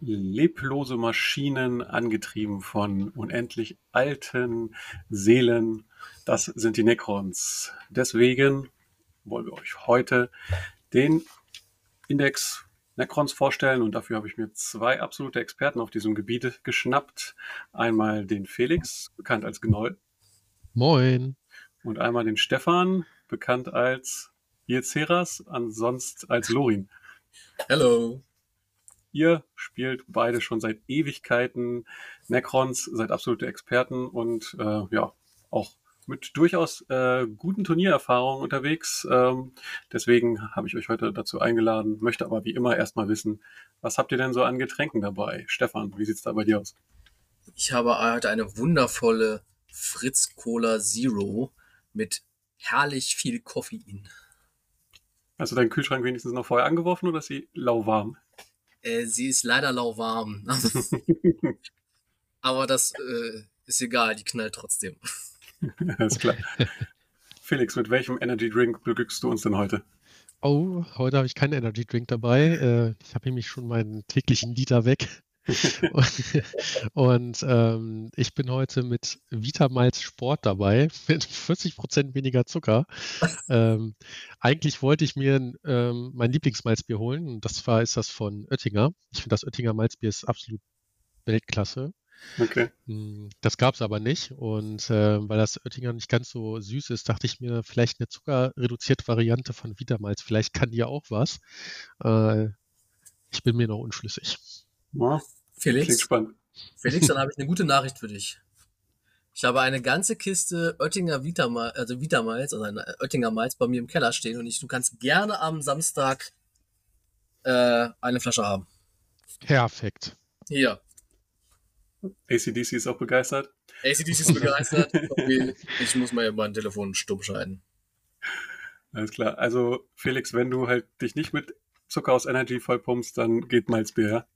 leblose Maschinen, angetrieben von unendlich alten Seelen. Das sind die Necrons. Deswegen wollen wir euch heute den Index Necrons vorstellen und dafür habe ich mir zwei absolute Experten auf diesem Gebiet geschnappt. Einmal den Felix, bekannt als Gnoll. Moin. Und einmal den Stefan, bekannt als Ieceras, ansonsten als Lorin. Hello. Ihr spielt beide schon seit Ewigkeiten Necrons, seid absolute Experten und äh, ja, auch mit durchaus äh, guten Turniererfahrungen unterwegs. Ähm, deswegen habe ich euch heute dazu eingeladen, möchte aber wie immer erstmal wissen, was habt ihr denn so an Getränken dabei? Stefan, wie sieht's da bei dir aus? Ich habe heute eine wundervolle Fritz Cola Zero mit herrlich viel Koffein. Hast du deinen Kühlschrank wenigstens noch vorher angeworfen oder ist sie lauwarm? Äh, sie ist leider lauwarm. Aber das äh, ist egal, die knallt trotzdem. Alles klar. Felix, mit welchem Energy Drink beglückst du uns denn heute? Oh, heute habe ich keinen Energy Drink dabei. Äh, ich habe nämlich schon meinen täglichen Liter weg. Und, und ähm, ich bin heute mit Vitamals Sport dabei, mit 40% weniger Zucker. ähm, eigentlich wollte ich mir ähm, mein Lieblingsmalzbier holen und das war ist das von Oettinger. Ich finde das Oettinger Malzbier ist absolut Weltklasse. Okay. Hm, das gab es aber nicht und äh, weil das Oettinger nicht ganz so süß ist, dachte ich mir, vielleicht eine zuckerreduzierte Variante von Vitamals, vielleicht kann die ja auch was. Äh, ich bin mir noch unschlüssig. Ja, Felix, klingt spannend. Felix, dann habe ich eine gute Nachricht für dich. Ich habe eine ganze Kiste Oettinger Vitamal, also Vitamals, also eine Oettinger Malz bei mir im Keller stehen und ich, du kannst gerne am Samstag äh, eine Flasche haben. Perfekt. Hier. ACDC ist auch begeistert. ACDC ist begeistert. Ich muss mal mein Telefon stumm schalten. Alles klar. Also, Felix, wenn du halt dich nicht mit Zucker aus Energy vollpumpst, dann geht Malzbier, ja?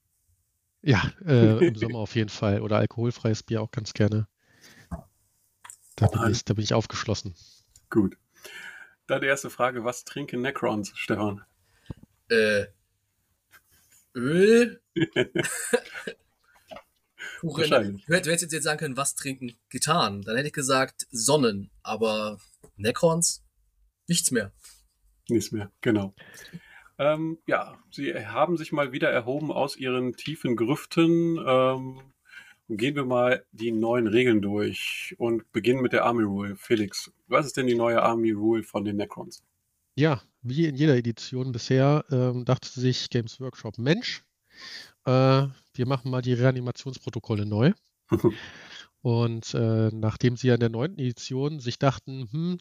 Ja, äh, im Sommer auf jeden Fall. Oder alkoholfreies Bier auch ganz gerne. Da bin, ich, da bin ich aufgeschlossen. Gut. Dann die erste Frage: Was trinken Necrons, Stefan? Äh, Öl? Kuchen. Wahrscheinlich. Du hättest jetzt sagen können, was trinken Gitarren. Dann hätte ich gesagt Sonnen, aber Necrons? Nichts mehr. Nichts mehr, genau. Ähm, ja, sie haben sich mal wieder erhoben aus ihren tiefen Grüften. Ähm, gehen wir mal die neuen Regeln durch und beginnen mit der Army Rule. Felix, was ist denn die neue Army Rule von den Necrons? Ja, wie in jeder Edition bisher ähm, dachte sich Games Workshop, Mensch, äh, wir machen mal die Reanimationsprotokolle neu. Und äh, nachdem sie ja in der neunten Edition sich dachten, hm,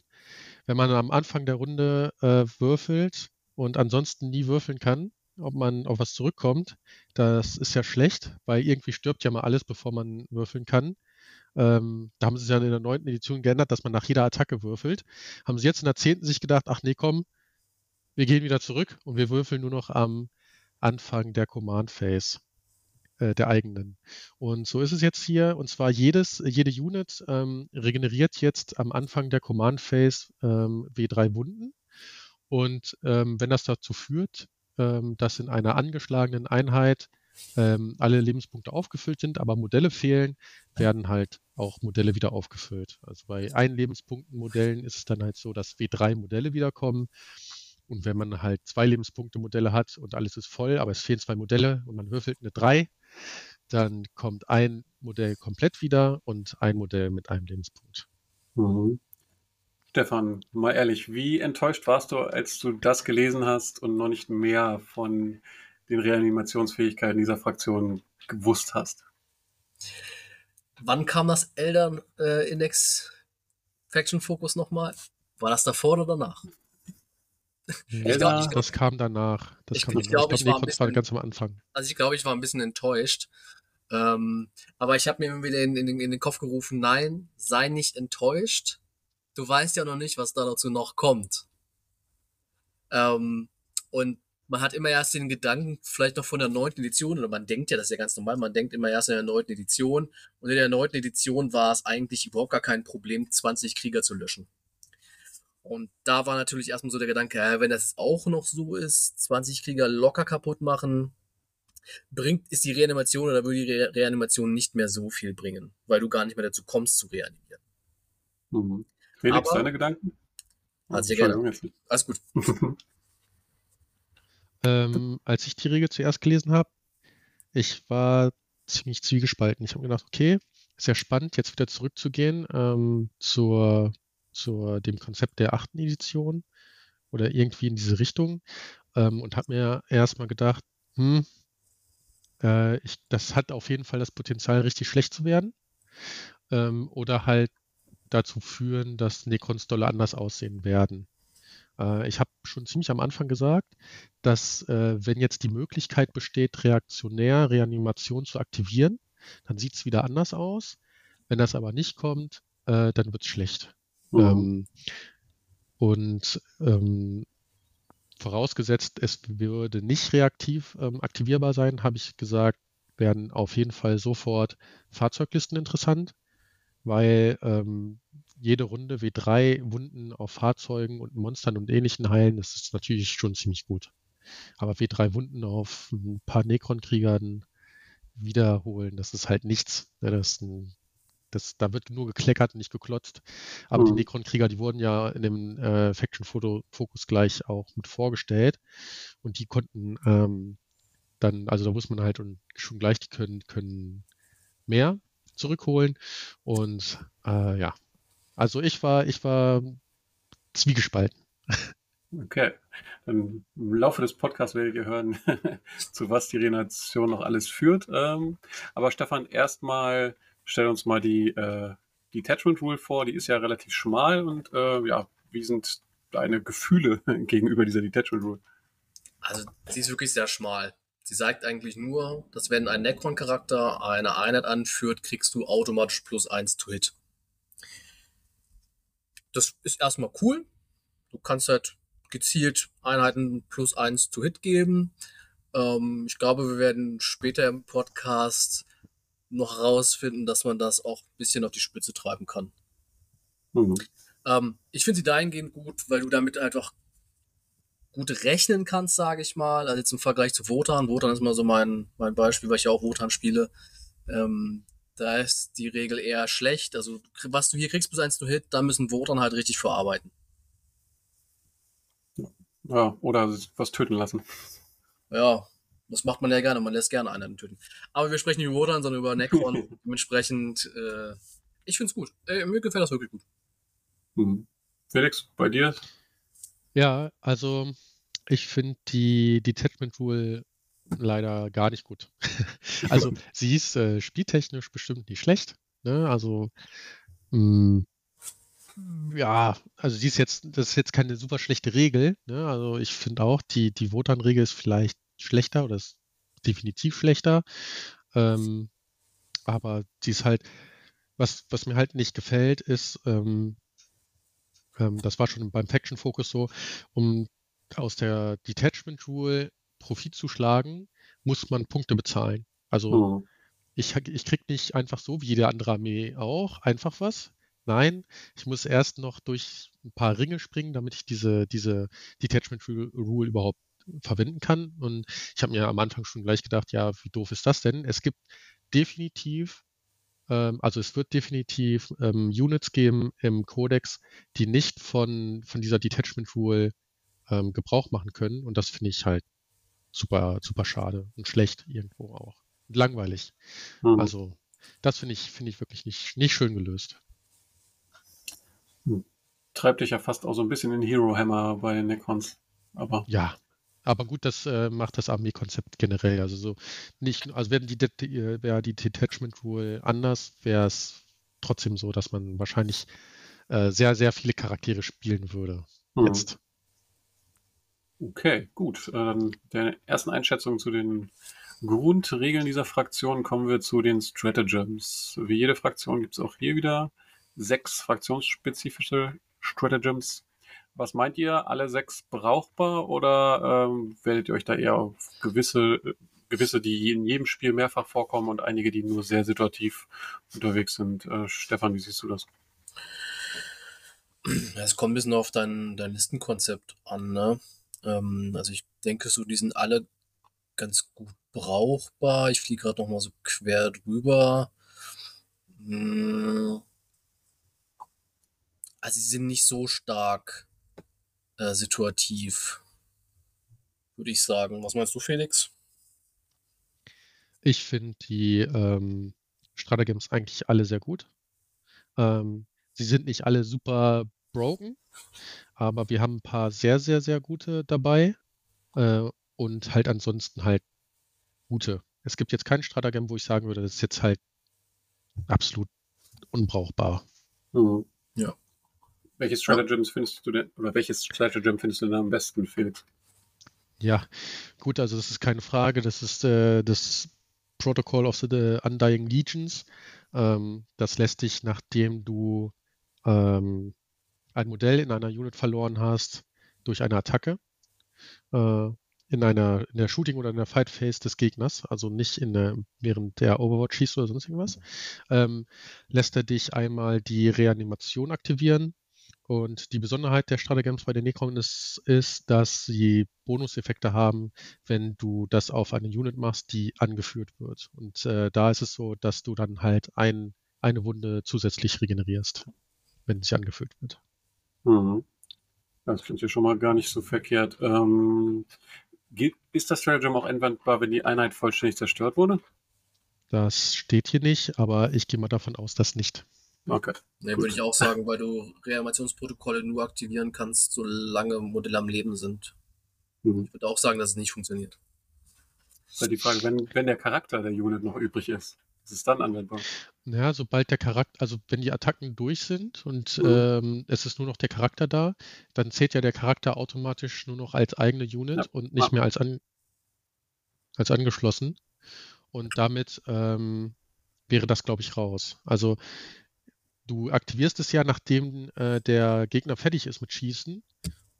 wenn man am Anfang der Runde äh, würfelt und ansonsten nie würfeln kann, ob man auf was zurückkommt, das ist ja schlecht, weil irgendwie stirbt ja mal alles, bevor man würfeln kann. Ähm, da haben sie es ja in der neunten Edition geändert, dass man nach jeder Attacke würfelt. Haben sie jetzt in der zehnten sich gedacht, ach nee, komm, wir gehen wieder zurück und wir würfeln nur noch am Anfang der Command Phase äh, der eigenen. Und so ist es jetzt hier. Und zwar jedes, jede Unit ähm, regeneriert jetzt am Anfang der Command Phase ähm, W3 Wunden. Und ähm, wenn das dazu führt, ähm, dass in einer angeschlagenen Einheit ähm, alle Lebenspunkte aufgefüllt sind, aber Modelle fehlen, werden halt auch Modelle wieder aufgefüllt. Also bei ein Lebenspunkten Modellen ist es dann halt so, dass W3 Modelle wiederkommen. Und wenn man halt zwei Lebenspunkte Modelle hat und alles ist voll, aber es fehlen zwei Modelle und man würfelt eine 3, dann kommt ein Modell komplett wieder und ein Modell mit einem Lebenspunkt. Mhm. Stefan, mal ehrlich, wie enttäuscht warst du, als du das gelesen hast und noch nicht mehr von den Reanimationsfähigkeiten dieser Fraktion gewusst hast? Wann kam das Elder äh, Index Faction Focus nochmal? War das davor oder danach? Ich glaub, ich glaub, das kam danach. Das ich, kam ich glaube, ich, glaub, ich, war, nee, bisschen, war ganz am Anfang. Also ich glaube, ich war ein bisschen enttäuscht. Ähm, aber ich habe mir immer wieder in, in, in, den Kopf gerufen, nein, sei nicht enttäuscht. Du weißt ja noch nicht, was da dazu noch kommt. Ähm, und man hat immer erst den Gedanken, vielleicht noch von der neunten Edition, oder man denkt ja, das ist ja ganz normal, man denkt immer erst in der neunten Edition. Und in der neunten Edition war es eigentlich überhaupt gar kein Problem, 20 Krieger zu löschen. Und da war natürlich erstmal so der Gedanke, ja, wenn das auch noch so ist, 20 Krieger locker kaputt machen, bringt, ist die Reanimation oder würde die Re Reanimation nicht mehr so viel bringen, weil du gar nicht mehr dazu kommst zu reanimieren. Mhm. Felix, Aber- deine Gedanken? Also sehr gerne. Alles gut. Ähm, als ich die Regel zuerst gelesen habe, ich war ziemlich zwiegespalten. Ich habe gedacht, okay, sehr spannend, jetzt wieder zurückzugehen ähm, zur, zur dem Konzept der achten Edition oder irgendwie in diese Richtung ähm, und habe mir erstmal gedacht, hm, äh, ich, das hat auf jeden Fall das Potenzial, richtig schlecht zu werden ähm, oder halt dazu führen, dass Necrons dolle anders aussehen werden. Äh, ich habe schon ziemlich am Anfang gesagt, dass äh, wenn jetzt die Möglichkeit besteht, reaktionär Reanimation zu aktivieren, dann sieht es wieder anders aus. Wenn das aber nicht kommt, äh, dann wird es schlecht. Mhm. Ähm, und ähm, vorausgesetzt, es würde nicht reaktiv ähm, aktivierbar sein, habe ich gesagt, werden auf jeden Fall sofort Fahrzeuglisten interessant, weil ähm, jede Runde W3 Wunden auf Fahrzeugen und Monstern und ähnlichen heilen, das ist natürlich schon ziemlich gut. Aber W3 Wunden auf ein paar Necron-Kriegern wiederholen, das ist halt nichts. Das ist ein, das, da wird nur gekleckert und nicht geklotzt. Aber die Mhm. Necron-Krieger, die wurden ja in dem äh, Faction-Fokus gleich auch mit vorgestellt. Und die konnten ähm, dann, also da muss man halt und schon gleich, die können, können mehr zurückholen. Und äh, ja, also ich war, ich war zwiegespalten. Okay. Dann Im Laufe des Podcasts werdet ihr hören, zu was die Reanimation noch alles führt. Ähm, aber Stefan, erstmal stell uns mal die äh, Detachment Rule vor. Die ist ja relativ schmal und äh, ja, wie sind deine Gefühle gegenüber dieser Detachment Rule? Also, sie ist wirklich sehr schmal. Sie sagt eigentlich nur, dass wenn ein Necron-Charakter eine Einheit anführt, kriegst du automatisch plus eins to hit. Das ist erstmal cool. Du kannst halt gezielt Einheiten plus eins to hit geben. Ähm, ich glaube, wir werden später im Podcast noch herausfinden, dass man das auch ein bisschen auf die Spitze treiben kann. Mhm. Ähm, ich finde sie dahingehend gut, weil du damit einfach gut rechnen kannst, sage ich mal. Also jetzt im Vergleich zu Wotan. Wotan ist mal so mein, mein Beispiel, weil ich ja auch Wotan spiele. Ähm, da ist die Regel eher schlecht. Also was du hier kriegst bis eins to hit, da müssen Wotan halt richtig verarbeiten. Ja, oder was töten lassen. Ja, das macht man ja gerne. Man lässt gerne einen töten. Aber wir sprechen nicht über Wotan, sondern über Necron. Dementsprechend, äh, ich find's gut. Äh, mir gefällt das wirklich gut. Mhm. Felix, bei dir? Ja, also ich finde die Detachment Rule leider gar nicht gut. also sie ist äh, spieltechnisch bestimmt nicht schlecht. Ne? Also mh, ja, also sie ist jetzt, das ist jetzt keine super schlechte Regel. Ne? Also ich finde auch, die, die Wotan-Regel ist vielleicht schlechter oder ist definitiv schlechter. Ähm, aber die ist halt, was, was mir halt nicht gefällt, ist, ähm, ähm, das war schon beim Faction Focus so, um aus der Detachment Rule Profit zu schlagen, muss man Punkte bezahlen. Also Mhm. ich, ich krieg nicht einfach so wie jede andere Armee auch einfach was. Nein, ich muss erst noch durch ein paar Ringe springen, damit ich diese, diese Detachment Ru- Rule überhaupt verwenden kann. Und ich habe mir am Anfang schon gleich gedacht, ja, wie doof ist das denn? Es gibt definitiv, also es wird definitiv ähm, Units geben im Codex, die nicht von, von dieser Detachment Rule ähm, Gebrauch machen können. Und das finde ich halt super, super schade und schlecht irgendwo auch. Und langweilig. Mhm. Also, das finde ich, finde ich wirklich nicht, nicht schön gelöst. Treibt dich ja fast auch so ein bisschen in Hero Hammer bei den Necrons. Aber Ja. Aber gut, das äh, macht das Armeekonzept generell. Also so nicht, also wäre die, äh, wäre die Detachment Rule anders, wäre es trotzdem so, dass man wahrscheinlich äh, sehr, sehr viele Charaktere spielen würde. mhm. Jetzt. Okay, gut. Äh, Dann der ersten Einschätzung zu den Grundregeln dieser Fraktion kommen wir zu den Stratagems. Wie jede Fraktion gibt es auch hier wieder sechs fraktionsspezifische Stratagems. Was meint ihr? Alle sechs brauchbar oder ähm, werdet ihr euch da eher auf gewisse, gewisse, die in jedem Spiel mehrfach vorkommen und einige, die nur sehr situativ unterwegs sind? Äh, Stefan, wie siehst du das? Es kommt ein bisschen auf dein, dein Listenkonzept an, ne? Ähm, also ich denke so, die sind alle ganz gut brauchbar. Ich fliege gerade noch mal so quer drüber. Hm. Also sie sind nicht so stark äh, situativ, würde ich sagen. Was meinst du, Felix? Ich finde die ähm, Stratagems eigentlich alle sehr gut. Ähm, sie sind nicht alle super broken, aber wir haben ein paar sehr, sehr, sehr gute dabei äh, und halt ansonsten halt gute. Es gibt jetzt keinen Stratagem, wo ich sagen würde, das ist jetzt halt absolut unbrauchbar. Mhm. Ja. Welches Stratagems findest du denn, oder welches Stratagem findest du denn am besten, Felix? Ja, gut, also das ist keine Frage. Das ist äh, das Protocol of the Undying Legions. Ähm, das lässt dich, nachdem du ähm, ein Modell in einer Unit verloren hast, durch eine Attacke äh, in einer in der Shooting oder in der Fight Phase des Gegners, also nicht in der, während der Overwatch schießt oder sonst irgendwas, ähm, lässt er dich einmal die Reanimation aktivieren. Und die Besonderheit der Stratagems bei den Necron ist, ist, dass sie Bonuseffekte haben, wenn du das auf eine Unit machst, die angeführt wird. Und äh, da ist es so, dass du dann halt ein, eine Wunde zusätzlich regenerierst, wenn sie angeführt wird. Mhm. Das klingt ja schon mal gar nicht so verkehrt. Ähm, geht, ist das Stratagem auch anwendbar, wenn die Einheit vollständig zerstört wurde? Das steht hier nicht, aber ich gehe mal davon aus, dass nicht. Okay. Ne, würde ich auch sagen, weil du Reanimationsprotokolle nur aktivieren kannst, solange Modelle am Leben sind. Mhm. Ich würde auch sagen, dass es nicht funktioniert. Ist halt die Frage, wenn, wenn der Charakter der Unit noch übrig ist, ist es dann anwendbar? Ja, sobald der Charakter, also wenn die Attacken durch sind und Mhm. ähm, es ist nur noch der Charakter da, dann zählt ja der Charakter automatisch nur noch als eigene Unit Ja. und nicht Ah. mehr als, an, als angeschlossen. Und damit ähm, wäre das, glaube ich, raus. Also du aktivierst es ja, nachdem äh, der Gegner fertig ist mit Schießen,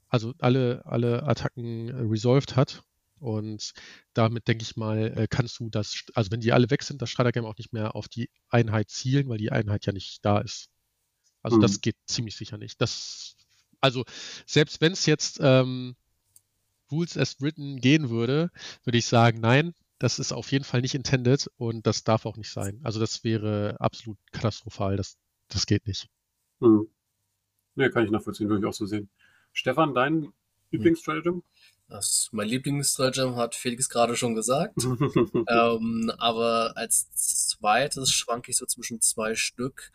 also alle, alle Attacken äh, resolved hat. Und damit denke ich mal, äh, kannst du das, also wenn die alle weg sind, das Stratagem auch nicht mehr auf die Einheit zielen, weil die Einheit ja nicht da ist. Also Mhm. das geht ziemlich sicher nicht. Das, also selbst wenn es jetzt ähm, Rules as written gehen würde, würde ich sagen, nein, das ist auf jeden Fall nicht intended und das darf auch nicht sein. Also das wäre absolut katastrophal. Das, das geht nicht. Mhm. Nee, kann ich nachvollziehen, würde ich auch so sehen. Stefan, dein Lieblingsstratagem? Das, mein Lieblingsstratagem hat Felix gerade schon gesagt. ähm, aber als zweites schwanke ich so zwischen zwei Stück.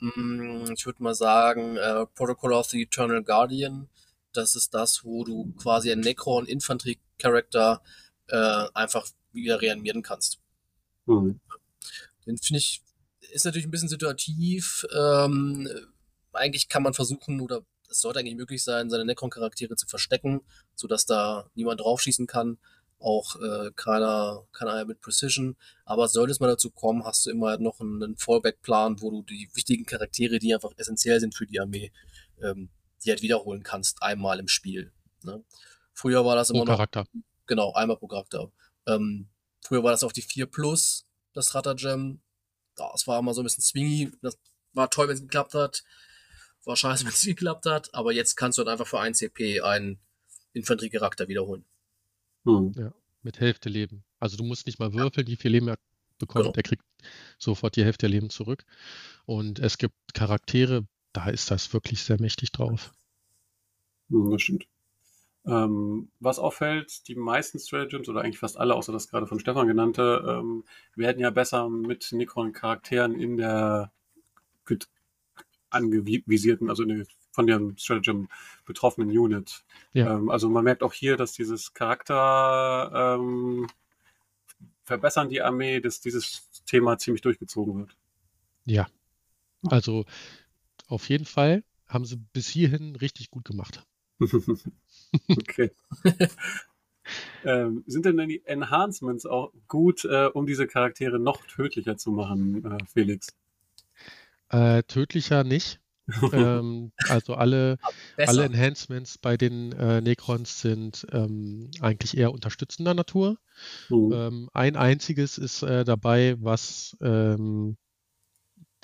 Mm, Ich würde mal sagen, äh, Protocol of the Eternal Guardian. Das ist das, wo du quasi einen Necron-Infanterie-Charakter äh, einfach wieder reanimieren kannst. Mhm. Den finde ich, ist natürlich ein bisschen situativ. Ähm, eigentlich kann man versuchen, oder es sollte eigentlich möglich sein, seine Necron-Charaktere zu verstecken, sodass da niemand draufschießen kann. Auch äh, keiner, keiner mit Precision. Aber sollte es mal dazu kommen, hast du immer noch einen, Fallback-Plan, wo du die wichtigen Charaktere, die einfach essentiell sind für die Armee, ähm, die halt wiederholen kannst, einmal im Spiel. Ne? Früher war das Pro immer noch Charakter. Genau, einmal pro Charakter. Ähm, früher war das auf die 4 Plus, das Stratagem. Das war immer so ein bisschen swingy. Das war toll, wenn es geklappt hat. War scheiße, wenn es nicht geklappt hat. Aber jetzt kannst du halt einfach für 1 CP einen Infanteriecharakter wiederholen. Mhm. Mit Hälfte Leben. Also du musst nicht mal würfeln, wie viel Leben er bekommt. Genau. Er kriegt sofort die Hälfte der Leben zurück. Und es gibt Charaktere, da ist das wirklich sehr mächtig drauf. Mhm, Das stimmt. Ähm, was auffällt, die meisten Stratagems oder eigentlich fast alle, außer das gerade von Stefan genannte, ähm, werden ja besser mit Necron-Charakteren in der angevisierten, also in der, von dem Stratagem betroffenen Unit. Ja. Ähm, also man merkt auch hier, dass dieses Charakter ähm, verbessern die Armee, dass dieses Thema ziemlich durchgezogen wird. Ja. Also auf jeden Fall haben sie bis hierhin richtig gut gemacht. okay. ähm, sind denn die Enhancements auch gut, äh, um diese Charaktere noch tödlicher zu machen, äh, Felix? Äh, tödlicher nicht. ähm, also alle, Besser. alle Enhancements bei den äh, Necrons sind ähm, eigentlich eher unterstützender Natur. Hm. Ähm, ein einziges ist äh, dabei, was ähm,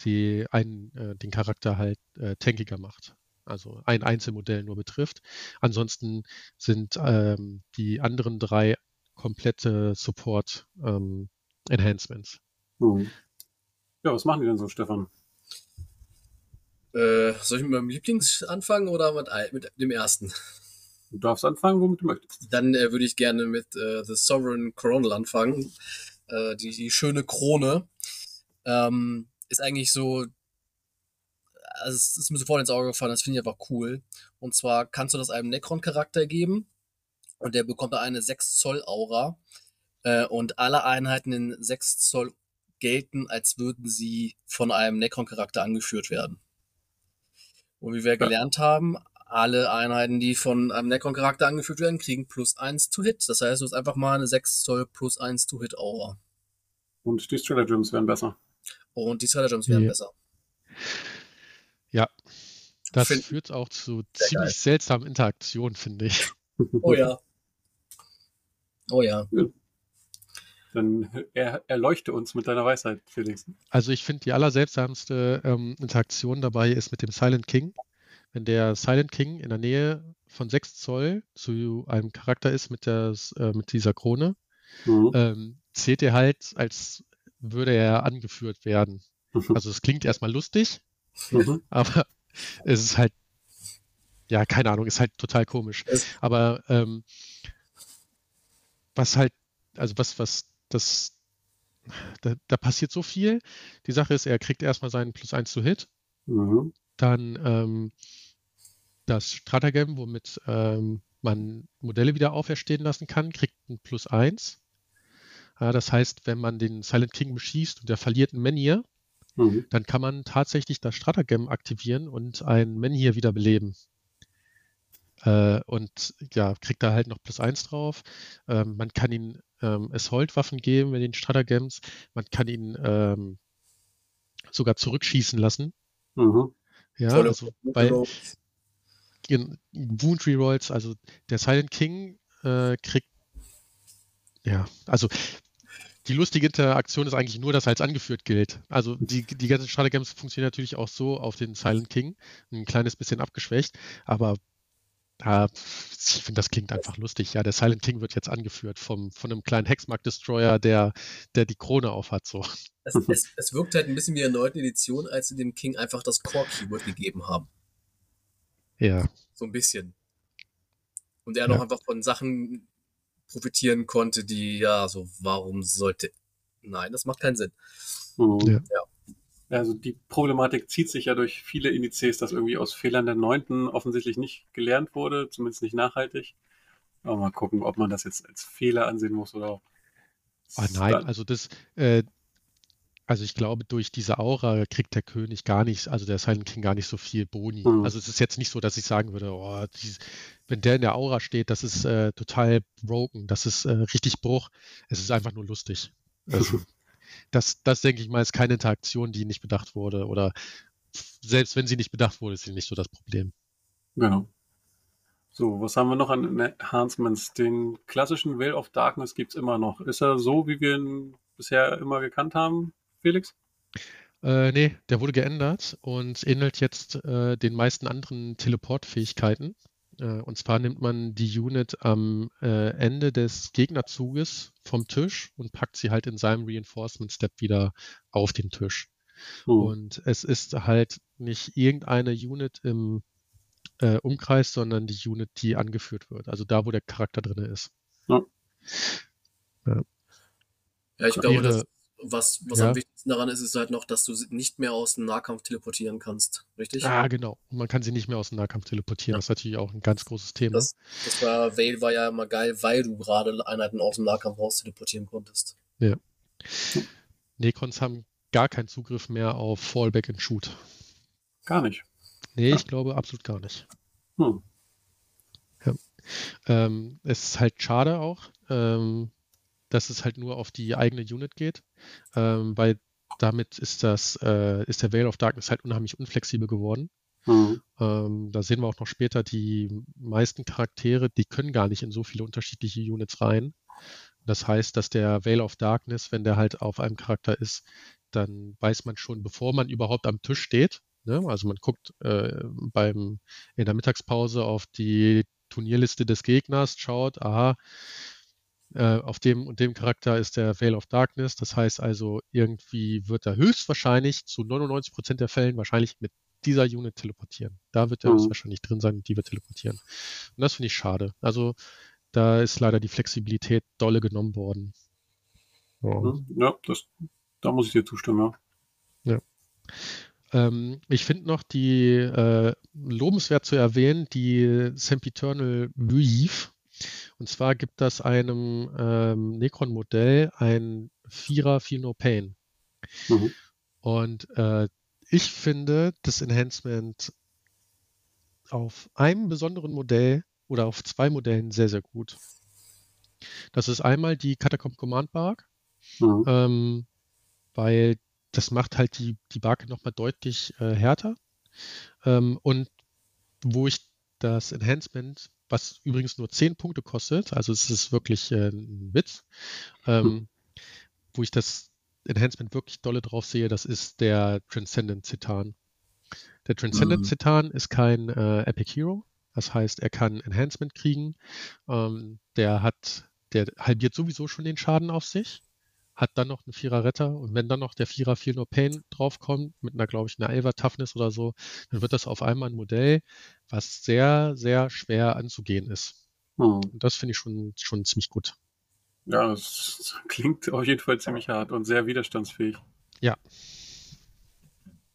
die, ein, äh, den Charakter halt äh, tankiger macht. Also ein Einzelmodell nur betrifft. Ansonsten sind ähm, die anderen drei komplette Support-Enhancements. Mhm. Ja, was machen die denn so, Stefan? Äh, soll ich mit meinem Lieblings anfangen oder mit, mit dem ersten? Du darfst anfangen, womit du möchtest. Dann äh, würde ich gerne mit äh, The Sovereign Coronal anfangen. Äh, die, die schöne Krone. Ähm, ist eigentlich so, also es ist mir sofort ins Auge gefallen, das finde ich einfach cool. Und zwar kannst du das einem Necron-Charakter geben und der bekommt da eine 6 Zoll Aura äh, und alle Einheiten in 6 Zoll gelten, als würden sie von einem Necron-Charakter angeführt werden. Und wie wir gelernt haben, alle Einheiten, die von einem Necron-Charakter angeführt werden, kriegen plus 1 to Hit. Das heißt, du hast einfach mal eine 6 Zoll plus 1 to Hit Aura. Und die Stratagems werden besser. Und die Stratagems werden Ja. besser. Ja, das Find- führt auch zu ziemlich geil. seltsamen Interaktionen, finde ich. Oh ja. Oh ja. Dann er, erleuchte uns mit deiner Weisheit, Felix. Also ich finde, die allerseltsamste ähm, Interaktion dabei ist mit dem Silent King. Wenn der Silent King in der Nähe von 6 Zoll zu einem Charakter ist mit, der, äh, mit dieser Krone, Mhm. ähm, zählt er halt, als würde er angeführt werden. Also es klingt erstmal lustig, Mhm. aber es ist halt, ja, keine Ahnung, ist halt total komisch. Es- Aber ähm, was halt, also was, was, das, da, da passiert so viel. Die Sache ist, er kriegt erstmal seinen Plus 1 zu Hit, Mhm. dann ähm, das Stratagem, womit ähm, man Modelle wieder auferstehen lassen kann, kriegt ein Plus 1. Ja, das heißt, wenn man den Silent King beschießt und der verliert ein Menhir, Mhm. dann kann man tatsächlich das Stratagem aktivieren und ein Menhir wiederbeleben. Äh, und ja, kriegt da halt noch plus eins drauf. Ähm, man kann ihm ähm, Assault-Waffen geben mit den Stratagems. Man kann ihn ähm, sogar zurückschießen lassen. Mhm. Ja, also bei in Wound Rerolls, also der Silent King äh, kriegt, ja, also die lustige Interaktion ist eigentlich nur, dass er als angeführt gilt. Also die, die ganzen Stratagems funktionieren natürlich auch so auf den Silent King, ein kleines bisschen abgeschwächt, aber äh, ich finde, das klingt einfach lustig. Ja, der Silent King wird jetzt angeführt vom, von einem kleinen Hexmark-Destroyer, der, der die Krone aufhat. So. Es, es, es wirkt halt ein bisschen wie in der neunten Edition, als sie dem King einfach das Core-Keyword gegeben haben. Ja, So ein bisschen. Und er Ja. noch einfach von Sachen profitieren konnte, die, ja, so, warum sollte. Nein, das macht keinen Sinn. Mhm. Ja. Also die Problematik zieht sich ja durch viele Indizes, dass irgendwie aus Fehlern der Neunten offensichtlich nicht gelernt wurde, zumindest nicht nachhaltig. Aber mal gucken, ob man das jetzt als Fehler ansehen muss oder Ah, nein, also das, äh, also ich glaube, durch diese Aura kriegt der König gar nicht, also der Silent King gar nicht so viel Boni. Mhm. Also es ist jetzt nicht so, dass ich sagen würde, oh, dies, wenn der in der Aura steht, das ist äh, total broken, das ist äh, richtig Bruch. Es ist einfach nur lustig. Also, das, das denke ich mal, ist keine Interaktion, die nicht bedacht wurde. Oder selbst wenn sie nicht bedacht wurde, ist sie nicht so das Problem. Genau. So, was haben wir noch an Enhancements? Den klassischen Veil of Darkness gibt's immer noch. Ist er so, wie wir ihn bisher immer gekannt haben, Felix? Äh, nee, der wurde geändert und ähnelt jetzt äh, den meisten anderen Teleportfähigkeiten. Äh, und zwar nimmt man die Unit am äh, Ende des Gegnerzuges vom Tisch und packt sie halt in seinem Reinforcement Step wieder auf den Tisch. Hm. Und es ist halt nicht irgendeine Unit im äh, Umkreis, sondern die Unit, die angeführt wird. Also da, wo der Charakter drin ist. Ja, ich glaube, das, was, was Ja. am wichtigsten daran ist, ist halt noch, dass du sie nicht mehr aus dem Nahkampf teleportieren kannst. Richtig? Ah, genau. Und man kann sie nicht mehr aus dem Nahkampf teleportieren. Ja. Das ist natürlich auch ein ganz großes Thema. Das, das war, Vale war ja immer geil, weil du gerade Einheiten aus dem Nahkampf raus teleportieren konntest. Necrons haben gar keinen Zugriff mehr auf Fallback and Shoot. Gar nicht. Nee, Ja. ich glaube absolut gar nicht. Hm. Ähm, es ist halt schade auch, ähm, dass es halt nur auf die eigene Unit geht, ähm, weil damit ist das, äh, ist der Veil of Darkness halt unheimlich unflexibel geworden. Hm. Ähm, da sehen wir auch noch später, die meisten Charaktere, die können gar nicht in so viele unterschiedliche Units rein. Das heißt, dass der Veil of Darkness, wenn der halt auf einem Charakter ist, dann weiß man schon, bevor man überhaupt am Tisch steht, ne? also man guckt äh, beim, in der Mittagspause auf die Turnierliste des Gegners, schaut, aha, äh, auf dem und dem Charakter ist der Veil of Darkness. Das heißt also, irgendwie wird er höchstwahrscheinlich zu 99 Prozent der Fällen wahrscheinlich mit dieser Unit teleportieren. Da wird er mhm. wahrscheinlich drin sein und die wird teleportieren. Und das finde ich schade. Also da ist leider die Flexibilität dolle genommen worden. Ja, ja das, da muss ich dir zustimmen, ja. ja. Ähm, ich finde noch die äh, lobenswert zu erwähnen, die Sempiternal Weave. Und zwar gibt das einem ähm, Necron-Modell ein Vierer Feel No Pain. Mhm. Und äh, ich finde das Enhancement auf einem besonderen Modell oder auf zwei Modellen sehr, sehr gut. Das ist einmal die Catacomb Command Bark, mhm. ähm, weil das macht halt die, die Barke nochmal deutlich äh, härter. Ähm, und wo ich das Enhancement, was übrigens nur 10 Punkte kostet, also es ist wirklich äh, ein Witz, ähm, mhm. wo ich das Enhancement wirklich dolle drauf sehe, das ist der Transcendent Citan. Der Transcendent mhm. Citan ist kein äh, Epic Hero. Das heißt, er kann Enhancement kriegen. Ähm, der hat, der halbiert sowieso schon den Schaden auf sich, hat dann noch einen Vierer Retter und wenn dann noch der Vierer Feel No Pain draufkommt, mit einer, glaube ich, einer Elver Toughness oder so, dann wird das auf einmal ein Modell, was sehr, sehr schwer anzugehen ist. Mhm. Und das finde ich schon, schon ziemlich gut. Ja, das klingt auf jeden Fall ziemlich hart und sehr widerstandsfähig. Ja.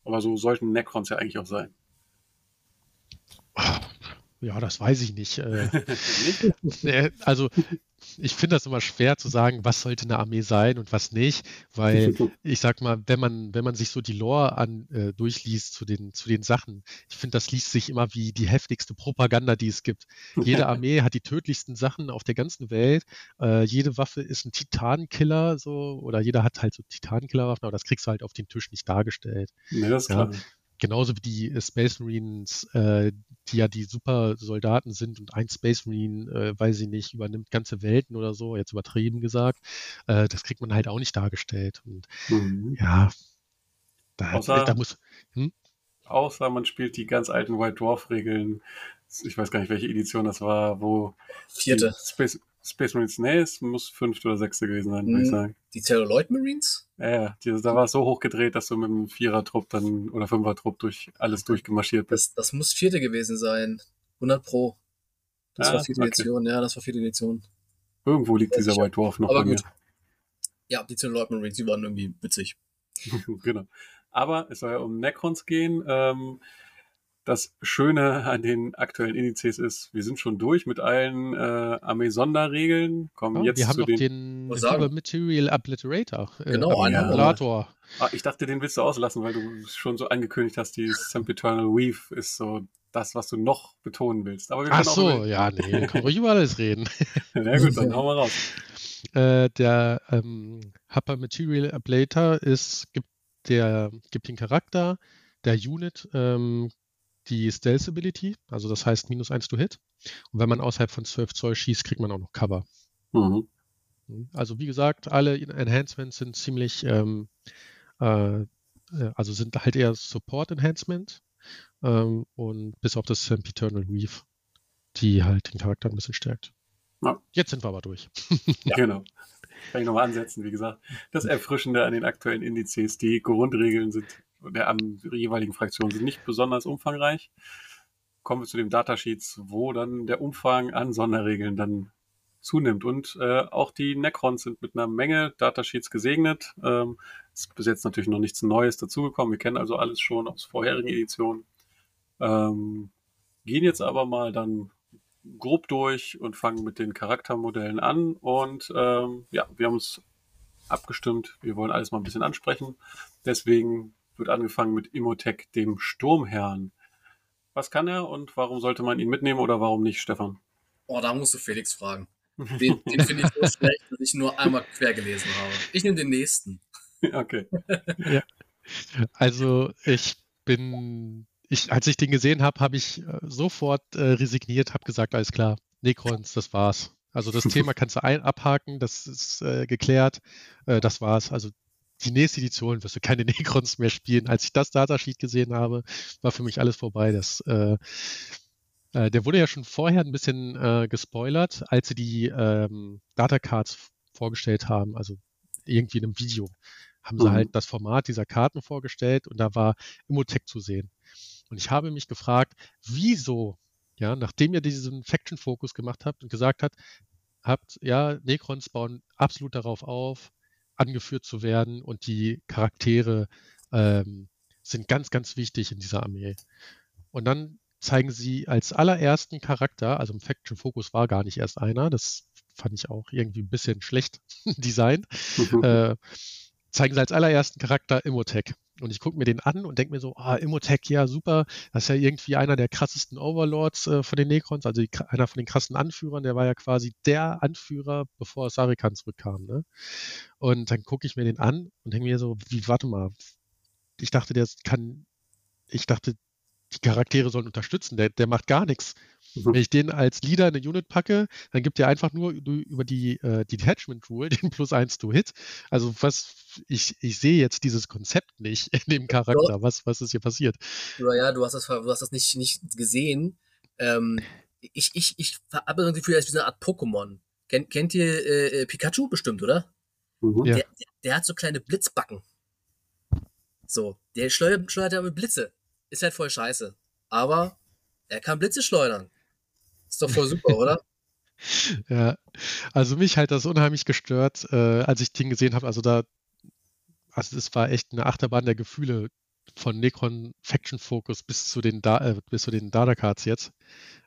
Aber so sollten Necrons ja eigentlich auch sein. Ja, das weiß ich nicht. Äh, äh also ich finde das immer schwer zu sagen, was sollte eine Armee sein und was nicht, weil ich sag mal, wenn man, wenn man sich so die Lore an, äh, durchliest zu den, zu den Sachen, ich finde, das liest sich immer wie die heftigste Propaganda, die es gibt. Jede Armee hat die tödlichsten Sachen auf der ganzen Welt. Äh, jede Waffe ist ein Titankiller, so, oder jeder hat halt so Titankillerwaffen, aber das kriegst du halt auf den Tisch nicht dargestellt. Nee, das ist ja. Genauso wie die Space Marines, äh, die ja die super Soldaten sind und ein Space Marine, äh, weiß ich nicht, übernimmt ganze Welten oder so, jetzt übertrieben gesagt, äh, das kriegt man halt auch nicht dargestellt. Und mhm. ja, da, außer, da muss. Hm? Außer man spielt die ganz alten White Dwarf-Regeln. Ich weiß gar nicht, welche Edition das war, wo. Vierte. Space, Space Marines, nee, es muss fünfte oder sechste gewesen sein, würde ich hm, sagen. Die Celluloid Marines? Ja, ja, die, da war es so hochgedreht, dass du mit einem Vierer-Trupp dann oder Fünfer-Trupp durch alles durchgemarschiert bist. Das, das muss vierte gewesen sein. 100 Pro. Das ja, war vierte okay. Edition, ja, das war vierte Edition. Irgendwo liegt dieser White Dwarf noch Aber bei gut. mir. Ja, die Celluloid Marines, die waren irgendwie witzig. genau. Aber es soll ja um Necrons gehen. Ähm, das Schöne an den aktuellen Indizes ist, wir sind schon durch mit allen äh, Armee-Sonderregeln. Kommen ja, jetzt wir haben zu noch den, den Material Obliterator. Äh, genau, einen Emulator. Ah, ich dachte, den willst du auslassen, weil du schon so angekündigt hast, die Sempiternal Weave ist so das, was du noch betonen willst. Aber wir Ach so, ja, nee, können ruhig über alles reden. Na gut, dann hauen wir raus. Äh, der ähm, Hupper Material Ablator ist, gibt, der, gibt den Charakter der Unit ähm, die Stealth Ability, also das heißt minus 1 to Hit. Und wenn man außerhalb von 12 Zoll schießt, kriegt man auch noch Cover. Mhm. Also wie gesagt, alle Enhancements sind ziemlich, ähm, äh, äh, also sind halt eher Support Enhancement ähm, und bis auf das Eternal Weave, die halt den Charakter ein bisschen stärkt. Ja. Jetzt sind wir aber durch. ja. Genau. Kann ich nochmal ansetzen, wie gesagt. Das Erfrischende an den aktuellen Indizes, die Grundregeln sind der an jeweiligen Fraktionen sind nicht besonders umfangreich. Kommen wir zu den Datasheets, wo dann der Umfang an Sonderregeln dann zunimmt. Und äh, auch die Necrons sind mit einer Menge Datasheets gesegnet. Ähm, ist bis jetzt natürlich noch nichts Neues dazugekommen. Wir kennen also alles schon aus vorherigen Editionen. Ähm, gehen jetzt aber mal dann grob durch und fangen mit den Charaktermodellen an. Und ähm, ja, wir haben uns abgestimmt. Wir wollen alles mal ein bisschen ansprechen. Deswegen wird angefangen mit Imotech, dem Sturmherrn. Was kann er und warum sollte man ihn mitnehmen oder warum nicht, Stefan? Oh, da musst du Felix fragen. Den, den finde ich so schlecht, dass ich nur einmal quer gelesen habe. Ich nehme den nächsten. Okay. ja. Also ich bin, ich, als ich den gesehen habe, habe ich äh, sofort äh, resigniert, habe gesagt, alles klar, Necrons, das war's. Also das Thema kannst du ein abhaken, das ist äh, geklärt, äh, das war's. Also die nächste Edition wirst du keine Necrons mehr spielen. Als ich das Datasheet gesehen habe, war für mich alles vorbei. Das, äh, Äh, der wurde ja schon vorher ein bisschen äh, gespoilert, als sie die ähm, Datacards vorgestellt haben, also irgendwie in einem Video, haben sie Mhm. halt das Format dieser Karten vorgestellt und da war Immotech zu sehen. Und ich habe mich gefragt, wieso, ja, nachdem ihr diesen Faction-Fokus gemacht habt und gesagt habt, habt, ja, Necrons bauen absolut darauf auf, angeführt zu werden und die Charaktere ähm, sind ganz, ganz wichtig in dieser Armee. Und dann zeigen sie als allerersten Charakter, also im Faction Focus war gar nicht erst einer, das fand ich auch irgendwie ein bisschen schlecht designt, äh, zeigen sie als allerersten Charakter Immotech. Und ich gucke mir den an und denke mir so, ah, Immotech, ja, super, das ist ja irgendwie einer der krassesten Overlords äh, von den Necrons, also die, einer von den krassen Anführern, der war ja quasi der Anführer, bevor Sarikan zurückkam. Ne? Und dann gucke ich mir den an und denke mir so, wie, warte mal, ich dachte, der kann, ich dachte, die Charaktere sollen unterstützen, der, der macht gar nichts. Wenn ich den als Leader in eine Unit packe, dann gibt er einfach nur über die, äh, die Detachment Rule den plus eins to Hit. Also was, ich, ich sehe jetzt dieses Konzept nicht in dem Charakter. Was, was ist hier passiert? Ja, du hast das, du hast das nicht, nicht gesehen. Ähm, ich, ich, ich habe das Gefühl, er ist wie so eine Art Pokémon. Kennt, kennt ihr äh, Pikachu bestimmt, oder? Mhm. Ja. Der, der, der hat so kleine Blitzbacken. So, der schleudert, schleudert ja mit Blitze. Ist halt voll scheiße. Aber er kann Blitze schleudern. Ist doch voll super, oder? Ja, also mich hat das unheimlich gestört, äh, als ich den gesehen habe. Also da, also es war echt eine Achterbahn der Gefühle von Necron Faction Focus bis zu den da äh, bis zu den Data Cards jetzt.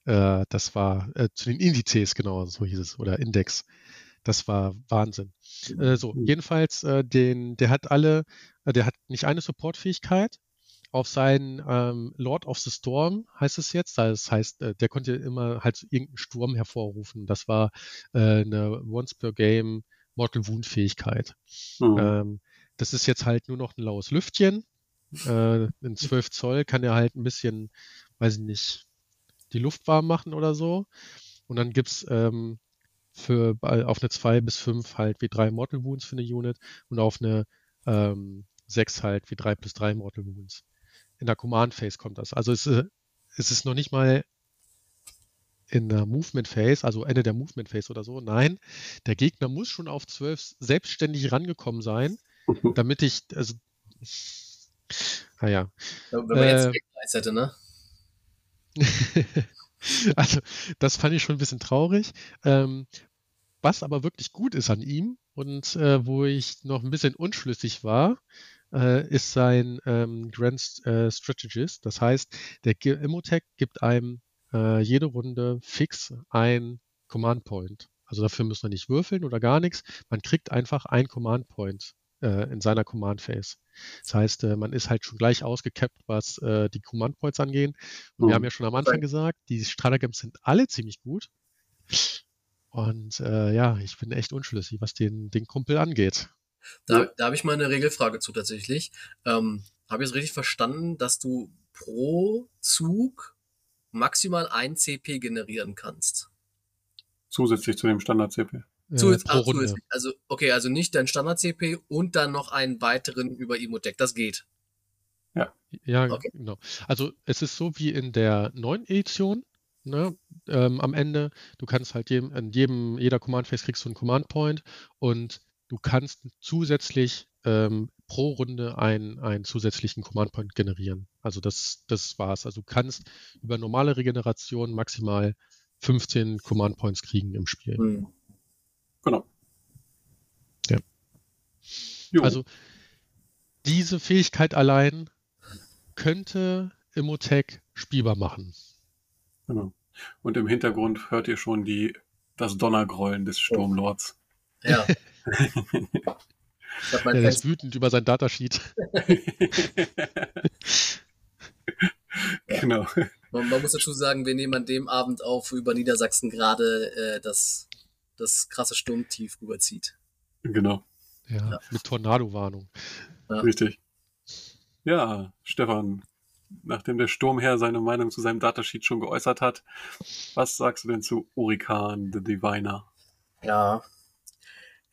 Äh, das war äh, zu den Indizes genau, so hieß es oder Index. Das war Wahnsinn. Äh, so jedenfalls äh, den, der hat alle, der hat nicht eine Supportfähigkeit. Auf seinen ähm, Lord of the Storm heißt es jetzt. Das heißt, äh, der konnte immer halt irgendeinen Sturm hervorrufen. Das war äh, eine Once per Game Mortal Wound Fähigkeit. Mhm. Ähm, das ist jetzt halt nur noch ein laues Lüftchen. Äh, in 12 Zoll kann er halt ein bisschen, weiß ich nicht, die Luft warm machen oder so. Und dann gibt's ähm, für auf eine 2 bis 5 halt wie 3 Mortal Wounds für eine Unit und auf eine ähm, 6 halt wie 3 plus 3 Mortal Wounds. In der Command Phase kommt das. Also es, äh, es ist noch nicht mal in der Movement Phase, also Ende der Movement Phase oder so. Nein, der Gegner muss schon auf 12 selbstständig rangekommen sein, damit ich, also, naja, Wenn man jetzt Äh, Backlights hätte, ne? also das fand ich schon ein bisschen traurig. Ähm, was aber wirklich gut ist an ihm und äh, wo ich noch ein bisschen unschlüssig war, äh, ist sein ähm, Grand äh, Strategist. Das heißt, der Immotech gibt einem äh, jede Runde fix ein Command Point. Also dafür muss man nicht würfeln oder gar nichts. Man kriegt einfach ein Command Point äh, in seiner Command Phase. Das heißt, äh, man ist halt schon gleich ausgekappt, was äh, die Command Points angehen. Und wir Mhm. haben ja schon am Anfang gesagt, die Stratagems sind alle ziemlich gut. Und äh, ja, ich bin echt unschlüssig, was den, den Kumpel angeht. Da, da habe ich mal eine Regelfrage zu tatsächlich. Ähm, habe ich es richtig verstanden, dass du pro Zug maximal ein CP generieren kannst? Zusätzlich zu dem Standard-CP. Ah, Runde. zusätzlich. Also, okay, also nicht dein Standard-CP und dann noch einen weiteren über Emotech. Das geht. Ja, Okay. genau. Also es ist so wie in der neuen Edition. Ne? Ähm, am Ende, du kannst halt jedem, in jedem, jeder Command Phase kriegst du einen Command Point und du kannst zusätzlich ähm, pro Runde einen, einen zusätzlichen Command Point generieren. Also das, das war's. Also du kannst über normale Regeneration maximal 15 Command Points kriegen im Spiel. Hm. Genau. Ja. Jo. Also diese Fähigkeit allein könnte Immotech spielbar machen. genau. Und im Hintergrund hört ihr schon die, das Donnergrollen des Sturmlords. Ja. Er ist wütend über sein Datasheet. genau. Man, man muss dazu sagen, wir nehmen an dem Abend auf, wo über Niedersachsen gerade äh, das, das krasse Sturmtief überzieht. Genau. Ja, Ja. mit Tornado-Warnung. Ja. Richtig. Ja, Stefan, nachdem der Sturmherr seine Meinung zu seinem Datasheet schon geäußert hat, was sagst du denn zu Urikan, the Diviner? Ja.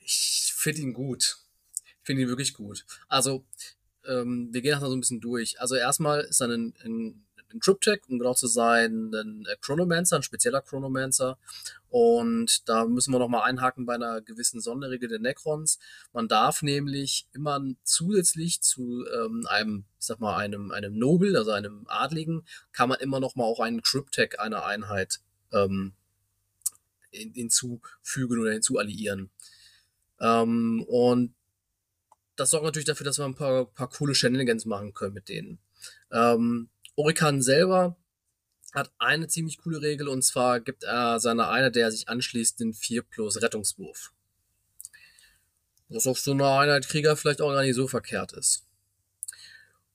Ich finde ihn gut. Ich finde ihn wirklich gut. Also, ähm, wir gehen das mal so ein bisschen durch. Also erstmal ist er ein, ein, ein Triptech, um genau zu sein, ein äh, Chronomancer, ein spezieller Chronomancer. Und da müssen wir nochmal einhaken bei einer gewissen Sonderregel der Necrons. Man darf nämlich immer zusätzlich zu ähm, einem, ich sag mal, einem, einem Nobel, also einem Adligen, kann man immer nochmal auch einen Cryptech einer Einheit ähm, hinzufügen oder hinzualliieren. Ähm, und das sorgt natürlich dafür, dass wir ein paar, paar coole Shenanigans machen können mit denen. Ähm, Orikan selber hat eine ziemlich coole Regel und zwar gibt er seiner Einheit, der sich anschließt, den 4 plus Rettungswurf. Was auf so einer Einheit Krieger vielleicht auch gar nicht so verkehrt ist.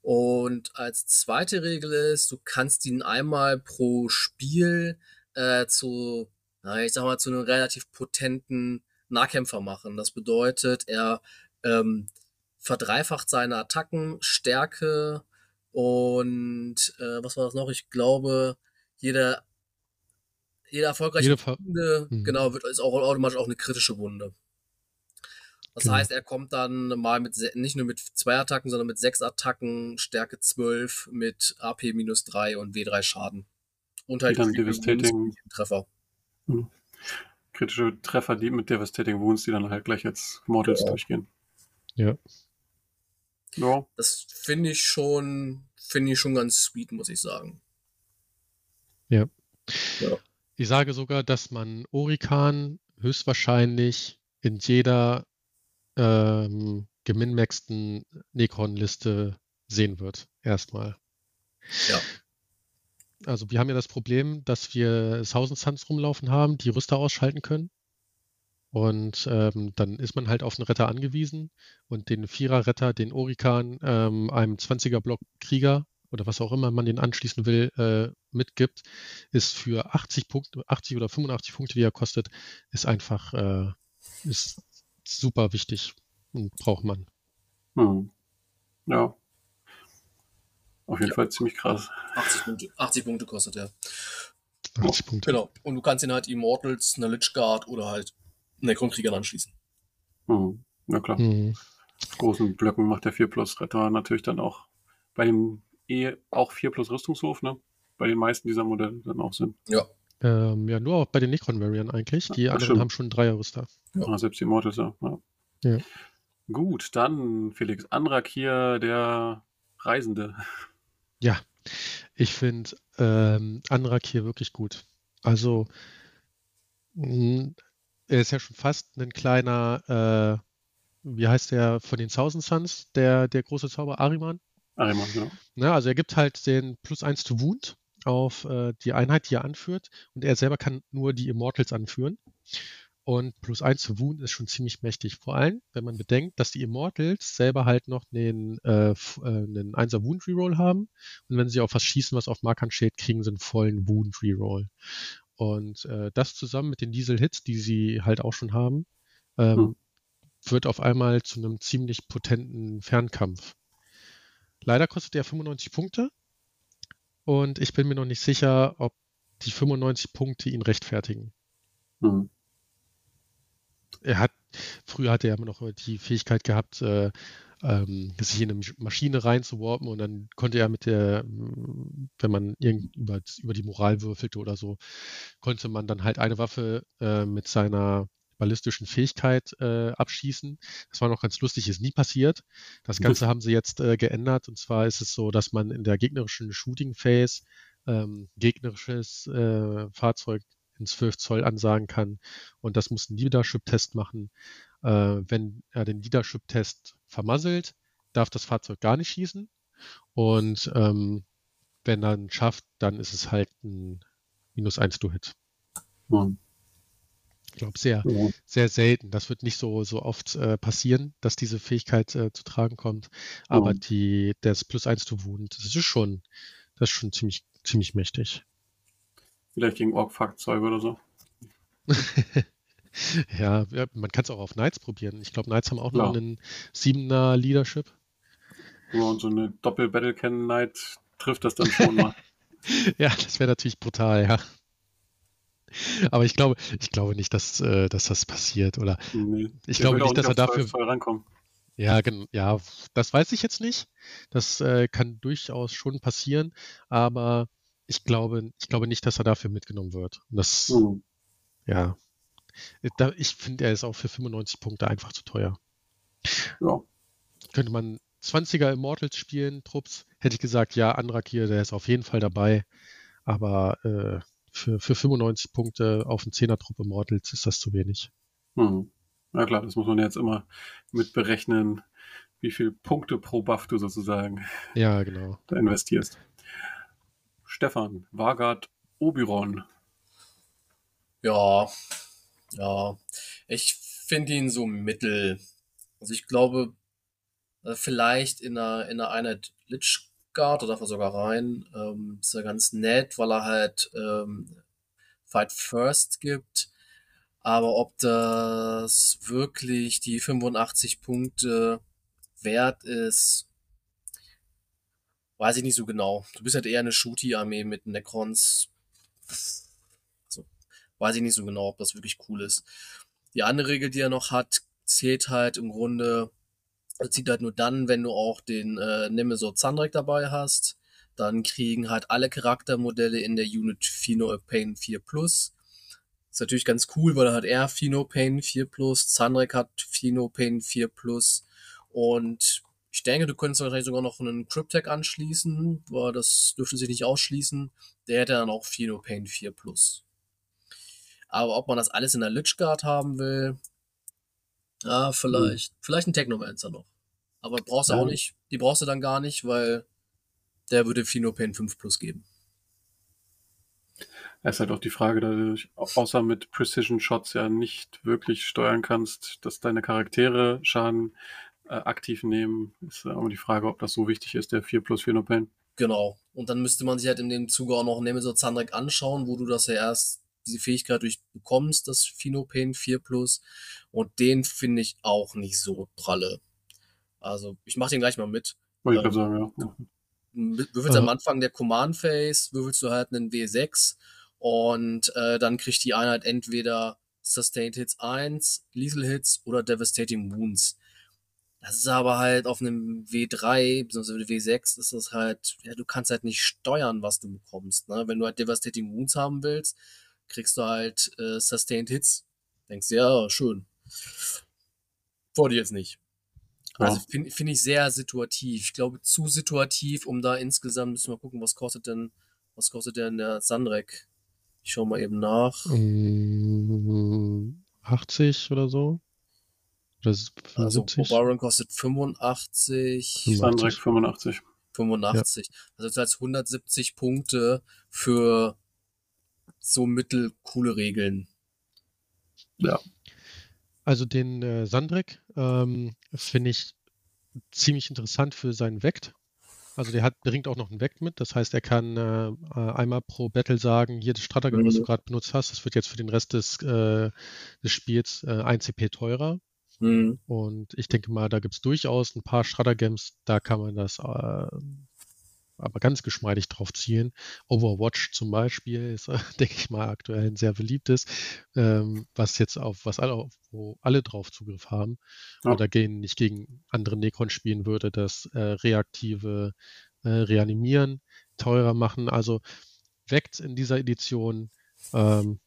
Und als zweite Regel ist, du kannst ihn einmal pro Spiel äh, zu, na, ich sag mal, zu einem relativ potenten Nahkämpfer machen. Das bedeutet, er ähm, verdreifacht seine Attacken, Stärke und äh, was war das noch? Ich glaube, jede, jede erfolgreiche Jede Ver- Wunde, Mhm. genau, wird, ist auch automatisch auch eine kritische Wunde. Das Genau. heißt, er kommt dann mal mit nicht nur mit zwei Attacken, sondern mit sechs Attacken, Stärke 12, mit AP minus 3 und W3 Schaden. Und halt Wounds, Treffer. Kritische Treffer, die mit Devastating Wounds, die dann halt gleich als Mortals Ja. durchgehen. Ja. Ja, Das finde ich schon, finde ich schon ganz sweet, muss ich sagen. Ich sage sogar, dass man Orikan höchstwahrscheinlich in jeder ähm, geminmaxten Necron-Liste sehen wird. Erstmal. Ja. Also wir haben ja das Problem, dass wir Thousand Suns rumlaufen haben, die Rüster ausschalten können. Und ähm, dann ist man halt auf einen Retter angewiesen und den Vierer-Retter, den Orikan, ähm, einem 20er-Block Krieger oder was auch immer man den anschließen will, äh, mitgibt, ist für 80 Punkte, 80 oder 85 Punkte, die er kostet, ist einfach äh, ist super wichtig und braucht man. hm. ja. Auf jeden Ja. Fall ziemlich krass. 80 Punkte, 80 Punkte kostet er. 80 Punkte. Genau. Und du kannst ihn halt Immortals, einer Lich Guard oder halt Necron-Kriegern anschließen. Hm. Ja klar. Hm. großen Blöcken macht der 4 plus Retter natürlich dann auch bei dem eh auch 4 plus Rüstungshof, ne? Bei den meisten dieser Modelle dann auch sind. Ja. Ähm, ja, nur auch bei den Necron-Varianten eigentlich. Die Ach, anderen stimmt. haben schon Dreier-Rüster. Ja. Ah, selbst die Immortals, ja. ja. Ja. Gut, dann Felix Andrak hier, der Reisende. Ja, ich finde ähm, Anrak hier wirklich gut. Also, mh, er ist ja schon fast ein kleiner, äh, wie heißt der von den Thousand Suns, der, der große Zauber Ariman. Ariman, ja. Ne, also er gibt halt den plus eins to Wound auf äh, die Einheit, die er anführt. Und er selber kann nur die Immortals anführen. Und plus eins to Wound ist schon ziemlich mächtig. Vor allem, wenn man bedenkt, dass die Immortals selber halt noch einen, äh, äh, einen 1er Wound Reroll haben. Und wenn sie auf was schießen, was auf Markern steht, kriegen sie einen vollen Wound Reroll. Und äh, das zusammen mit den Diesel-Hits, die sie halt auch schon haben, ähm, Hm. wird auf einmal zu einem ziemlich potenten Fernkampf. Leider kostet er 95 Punkte und ich bin mir noch nicht sicher, ob die 95 Punkte ihn rechtfertigen. Hm. Er hat, früher hatte er immer noch die Fähigkeit gehabt, äh, ähm, sich in eine Masch- Maschine reinzuwarpen und dann konnte er mit der, wenn man irgend über, über die Moral würfelte oder so, konnte man dann halt eine Waffe äh, mit seiner ballistischen Fähigkeit äh, abschießen. Das war noch ganz lustig, ist nie passiert. Das Ganze haben sie jetzt äh, geändert und zwar ist es so, dass man in der gegnerischen Shooting Phase ähm, gegnerisches äh, Fahrzeug in 12 Zoll ansagen kann und das muss einen Leadership-Test machen. Äh, wenn er den Leadership-Test vermasselt, darf das Fahrzeug gar nicht schießen und ähm, wenn er ihn schafft, dann ist es halt ein minus 1 to Hit. Hm. Ich glaube, sehr, Ja. sehr selten. Das wird nicht so, so oft äh, passieren, dass diese Fähigkeit äh, zu tragen kommt. Aber Mhm. die, das plus 1 to Wound, das ist schon, das ist schon ziemlich, ziemlich mächtig. Vielleicht gegen Ork-Fahrzeuge oder so. Ja, ja, man kann es auch auf Knights probieren. Ich glaube, Knights haben auch Ja. nur einen 7er Leadership. Ja, und so eine Doppel-Battle-Cannon-Night trifft das dann schon mal. Ja, das wäre natürlich brutal, ja. Aber ich glaube, ich glaube nicht, dass, äh, dass das passiert. Oder Nee. ich glaube nicht, dass er dafür, Zoll rankommen. Ja, ja, das weiß ich jetzt nicht. Das äh, kann durchaus schon passieren, aber ich glaube, ich glaube nicht, dass er dafür mitgenommen wird. das, mhm. ja, ich finde, er ist auch für 95 Punkte einfach zu teuer. Ja. Könnte man 20er Immortals spielen, Trupps, hätte ich gesagt, ja, Andrakir, der ist auf jeden Fall dabei. Aber äh, für, für 95 Punkte auf einen 10er-Trupp Immortals ist das zu wenig. Hm. Ja klar, das muss man jetzt immer mit berechnen, wie viele Punkte pro Buff du sozusagen ja, genau. da investierst. Stefan, Vargard, Oberon. Ja, ja. Ich finde ihn so mittel. Also ich glaube, äh, vielleicht in einer, in einer Einheit Lichguard oder sogar rein, ähm, ist er ganz nett, weil er halt ähm, Fight First gibt. Aber ob das wirklich die 85 Punkte wert ist, weiß ich nicht so genau. Du bist halt eher eine Shooty-Armee mit Necrons. Also, weiß ich nicht so genau, ob das wirklich cool ist. Die andere Regel, die er noch hat, zählt halt im Grunde, zieht halt nur dann, wenn du auch den äh, Nemesis Zandrek dabei hast. Dann kriegen halt alle Charaktermodelle in der Unit Pheno Pain 4 Plus ist natürlich ganz cool, weil er hat er Pain 4 Plus, Zandrek hat Pain 4 Plus und ich denke, du könntest wahrscheinlich sogar noch einen Cryptech anschließen, weil das dürfte sich nicht ausschließen. Der hätte dann auch Pain 4 Plus. Aber ob man das alles in der Lich Guard haben will, ja, vielleicht. Hm. Vielleicht ein Technomancer noch. Aber brauchst du ja. auch nicht. Die brauchst du dann gar nicht, weil der würde Pain 5 Plus geben. Es ist halt auch die Frage, dass du außer mit Precision Shots ja nicht wirklich steuern kannst, dass deine Charaktere Schaden äh, aktiv nehmen. Ist auch die Frage, ob das so wichtig ist, der 4 plus 4 No Pain. Genau. Und dann müsste man sich halt in dem Zuge auch noch Nemesis Zandrek anschauen, wo du das ja erst diese Fähigkeit durch bekommst, das Phenopain 4 Plus. Und den finde ich auch nicht so pralle. Also, ich mache den gleich mal mit. Ich ähm, sagen, ja. Würfelst ja. am Anfang der Command Phase, würfelst du halt einen W6 und äh, dann kriegt die Einheit entweder Sustained Hits 1, Lethal Hits oder Devastating Wounds. Das ist aber halt auf einem W3 bzw. W6 ist das halt, ja, du kannst halt nicht steuern, was du bekommst. Ne? Wenn du halt Devastating Wounds haben willst, kriegst du halt äh, Sustained Hits. Denkst du, ja, schön. Wollte ich jetzt nicht. Also finde find ich sehr situativ. Ich glaube, zu situativ, um da insgesamt, müssen wir gucken, was kostet denn, was kostet denn der Sandrek? Ich schau mal eben nach. 80 oder so. Oder 75? Also Baron kostet 85. Sandrek 85. 85. Ja. Also das heißt 170 Punkte für so mittelcoole Regeln. Ja. Also den äh, Sandrek ähm, finde ich ziemlich interessant für seinen Vect. Also der hat, bringt auch noch einen Vect mit. Das heißt, er kann äh, äh einmal pro Battle sagen, hier das Stratagem, mhm. was du mhm. gerade benutzt hast, das wird jetzt für den Rest des, äh, des Spiels äh, 1 CP teurer. Mhm. Und ich denke mal, da gibt es durchaus ein paar Stratagems, da kann man das äh, aber ganz geschmeidig drauf zielen. Overwatch zum Beispiel ist, denke ich mal, aktuell ein sehr beliebtes, ähm, was jetzt auf, was alle, wo alle drauf Zugriff haben ja. oder gehen nicht gegen andere Necron spielen würde, das äh, reaktive äh, Reanimieren teurer machen. Also weckt in dieser Edition ähm,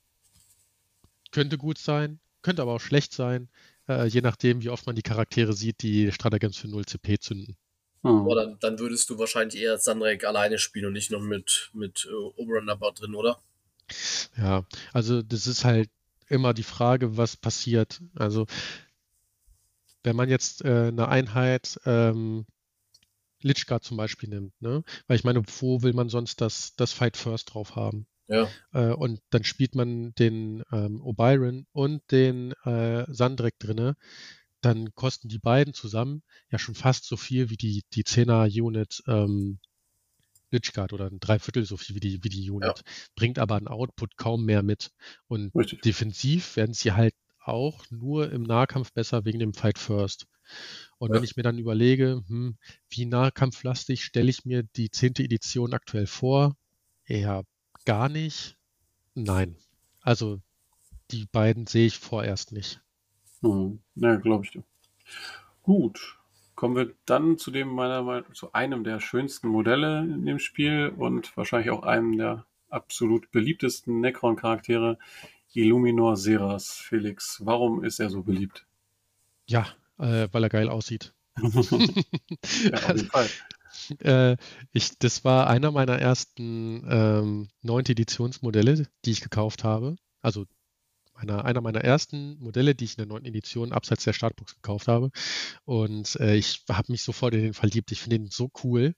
könnte gut sein, könnte aber auch schlecht sein, äh, je nachdem, wie oft man die Charaktere sieht, die Stratagems für 0 CP zünden. Mhm. Aber dann, dann, würdest du wahrscheinlich eher Sandrek alleine spielen und nicht noch mit, mit uh, Oberon dabei drin, oder? Ja, also das ist halt immer die Frage, was passiert. Also wenn man jetzt äh, eine Einheit ähm, Lichguard zum Beispiel nimmt, ne? Weil ich meine, wo will man sonst das, das Fight First drauf haben? Ja. Äh, und dann spielt man den ähm, O'Byron und den äh, Sandrek drinne dann kosten die beiden zusammen ja schon fast so viel wie die, die 10er Unit ähm, Lichguard oder ein Dreiviertel so viel wie die, wie die Unit. Ja. Bringt aber ein Output kaum mehr mit. Und Richtig. defensiv werden sie halt auch nur im Nahkampf besser wegen dem Fight First. Und ja. wenn ich mir dann überlege, hm, wie nahkampflastig stelle ich mir die 10. Edition aktuell vor? Eher gar nicht. Nein. Also die beiden sehe ich vorerst nicht. Mhm. Ja, glaube ich dir. Gut. kommen wir dann zu dem meiner Meinung zu einem der schönsten Modelle in dem Spiel und wahrscheinlich auch einem der absolut beliebtesten Necron-Charaktere, Illuminor Seras. Felix, warum ist er so beliebt? Ja, äh, weil er geil aussieht. ja, auf jeden Fall. Äh, ich, das war einer meiner ersten ähm, 9. Editionsmodelle, die ich gekauft habe. Also einer, einer meiner ersten Modelle, die ich in der 9. Edition abseits der Startbox gekauft habe. Und äh, ich habe mich sofort in den verliebt. Ich finde ihn so cool.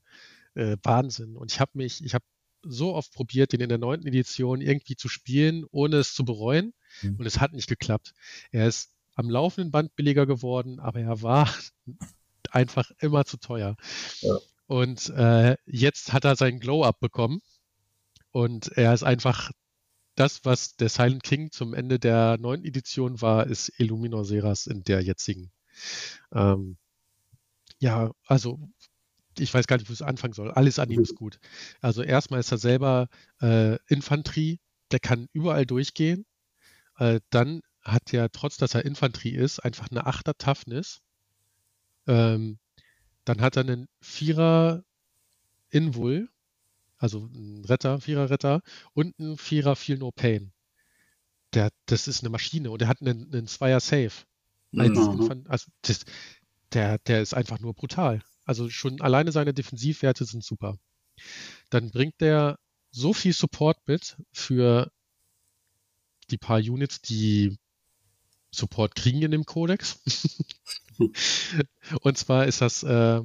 Äh, Wahnsinn. Und ich habe mich, ich habe so oft probiert, den in der 9. Edition irgendwie zu spielen, ohne es zu bereuen. Mhm. Und es hat nicht geklappt. Er ist am laufenden Band billiger geworden, aber er war einfach immer zu teuer. Ja. Und äh, jetzt hat er seinen Glow-Up bekommen. Und er ist einfach das, was der Silent King zum Ende der neunten Edition war, ist Illuminor Seras in der jetzigen. Ähm, ja, also ich weiß gar nicht, wo es anfangen soll. Alles an ihm ist gut. Also erstmal ist er selber äh, Infanterie, der kann überall durchgehen. Äh, dann hat er, trotz dass er Infanterie ist, einfach eine Achter Toughness. Ähm, dann hat er einen Vierer Invul, also ein Retter, Vierer Retter und ein Vierer Feel No Pain. Der, das ist eine Maschine und er hat einen, einen Zweier Safe. Mhm. Also das, der, der ist einfach nur brutal. Also schon alleine seine Defensivwerte sind super. Dann bringt der so viel Support mit für die paar Units, die Support kriegen in dem Codex. und zwar ist das äh,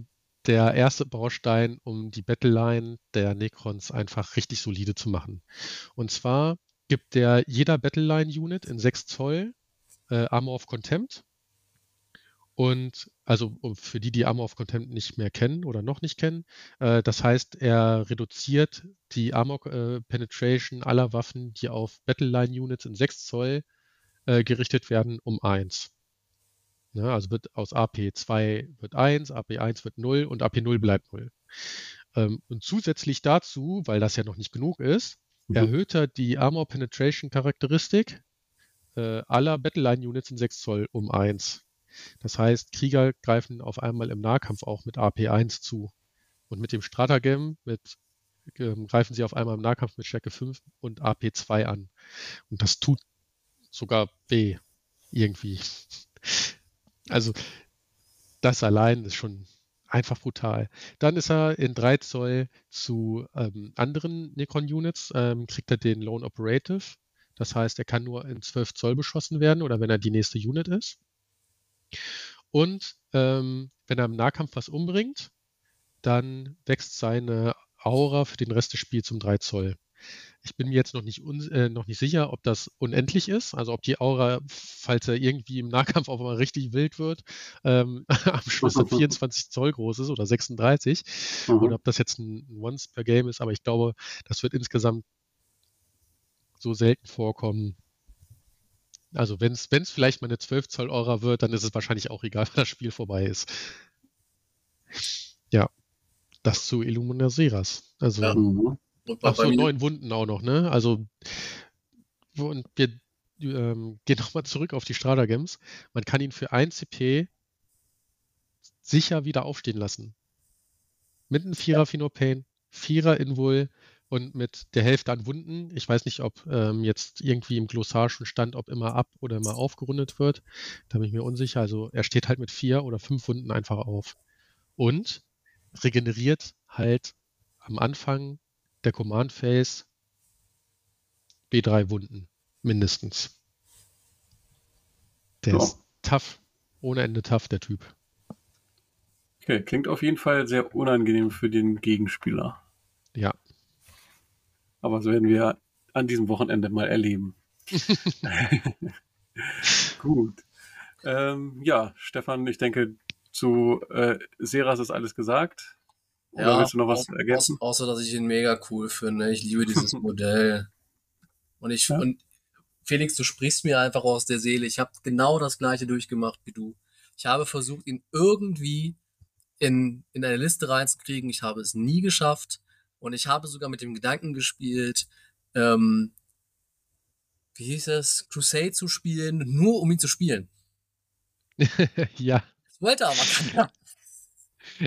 der erste Baustein, um die Battleline der Necrons einfach richtig solide zu machen. Und zwar gibt der jeder Battleline-Unit in 6 Zoll äh, Armor of Contempt. Und also für die, die Armor of Contempt nicht mehr kennen oder noch nicht kennen, äh, das heißt, er reduziert die Armor äh, Penetration aller Waffen, die auf Battleline-Units in 6 Zoll äh, gerichtet werden, um 1. Ja, also wird aus AP2 wird 1, AP1 wird 0 und AP0 bleibt 0. Ähm, und zusätzlich dazu, weil das ja noch nicht genug ist, mhm. erhöht er die Armor Penetration Charakteristik äh, aller Battleline Units in 6 Zoll um 1. Das heißt, Krieger greifen auf einmal im Nahkampf auch mit AP1 zu. Und mit dem Stratagem mit, äh, greifen sie auf einmal im Nahkampf mit Stärke 5 und AP2 an. Und das tut sogar weh. Irgendwie. Also das allein ist schon einfach brutal. Dann ist er in 3 Zoll zu ähm, anderen Necron-Units, ähm, kriegt er den Lone Operative. Das heißt, er kann nur in 12 Zoll beschossen werden oder wenn er die nächste Unit ist. Und ähm, wenn er im Nahkampf was umbringt, dann wächst seine Aura für den Rest des Spiels um 3 Zoll. Ich bin mir jetzt noch nicht, äh, noch nicht sicher, ob das unendlich ist, also ob die Aura, falls er irgendwie im Nahkampf auf einmal richtig wild wird, ähm, am Schluss dann 24 Zoll groß ist oder 36, mhm. oder ob das jetzt ein, Once per Game ist, aber ich glaube, das wird insgesamt so selten vorkommen. Also wenn es vielleicht mal eine 12 Zoll Aura wird, dann ist es wahrscheinlich auch egal, wenn das Spiel vorbei ist. Ja, das zu Illuminaseras. Also ja. Mhm. Ach so, neun Wunden auch noch, ne? Also, und wir ähm, gehen nochmal zurück auf die Strada Games. Man kann ihn für 1 CP sicher wieder aufstehen lassen. Mit einem Vierer. Phenopain, Vierer Invul und mit der Hälfte an Wunden. Ich weiß nicht, ob ähm, jetzt irgendwie im Glossar schon stand, ob immer ab oder immer aufgerundet wird. Da bin ich mir unsicher. Also er steht halt mit vier oder fünf Wunden einfach auf. Und regeneriert halt am Anfang der Command Phase B3 Wunden, mindestens. Der ja. ist tough, ohne Ende tough, der Typ. Okay, klingt auf jeden Fall sehr unangenehm für den Gegenspieler. Ja. Aber das werden wir an diesem Wochenende mal erleben. Gut. Ähm, ja, Stefan, ich denke, zu äh, Seras ist alles gesagt. Oder ja, willst du noch was au ergänzen? Außer, dass ich ihn mega cool finde. Ich liebe dieses Modell. Und ich, ja. und Felix, du sprichst mir einfach aus der Seele. Ich habe genau das gleiche durchgemacht wie du. Ich habe versucht, ihn irgendwie in, in eine Liste reinzukriegen. Ich habe es nie geschafft. Und ich habe sogar mit dem Gedanken gespielt, ähm, wie hieß es, Crusade zu spielen, nur um ihn zu spielen. ja. Das wollte aber keiner.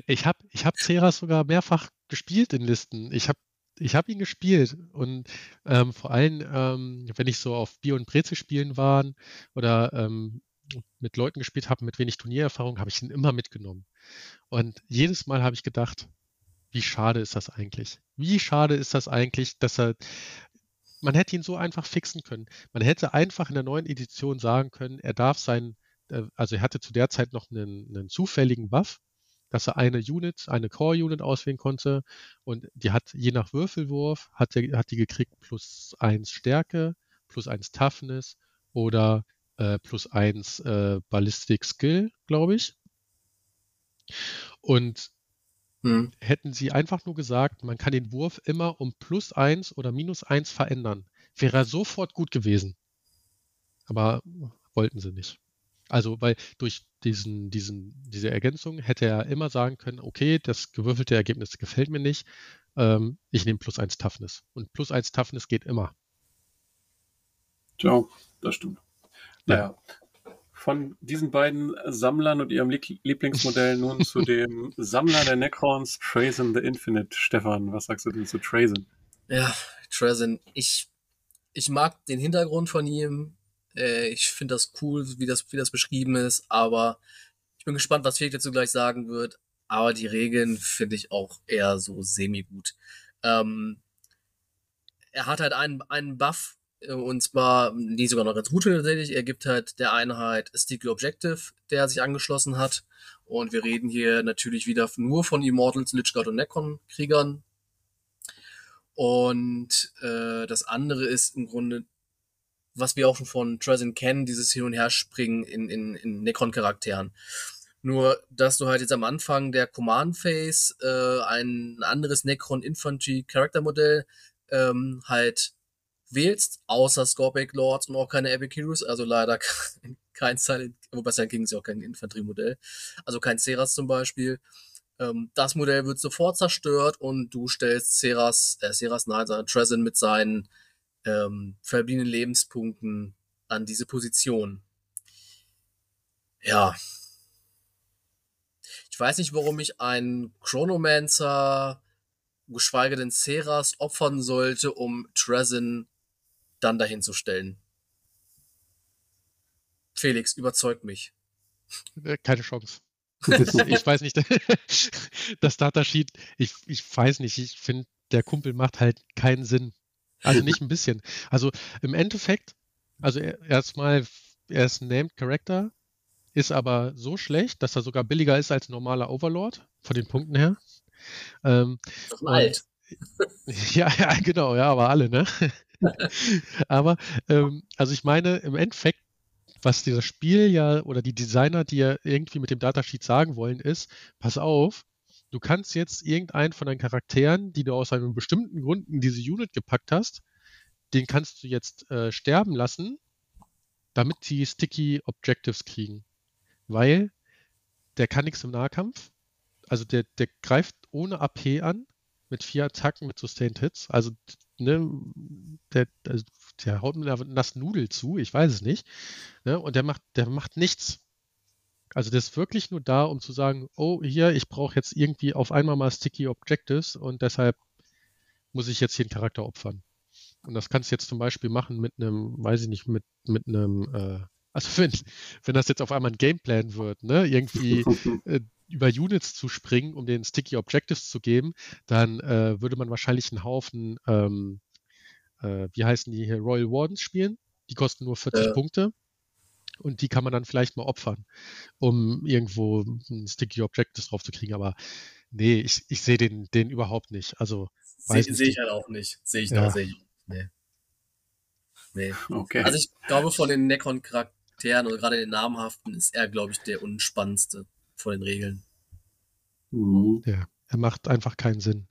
Ich habe ich hab Ceras sogar mehrfach gespielt in Listen. Ich habe ich hab ihn gespielt und ähm, vor allem, ähm, wenn ich so auf Bier- und Brezel spielen war oder ähm, mit Leuten gespielt habe mit wenig Turniererfahrung, habe ich ihn immer mitgenommen. Und jedes Mal habe ich gedacht, wie schade ist das eigentlich? Wie schade ist das eigentlich, dass er man hätte ihn so einfach fixen können. Man hätte einfach in der neuen Edition sagen können, er darf sein, äh, also er hatte zu der Zeit noch einen, einen zufälligen Buff, dass er eine Unit, eine Core-Unit auswählen konnte und die hat je nach Würfelwurf, hat, der, hat die gekriegt plus eins Stärke, plus eins Toughness oder äh, plus eins äh, Ballistic Skill, glaube ich. Und hm. hätten sie einfach nur gesagt, man kann den Wurf immer um plus eins oder minus eins verändern, wäre er sofort gut gewesen. Aber wollten sie nicht. Also, weil durch diesen, diesen, diese Ergänzung hätte er immer sagen können, okay, das gewürfelte Ergebnis gefällt mir nicht, ähm, ich nehme plus eins Toughness. Und plus eins Toughness geht immer. Tja, das stimmt. Naja, von diesen beiden Sammlern und ihrem Lieblingsmodell nun zu dem Sammler der Necrons, Trazen the Infinite. Stefan, was sagst du denn zu Trazen? Ja, Trazen, ich, ich mag den Hintergrund von ihm. Äh, ich finde das cool, wie das, wie das beschrieben ist, aber ich bin gespannt, was Felix dazu gleich sagen wird. Aber die Regeln finde ich auch eher so semi-gut. Ähm, er hat halt einen, einen Buff, äh, und zwar, die sogar noch ganz gut tatsächlich. Er gibt halt der Einheit Sticky Objective, der sich angeschlossen hat. Und wir reden hier natürlich wieder nur von Immortals, Lichguard und Necron-Kriegern. Und äh, das andere ist im Grunde, was wir auch schon von Trezin kennen, dieses Hin- und Herspringen in, in, in Necron-Charakteren. Nur, dass du halt jetzt am Anfang der Command Phase äh, ein anderes Necron Infantry Charaktermodell ähm, halt wählst, außer Scorpic Lords und auch keine Epic Heroes, also leider kein Silent, wobei Silent King ist ja auch kein Infanteriemodell, also kein Ceras zum Beispiel. Ähm, das Modell wird sofort zerstört und du stellst Ceras, äh, Ceras, nein, Trezin mit seinen ähm, verbliebenen Lebenspunkten an diese Position. Ja. Ich weiß nicht, warum ich einen Chronomancer, geschweige denn Ceras, opfern sollte, um Trezin dann dahin zu stellen. Felix, überzeugt mich. Äh, keine Chance. ich weiß nicht, das Datasheet, ich, ich weiß nicht, ich finde, der Kumpel macht halt keinen Sinn. Also nicht ein bisschen. Also im Endeffekt, also erstmal, er ist ein Named Character, ist aber so schlecht, dass er sogar billiger ist als normaler Overlord, von den Punkten her. Ähm, Doch alt. Ja, ja, genau, ja, aber alle, ne? Aber, ähm, also ich meine, im Endeffekt, was dieses Spiel ja oder die Designer, die ja irgendwie mit dem Datasheet sagen wollen, ist, pass auf, du kannst jetzt irgendeinen von deinen Charakteren, die du aus einem bestimmten Grund in diese Unit gepackt hast, den kannst du jetzt äh, sterben lassen, damit die Sticky Objectives kriegen. Weil der kann nichts im Nahkampf. Also der, der greift ohne AP an, mit vier Attacken mit Sustained Hits. Also ne, der, also der haut mir eine nasse Nudel zu, ich weiß es nicht. Ne, und der macht, der macht nichts. Also der ist wirklich nur da, um zu sagen, oh, hier, ich brauche jetzt irgendwie auf einmal mal Sticky Objectives und deshalb muss ich jetzt hier einen Charakter opfern. Und das kannst du jetzt zum Beispiel machen mit einem, weiß ich nicht, mit, mit einem, äh, also wenn, wenn das jetzt auf einmal ein Gameplan wird, ne, irgendwie äh, über Units zu springen, um den Sticky Objectives zu geben, dann äh, würde man wahrscheinlich einen Haufen, ähm, äh, wie heißen die hier, Royal Wardens spielen. Die kosten nur 40 äh. Punkte. Und die kann man dann vielleicht mal opfern, um irgendwo ein Sticky Objectives drauf zu kriegen. Aber nee, ich, ich sehe den, den überhaupt nicht. Also sehe seh ich halt auch nicht. Sehe ich ja. da, sehe ich. Nee. Nee. Okay. Also ich glaube, von den Necron-Charakteren oder gerade den namhaften ist er, glaube ich, der unspannendste von den Regeln. Mhm. Ja, er macht einfach keinen Sinn.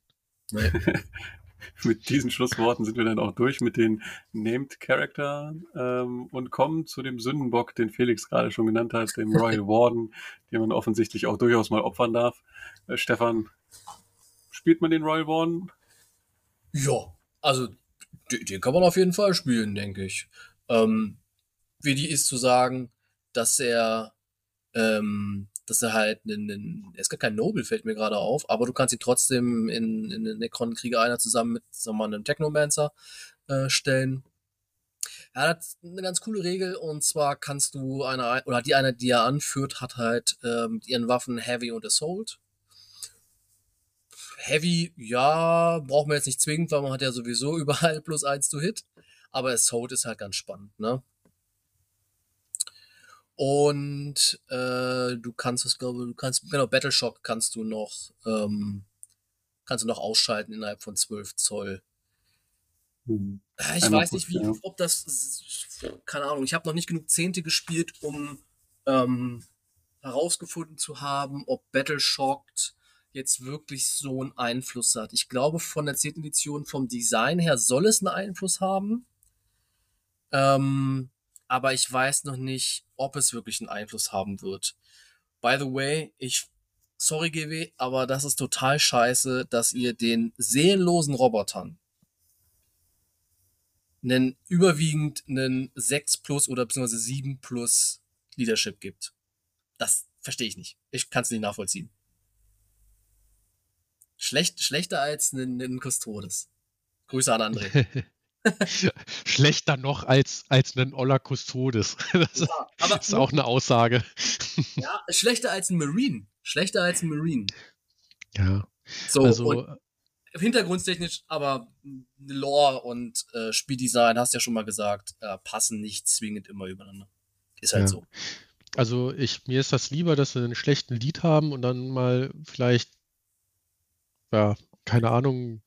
Nee. mit diesen Schlussworten sind wir dann auch durch mit den Named Character ähm, und kommen zu dem Sündenbock, den Felix gerade schon genannt hat, dem Royal Warden, den man offensichtlich auch durchaus mal opfern darf. Äh, Stefan, spielt man den Royal Warden? Ja, also den kann man auf jeden Fall spielen, denke ich. Ähm, wie die ist zu sagen, dass er ähm, dass er halt einen, einen, ist gar kein Noble, fällt mir gerade auf, aber du kannst ihn trotzdem in, in den Necron-Krieger einer zusammen mit, sagen wir mal, einem Technomancer äh, stellen. Er hat eine ganz coole Regel und zwar kannst du eine, oder die eine, die er anführt, hat halt ähm, ihren Waffen Heavy und Assault. Heavy, ja, brauchen wir jetzt nicht zwingend, weil man hat ja sowieso überall plus eins zu Hit. Aber Assault ist halt ganz spannend, ne? Und äh, du kannst das, glaube du kannst, genau, Battleshock kannst du noch, ähm, kannst du noch ausschalten innerhalb von 12 Zoll. Hm. Ich Einmal weiß nicht, wie, ja. ob das, keine Ahnung, ich habe noch nicht genug Zehnte gespielt, um ähm, herausgefunden zu haben, ob Battleshocked jetzt wirklich so einen Einfluss hat. Ich glaube, von der 10. Edition vom Design her soll es einen Einfluss haben. Ähm, aber ich weiß noch nicht, ob es wirklich einen Einfluss haben wird. By the way, ich, sorry GW, aber das ist total scheiße, dass ihr den seelenlosen Robotern einen überwiegend einen 6 plus oder beziehungsweise 7 plus Leadership gibt. Das verstehe ich nicht. Ich kann es nicht nachvollziehen. Schlecht, schlechter als ein, ein Custodes. Grüße an André. Schlechter noch als, als ein Oller Custodes. Das ja, aber, ist auch eine Aussage. Ja, schlechter als ein Marine. Schlechter als ein Marine. Ja. So, also, hintergrundtechnisch, aber Lore und äh, Spieldesign, hast du ja schon mal gesagt, äh, passen nicht zwingend immer übereinander. Ist halt ja. so. Also ich, mir ist das lieber, dass wir einen schlechten Lied haben und dann mal vielleicht, ja, keine Ahnung,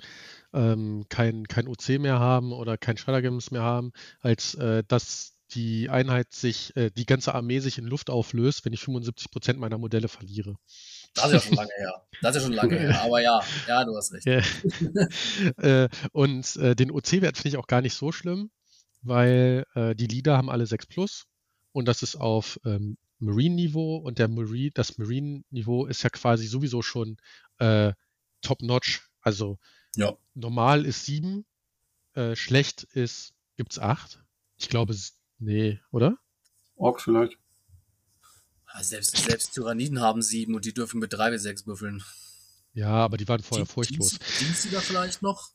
ähm, kein, kein OC mehr haben oder kein Shredder-Games mehr haben, als äh, dass die Einheit sich, äh, die ganze Armee sich in Luft auflöst, wenn ich 75% meiner Modelle verliere. Das ist ja schon lange her. Das ist ja schon lange her. Aber ja, ja, du hast recht. äh, und äh, den OC-Wert finde ich auch gar nicht so schlimm, weil äh, die Leader haben alle 6 plus und das ist auf ähm, Marine-Niveau und der Marine, das Marine-Niveau ist ja quasi sowieso schon äh, top-notch. Also ja. normal ist 7, äh, schlecht ist, gibt es 8. Ich glaube, nee, oder? Orks vielleicht. Selbst, selbst Tyranniden haben sieben und die dürfen mit drei bis sechs würfeln. Ja, aber die waren vorher die, furchtlos. Dienst, da vielleicht noch?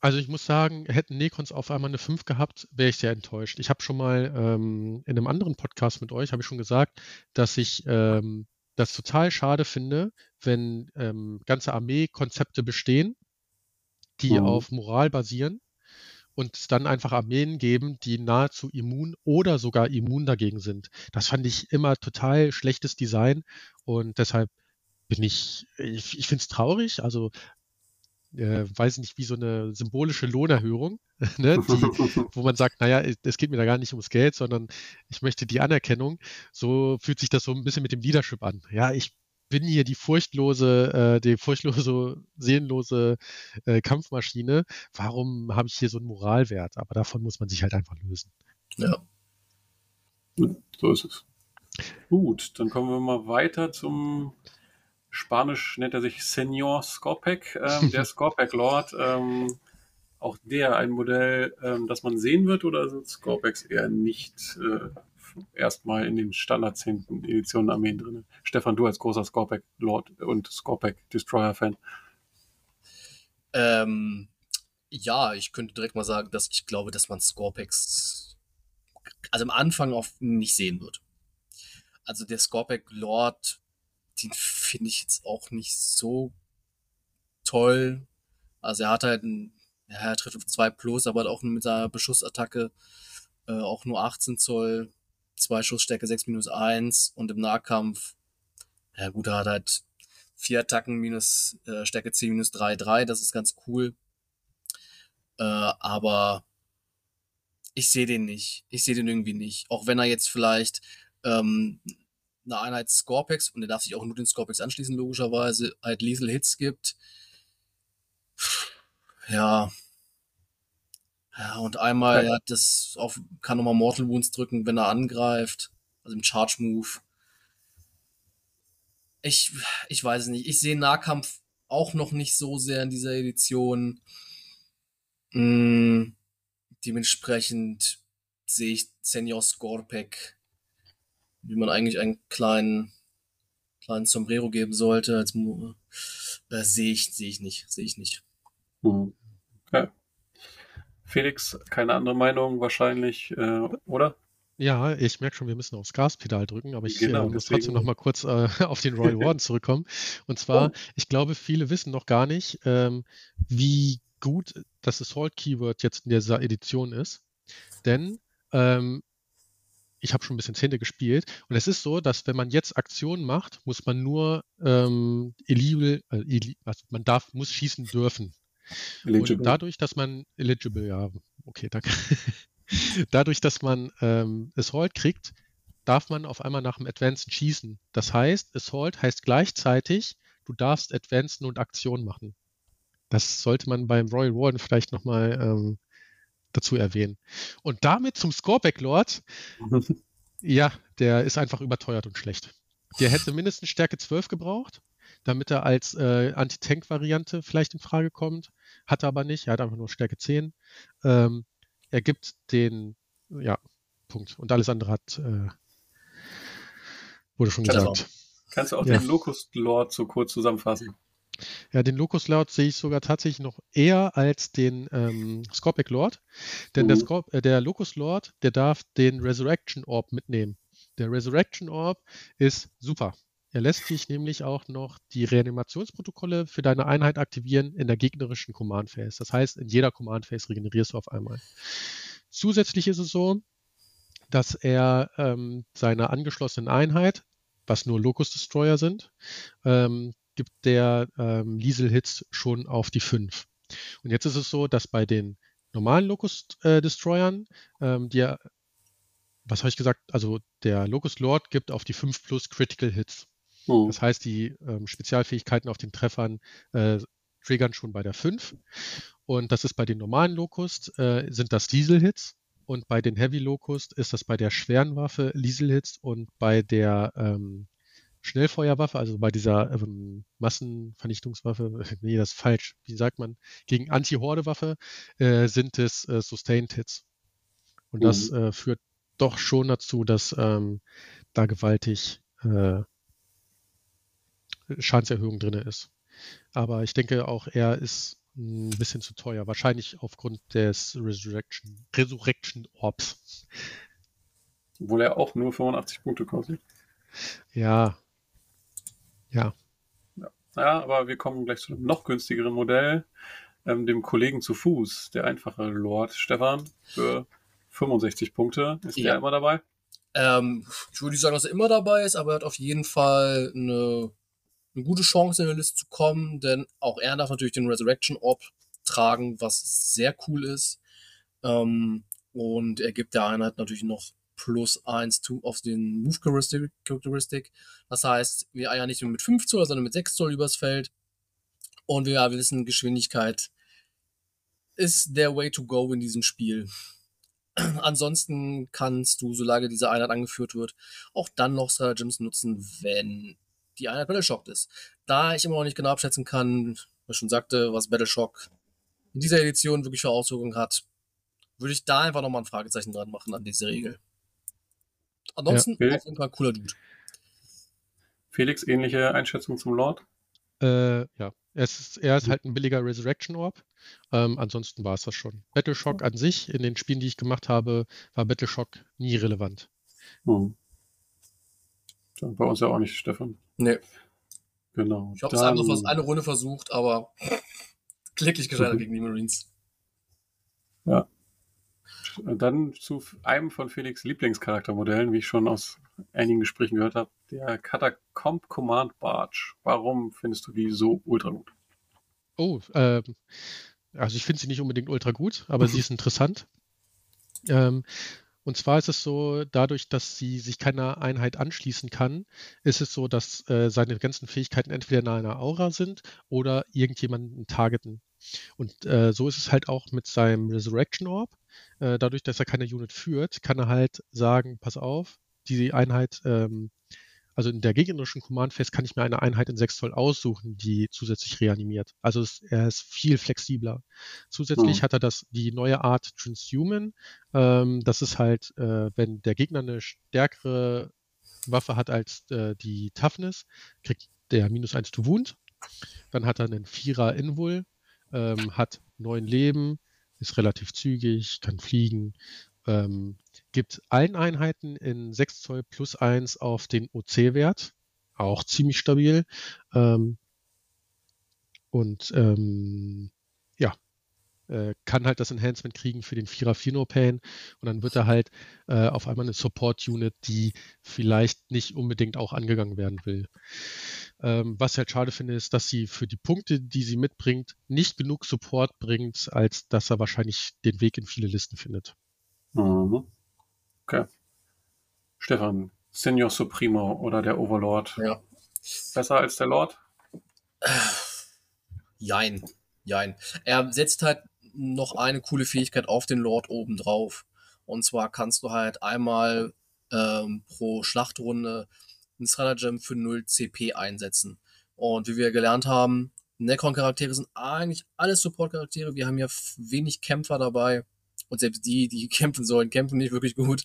Also ich muss sagen, hätten Necrons auf einmal eine 5 gehabt, wäre ich sehr enttäuscht. Ich habe schon mal ähm, in einem anderen Podcast mit euch, habe ich schon gesagt, dass ich ähm, das total schade finde, wenn ähm, ganze Armee-Konzepte bestehen, die mhm. auf Moral basieren und dann einfach Armeen geben, die nahezu immun oder sogar immun dagegen sind. Das fand ich immer total schlechtes Design und deshalb bin ich, ich, ich finde es traurig, also äh, weiß nicht, wie so eine symbolische Lohnerhöhung, ne, die, wo man sagt, naja, es geht mir da gar nicht ums Geld, sondern ich möchte die Anerkennung. So fühlt sich das so ein bisschen mit dem Leadership an. Ja, ich bin hier die furchtlose, äh, die furchtlose, seelenlose äh, Kampfmaschine. Warum habe ich hier so einen Moralwert? Aber davon muss man sich halt einfach lösen. Ja. So ist es. Gut, dann kommen wir mal weiter zum Spanisch nennt er sich Senor Scorpec, ähm, der Scorpec Lord. Ähm, auch der ein Modell, ähm, das man sehen wird, oder sind Scorpecs eher nicht äh, erstmal in den Standard 10. Editionen Armeen drin. Stefan, du als großer Scorpec Lord und Scorpec Destroyer Fan. Ähm, ja, ich könnte direkt mal sagen, dass ich glaube, dass man Scorpex also am Anfang oft nicht sehen wird. Also der Scorpec Lord, den finde ich jetzt auch nicht so toll. Also er hat halt ein, ja, er trifft auf 2 plus, aber auch mit seiner Beschussattacke äh, auch nur 18 Zoll zwei Schussstärke 6 minus 1 und im Nahkampf, ja gut, er hat halt vier Attacken minus äh, Stärke 10 minus 3, 3, das ist ganz cool. Äh, aber ich sehe den nicht. Ich sehe den irgendwie nicht. Auch wenn er jetzt vielleicht ähm, eine Einheit Scorpex, und er darf sich auch nur den Scorpex anschließen, logischerweise, halt Lethal Hits gibt. Ja, ja, und einmal, er hat das auf, kann nochmal Mortal Wounds drücken, wenn er angreift. Also im Charge Move. Ich, ich weiß es nicht. Ich sehe Nahkampf auch noch nicht so sehr in dieser Edition. Mm, dementsprechend sehe ich Senior Scorpec, wie man eigentlich einen kleinen, kleinen Sombrero geben sollte, als äh, sehe ich, sehe ich nicht, sehe ich nicht. Mhm. Felix, keine andere Meinung wahrscheinlich, äh, oder? Ja, ich merke schon, wir müssen aufs Gaspedal drücken, aber ich Genau, äh, muss deswegen- trotzdem noch mal kurz äh, auf den Royal Warden zurückkommen. Und zwar, Oh. ich glaube, viele wissen noch gar nicht, ähm, wie gut das Assault-Keyword jetzt in dieser Edition ist. Denn ähm, ich habe schon ein bisschen Zehnte gespielt und es ist so, dass wenn man jetzt Aktionen macht, muss man nur ähm, illegal, äh, illi- also man darf, muss schießen dürfen. Und Eligible. dadurch, dass man eligible, ja, okay, danke. dadurch, dass man ähm, Assault kriegt, darf man auf einmal nach dem Advancen schießen. Das heißt, Assault heißt gleichzeitig, du darfst Advancen und Aktion machen. Das sollte man beim Royal Warden vielleicht nochmal ähm, dazu erwähnen. Und damit zum Scoreback Lord. Ja, der ist einfach überteuert und schlecht. Der hätte mindestens Stärke 12 gebraucht, damit er als äh, Anti-Tank-Variante vielleicht in Frage kommt. Hat er aber nicht. Er hat einfach nur Stärke 10. Ähm, er gibt den, ja, Punkt. Und alles andere hat, äh, wurde schon Treffer. gesagt. Kannst du auch Ja. den Locust Lord so kurz zusammenfassen? Ja, den Locus Lord sehe ich sogar tatsächlich noch eher als den ähm, Scorpic Lord. Denn der, Mhm. Scorp äh, der Locus Lord, der darf den Resurrection Orb mitnehmen. Der Resurrection Orb ist super. Er lässt dich nämlich auch noch die Reanimationsprotokolle für deine Einheit aktivieren in der gegnerischen Command Phase. Das heißt, in jeder Command Phase regenerierst du auf einmal. Zusätzlich ist es so, dass er ähm, seiner angeschlossenen Einheit, was nur Locus Destroyer sind, ähm, gibt der ähm, Liesel Hits schon auf die 5. Und jetzt ist es so, dass bei den normalen Locust äh, Destroyern, ähm, die, was habe ich gesagt, also der Locust Lord gibt auf die 5 plus Critical Hits. Mhm. Das heißt, die ähm, Spezialfähigkeiten auf den Treffern äh, triggern schon bei der 5. Und das ist bei den normalen Locust, äh, sind das Diesel-Hits. Und bei den Heavy Locust ist das bei der schweren Waffe Diesel-Hits und bei der ähm, Schnellfeuerwaffe, also bei dieser ähm, Massenvernichtungswaffe, nee, das ist falsch, wie sagt man, gegen Anti-Horde-Waffe äh, sind es äh, Sustained Hits. Und das Mhm. äh, führt doch schon dazu, dass ähm, da gewaltig äh, Schadenserhöhung drin ist. Aber ich denke auch, er ist ein bisschen zu teuer. Wahrscheinlich aufgrund des Resurrection, Resurrection Orbs. Obwohl er auch nur 85 Punkte kostet. Ja. Ja. Ja, aber wir kommen gleich zu einem noch günstigeren Modell, ähm, dem Kollegen zu Fuß, der einfache Lord Stefan, für 65 Punkte. Ist Ja. der immer dabei? Ähm, ich würde nicht sagen, dass er immer dabei ist, aber er hat auf jeden Fall eine, eine gute Chance in der Liste zu kommen, denn auch er darf natürlich den Resurrection Orb tragen, was sehr cool ist. Ähm, und er gibt der Einheit natürlich noch plus 1 to auf den Move Characteristic. Das heißt, wir eiern nicht nur mit 5 Zoll, sondern mit 6 Zoll übers Feld. Und wir wissen, Geschwindigkeit ist der Way to go in diesem Spiel. Ansonsten kannst du, solange diese Einheit angeführt wird, auch dann noch Stratagems nutzen, wenn die Einheit Battleshocked ist. Da ich immer noch nicht genau abschätzen kann, was ich schon sagte, was Battleshock in dieser Edition wirklich für Auswirkungen hat, würde ich da einfach nochmal ein Fragezeichen dran machen an diese Regel. Ansonsten Ja. auf jeden Fall ein cooler Dude. Felix, ähnliche Einschätzung zum Lord? Äh, ja. Ist, er ist halt ein billiger Resurrection Orb. Ähm, ansonsten war es das schon. Battleshock an sich, in den Spielen, die ich gemacht habe, war Battleshock nie relevant. Hm. Bei uns ja auch nicht, Stefan. Nee, Genau. ich habe es einmal vers- eine Runde versucht, aber kläglich gescheitert gegen die Marines. Dann zu einem von Felix Lieblingscharaktermodellen, wie ich schon aus einigen Gesprächen gehört habe, der Catacomb Command Barge. Warum findest du die so ultra gut? Oh, ähm, also ich finde sie nicht unbedingt ultra gut, aber sie ist interessant. Ähm, und zwar ist es so, dadurch, dass sie sich keiner Einheit anschließen kann, ist es so, dass äh, seine ganzen Fähigkeiten entweder in einer Aura sind oder irgendjemanden targeten. Und äh, so ist es halt auch mit seinem Resurrection Orb. Äh, dadurch, dass er keine Unit führt, kann er halt sagen, pass auf, die Einheit, ähm, also in der gegnerischen Command Phase kann ich mir eine Einheit in 6 Zoll aussuchen, die zusätzlich reanimiert. Also es, er ist viel flexibler. Zusätzlich Mhm. hat er das, die neue Art Transhuman. Ähm, das ist halt, äh, wenn der Gegner eine stärkere Waffe hat als äh, die Toughness, kriegt der minus 1 to Wound. Dann hat er einen Vierer Invul, ähm, hat neun Leben, ist relativ zügig, kann fliegen, ähm, gibt allen Einheiten in 6 Zoll plus 1 auf den OC-Wert, auch ziemlich stabil. Ähm, und ähm, ja, äh, kann halt das Enhancement kriegen für den Vierer Fino Pain und dann wird er halt äh, auf einmal eine Support Unit, die vielleicht nicht unbedingt auch angegangen werden will. Ähm, was ich halt schade finde, ist, dass sie für die Punkte, die sie mitbringt, nicht genug Support bringt, als dass er wahrscheinlich den Weg in viele Listen findet. Mhm. Okay. Stefan, Senior Supremo oder der Overlord? Ja. Besser als der Lord? Jein. Jein. Er setzt halt noch eine coole Fähigkeit auf den Lord oben drauf. Und zwar kannst du halt einmal ähm, pro Schlachtrunde ein Stratagem für 0 CP einsetzen. Und wie wir gelernt haben, Necron-Charaktere sind eigentlich alles Support-Charaktere. Wir haben ja wenig Kämpfer dabei. Und selbst die, die kämpfen sollen, kämpfen nicht wirklich gut.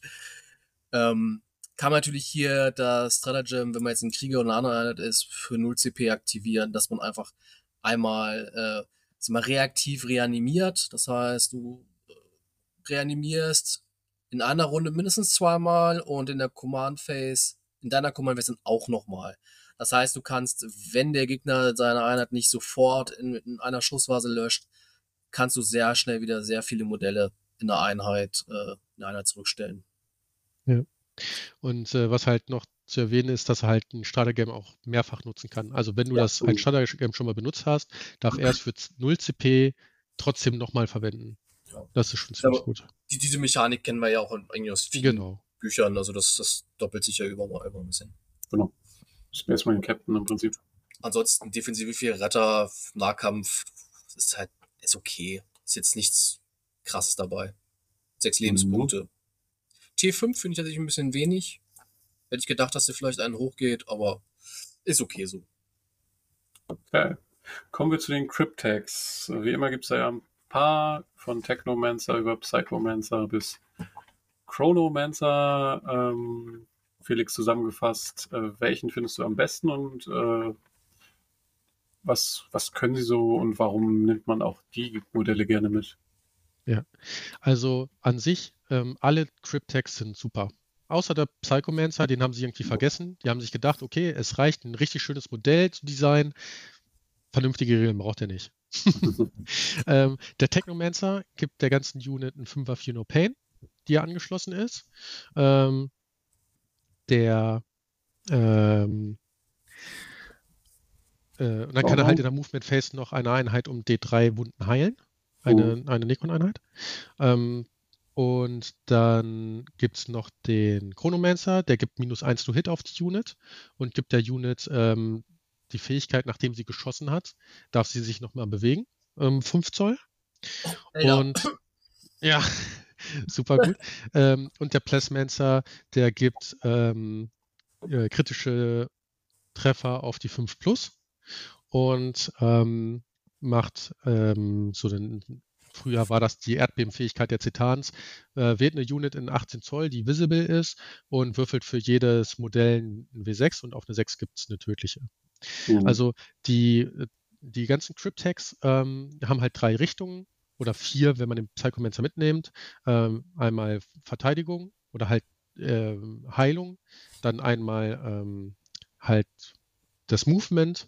Ähm, kann man natürlich hier das Stratagem, wenn man jetzt ein Krieger oder eine andere Einheit ist, für 0 CP aktivieren, dass man einfach einmal äh, mal reaktiv reanimiert. Das heißt, du äh, reanimierst in einer Runde mindestens zweimal und in der Command Phase, in deiner Command Phase dann auch nochmal. Das heißt, du kannst, wenn der Gegner seine Einheit nicht sofort in, in einer Schussphase löscht, kannst du sehr schnell wieder sehr viele Modelle in der Einheit, äh, in der Einheit zurückstellen. Ja. Und äh, was halt noch zu erwähnen ist, dass er halt ein Starter-Game auch mehrfach nutzen kann. Also wenn du ja, das cool. ein Starter-Game schon mal benutzt hast, darf er es für 0 CP trotzdem nochmal verwenden. Ja. Das ist schon ziemlich gut. Die, diese Mechanik kennen wir ja auch eigentlich aus vielen genau. Büchern, also das, das doppelt sich ja über, über ein bisschen. Genau. Das ist erstmal ein Captain im Prinzip. Ansonsten defensive viel Retter, Nahkampf, ist halt, ist okay. Ist jetzt nichts krasses dabei. Sechs Lebenspunkte. Mhm. T5 finde ich tatsächlich ein bisschen wenig. Hätte ich gedacht, dass der vielleicht einen hochgeht, aber ist okay so. Okay. Kommen wir zu den Cryptex. Wie immer gibt es da ja ein paar von Technomancer über Psychomancer bis Chronomancer. Ähm, Felix zusammengefasst, äh, welchen findest du am besten und äh, was, was können sie so und warum nimmt man auch die Modelle gerne mit? Ja, also an sich, ähm, alle Cryptex sind super. Außer der Psychomancer, den haben sie irgendwie vergessen. Die haben sich gedacht, okay, es reicht, ein richtig schönes Modell zu designen. Vernünftige Regeln braucht er nicht. ähm, der Technomancer gibt der ganzen Unit einen 5er 4 No Pain, die er angeschlossen ist. Ähm, der ähm, äh, und dann kann er halt in der Movement Phase noch eine Einheit um D3 Wunden heilen. Eine, oh. eine Necron-Einheit. Ähm, und dann gibt es noch den Chronomancer, der gibt minus 1 to Hit auf die Unit und gibt der Unit ähm, die Fähigkeit, nachdem sie geschossen hat, darf sie sich nochmal bewegen. Ähm, 5 Zoll. Ja. Und ja, super gut. ähm, und der Plasmancer, der gibt ähm, äh, kritische Treffer auf die 5 Plus und ähm, macht ähm, so den Früher war das die Erdbebenfähigkeit der Zitans. Äh, wählt eine Unit in 18 Zoll, die visible ist und würfelt für jedes Modell ein W6 und auf eine 6 gibt es eine tödliche. Mhm. Also die, die ganzen Cryptex ähm, haben halt drei Richtungen oder vier, wenn man den Psychomancer mitnimmt. Ähm, einmal Verteidigung oder halt äh, Heilung, dann einmal ähm, halt das Movement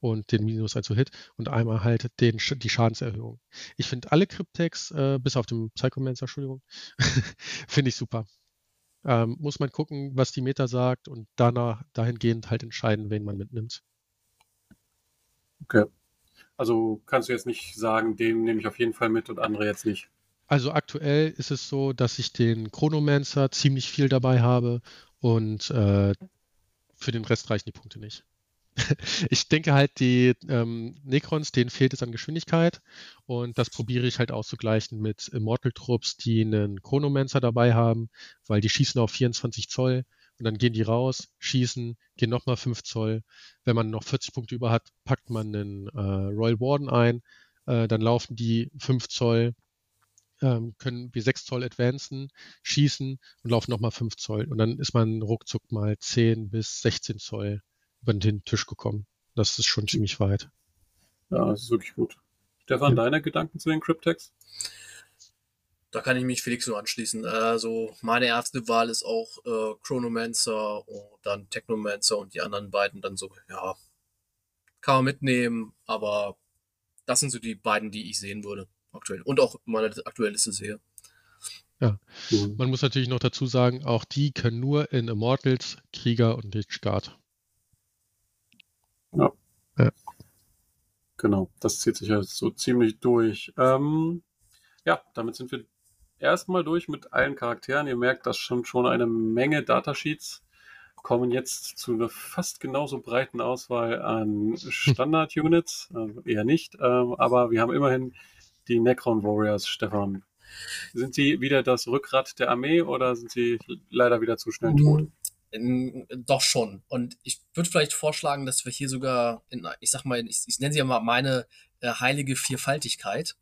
und den Minus also Hit und einmal halt den, die Schadenserhöhung. Ich finde alle Cryptex, äh, bis auf den Psychomancer, Entschuldigung, finde ich super. Ähm, muss man gucken, was die Meta sagt und danach dahingehend halt entscheiden, wen man mitnimmt. Okay. Also kannst du jetzt nicht sagen, den nehme ich auf jeden Fall mit und andere jetzt nicht. Also aktuell ist es so, dass ich den Chronomancer ziemlich viel dabei habe und äh, für den Rest reichen die Punkte nicht. ich denke halt, die ähm, Necrons, denen fehlt es an Geschwindigkeit und das probiere ich halt auszugleichen mit Immortal-Trupps, die einen Chronomancer dabei haben, weil die schießen auf 24 Zoll und dann gehen die raus, schießen, gehen nochmal 5 Zoll. Wenn man noch 40 Punkte über hat, packt man einen äh, Royal Warden ein, äh, dann laufen die 5 Zoll, äh, ähm, können W6 Zoll advancen, schießen und laufen nochmal 5 Zoll. Und dann ist man ruckzuck mal 10 bis 16 Zoll über den Tisch gekommen. Das ist schon ziemlich weit. Ja, das ist wirklich gut. Stefan, ja. deine Gedanken zu den Cryptex? Da kann ich mich Felix nur anschließen. Also meine erste Wahl ist auch äh, Chronomancer und dann Technomancer und die anderen beiden dann so, ja, kann man mitnehmen, aber das sind so die beiden, die ich sehen würde aktuell und auch meine aktuelle Liste sehe. Ja, mhm. man muss natürlich noch dazu sagen, auch die können nur in Immortals, Krieger und Lichtguard. Ja. ja. Genau, das zieht sich ja so ziemlich durch. Ähm, ja, damit sind wir erstmal durch mit allen Charakteren. Ihr merkt, das schon schon eine Menge Datasheets kommen jetzt zu einer fast genauso breiten Auswahl an Standard-Units. Also eher nicht, ähm, aber wir haben immerhin die Necron Warriors, Stefan. Sind sie wieder das Rückgrat der Armee oder sind sie leider wieder zu schnell tot? Doch schon. Und ich würde vielleicht vorschlagen, dass wir hier sogar, in, ich sag mal, ich, ich nenne sie ja mal meine äh, heilige Vierfaltigkeit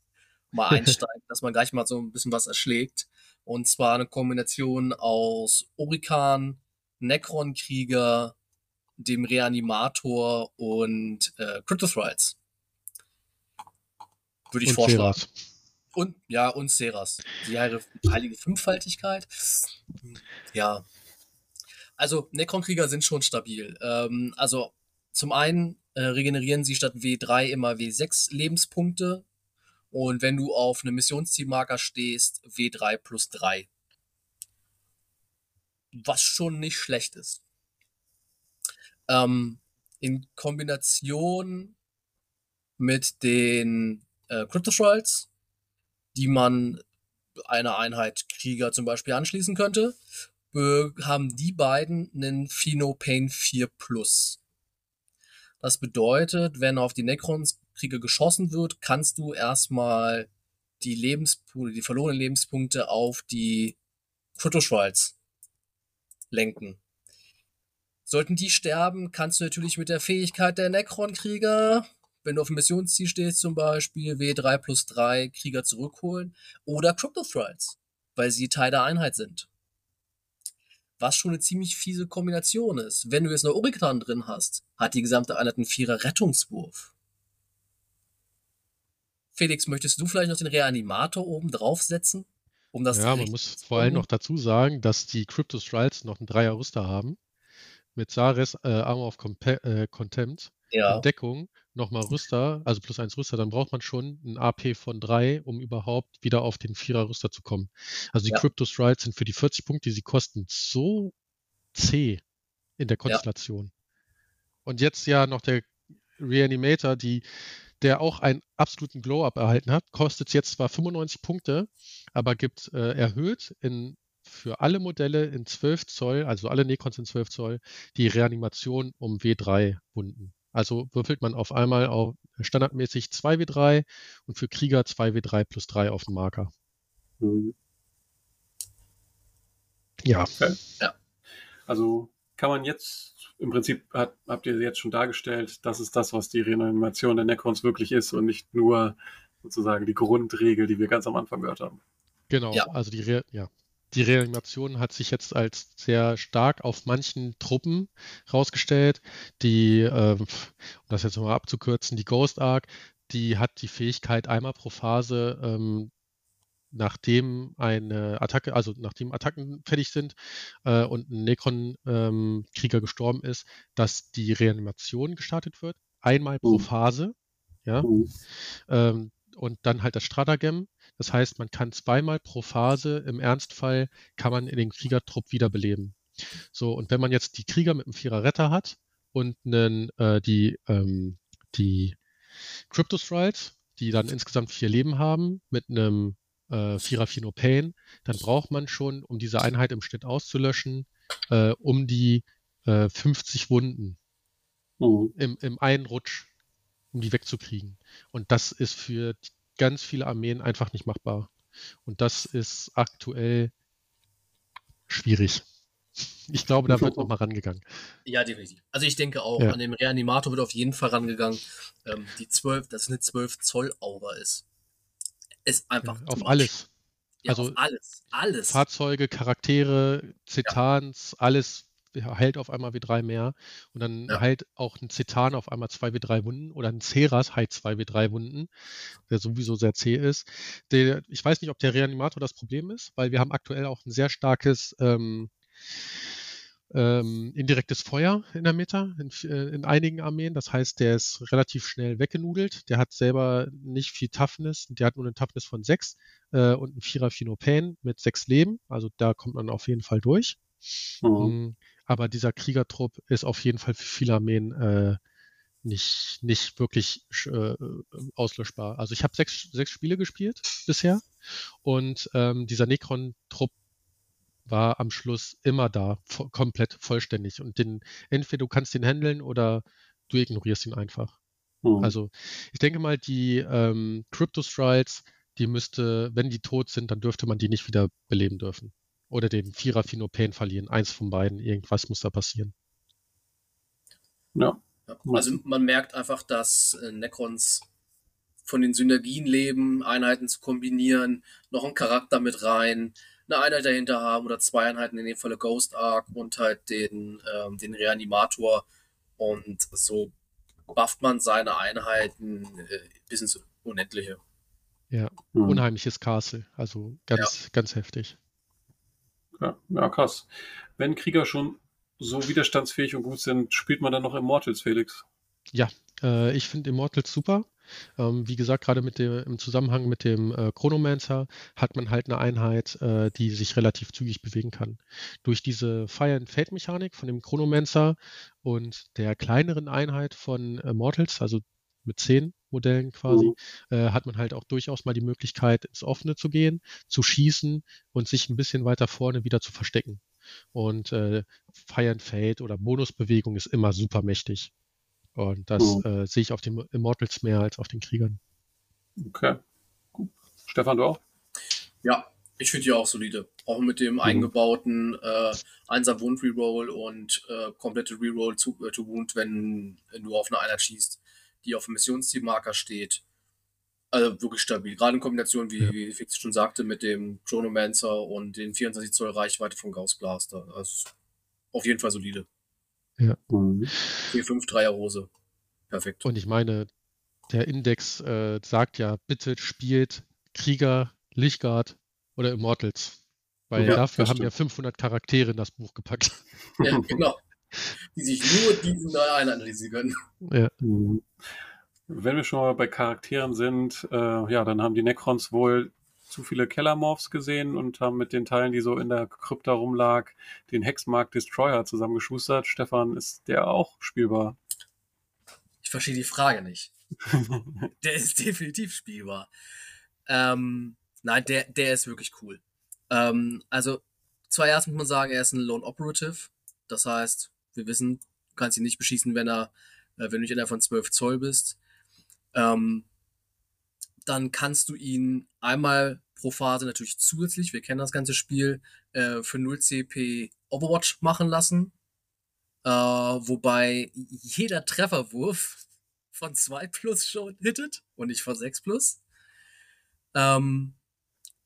mal einsteigen, dass man gleich mal so ein bisschen was erschlägt. Und zwar eine Kombination aus Orikan, Necron-Krieger, dem Reanimator und äh, Cryptothrites. Würde ich und vorschlagen. Seras. Und ja, und Seras. Die heilige Fünffaltigkeit. Ja. Also, Necron-Krieger sind schon stabil. Ähm, also, zum einen äh, regenerieren sie statt W3 immer W6 Lebenspunkte und wenn du auf einem Missionszielmarker stehst, W3 plus 3. Was schon nicht schlecht ist. Ähm, in Kombination mit den äh, Cryptotrolls, die man einer Einheit Krieger zum Beispiel anschließen könnte, haben die beiden einen Phenopain 4 Plus. Das bedeutet, wenn auf die Necrons Kriege geschossen wird, kannst du erstmal die Lebenspunkte, die verlorenen Lebenspunkte auf die Protoschwalz lenken. Sollten die sterben, kannst du natürlich mit der Fähigkeit der Necron-Krieger, wenn du auf dem Missionsziel stehst, zum Beispiel W3 plus 3 Krieger zurückholen oder Cryptothralls, weil sie Teil der Einheit sind. Was schon eine ziemlich fiese Kombination ist. Wenn du jetzt noch Orikan drin hast, hat die gesamte Einheit einen Vierer Rettungswurf. Felix, möchtest du vielleicht noch den Reanimator oben draufsetzen? Um das ja, man muss vor allem noch dazu sagen, dass die Crypto Strides noch einen Dreier-Rüster haben. Mit Sares äh, Armor of Compe äh, Contempt. Ja. Deckung, nochmal Rüster, also plus eins Rüster, dann braucht man schon ein AP von drei, um überhaupt wieder auf den Vierer-Rüster zu kommen. Also die ja. Crypto Strides sind für die 40 Punkte, die sie kosten, so zäh in der Konstellation. Ja. Und jetzt ja noch der Reanimator, die der auch einen absoluten Glow-Up erhalten hat. Kostet jetzt zwar 95 Punkte, aber gibt äh, erhöht in, für alle Modelle in 12 Zoll, also alle Necrons in 12 Zoll, die Reanimation um W3 Wunden. Also würfelt man auf einmal auf standardmäßig 2 W3 und für Krieger 2 W3 plus 3 auf den Marker. Mhm. Ja. Okay. ja. Also kann man jetzt im Prinzip hat, habt ihr jetzt schon dargestellt, das ist das, was die Reanimation der Necrons wirklich ist und nicht nur sozusagen die Grundregel, die wir ganz am Anfang gehört haben. Genau, ja. also die, Re ja. Die Reanimation hat sich jetzt als sehr stark auf manchen Truppen rausgestellt. Die, ähm, um das jetzt nochmal abzukürzen, die Ghost Arc, die hat die Fähigkeit, einmal pro Phase ähm, nachdem eine Attacke, also nachdem Attacken fertig sind äh, und ein Necron-Krieger ähm, gestorben ist, dass die Reanimation gestartet wird. Einmal pro mhm. Phase. Ja. Mhm. Ähm, und dann halt das Stratagem. Das heißt, man kann zweimal pro Phase im Ernstfall kann man in den Kriegertrupp wiederbeleben. So, und wenn man jetzt die Krieger mit einem Vierer Retter hat und einen, äh, die, ähm, die Cryptostrides, die dann insgesamt vier Leben haben, mit einem äh, Vierer Pain, dann braucht man schon, um diese Einheit im Schnitt auszulöschen, äh, um die äh, 50 Wunden mhm. im, im einen Rutsch, um die wegzukriegen. Und das ist für ganz viele Armeen einfach nicht machbar. Und das ist aktuell schwierig. Ich glaube, da wird noch mal rangegangen. Ja, definitiv. Also ich denke auch, ja. an dem Reanimator wird auf jeden Fall rangegangen. Ähm, die 12, das eine 12 Zoll Aura ist ist einfach Ja, auf alles. Ja, Also auf alles. Alles. Fahrzeuge, Charaktere, Zitans, alles heilt auf einmal W3 mehr. Und dann Ja. heilt auch ein Zitan auf einmal 2W3 Wunden oder ein Ceras heilt 2W3 Wunden, der sowieso sehr zäh ist. Der, ich weiß nicht, ob der Reanimator das Problem ist, weil wir haben aktuell auch ein sehr starkes ähm, ähm, indirektes Feuer in der Meta, in, äh, in einigen Armeen. Das heißt, der ist relativ schnell weggenudelt. Der hat selber nicht viel Toughness. Der hat nur eine Toughness von 6 äh, und ein Vierer Phenopain mit 6 Leben. Also da kommt man auf jeden Fall durch. Mhm. Aber dieser Kriegertrupp ist auf jeden Fall für viele Armeen äh, nicht, nicht wirklich äh, auslöschbar. Also ich habe sechs, sechs Spiele gespielt bisher und ähm, dieser Necron-Trupp war am Schluss immer da, vo komplett vollständig. Und den, entweder du kannst den handeln oder du ignorierst ihn einfach. Mhm. Also ich denke mal, die ähm, Crypto-Strides, die müsste, wenn die tot sind, dann dürfte man die nicht wieder beleben dürfen. Oder den Vierer Phenopain verlieren. Eins von beiden. Irgendwas muss da passieren. ja. Ja. Also man merkt einfach, dass äh, Necrons von den Synergien leben, Einheiten zu kombinieren, noch einen Charakter mit rein, eine Einheit dahinter haben oder zwei Einheiten, in dem Falle Ghost Arc und halt den, ähm, den Reanimator. Und so bufft man seine Einheiten äh, bis ins Unendliche. Ja, Mhm. unheimliches Castle. Also ganz, ganz heftig. Ja, ja, krass. Wenn Krieger schon so widerstandsfähig und gut sind, spielt man dann noch Immortals, Felix? Äh, ich finde Immortals super. Ähm, wie gesagt, gerade im Zusammenhang mit dem äh, Chronomancer hat man halt eine Einheit, äh, die sich relativ zügig bewegen kann. Durch diese Fire and Fate Mechanik von dem Chronomancer und der kleineren Einheit von Immortals, also mit zehn Modellen quasi, Mhm. äh, hat man halt auch durchaus mal die Möglichkeit, ins Offene zu gehen, zu schießen und sich ein bisschen weiter vorne wieder zu verstecken. Und äh, Fire and Fate oder Bonusbewegung ist immer super mächtig. Und das Mhm. äh, sehe ich auf den Immortals mehr als auf den Kriegern. Okay. Gut. Stefan, du auch? Ja, ich finde die auch solide. Auch mit dem eingebauten äh, 1er Wound Reroll und äh, komplette Reroll zu, äh, to Wound, wenn, wenn du auf eine Einheit schießt, die auf dem Missionszielmarker steht. Also wirklich stabil. Gerade in Kombination, wie, Ja. wie Fix schon sagte, mit dem Chronomancer und den 24 Zoll Reichweite von Gauss Blaster. Also auf jeden Fall solide. Mhm. 4-5 Dreier Hose. Perfekt. Und ich meine, der Index äh, sagt ja, bitte spielt Krieger, Lichtguard oder Immortals. Weil Ja, dafür haben wir stimmt. 500 Charaktere in das Buch gepackt. Ja, genau. Die sich nur diesen drei analysieren können. ja, Mhm. Wenn wir schon mal bei Charakteren sind, äh, ja, dann haben die Necrons wohl zu viele Kellermorphs gesehen und haben mit den Teilen, die so in der Krypta rumlag, den Hexmark Destroyer zusammengeschustert. Stefan, ist der auch spielbar? Ich verstehe die Frage nicht. Der ist definitiv spielbar. Ähm, nein, der, der ist wirklich cool. Ähm, also, zuerst muss man sagen, er ist ein Lone Operative. Das heißt, wir wissen, du kannst ihn nicht beschießen, wenn er, äh, wenn du nicht innerhalb von 12 Zoll bist. Ähm, dann kannst du ihn einmal pro Phase natürlich zusätzlich, wir kennen das ganze Spiel, äh, für 0 CP Overwatch machen lassen. Äh, wobei jeder Trefferwurf von 2 plus schon hittet und nicht von 6 plus. Ähm,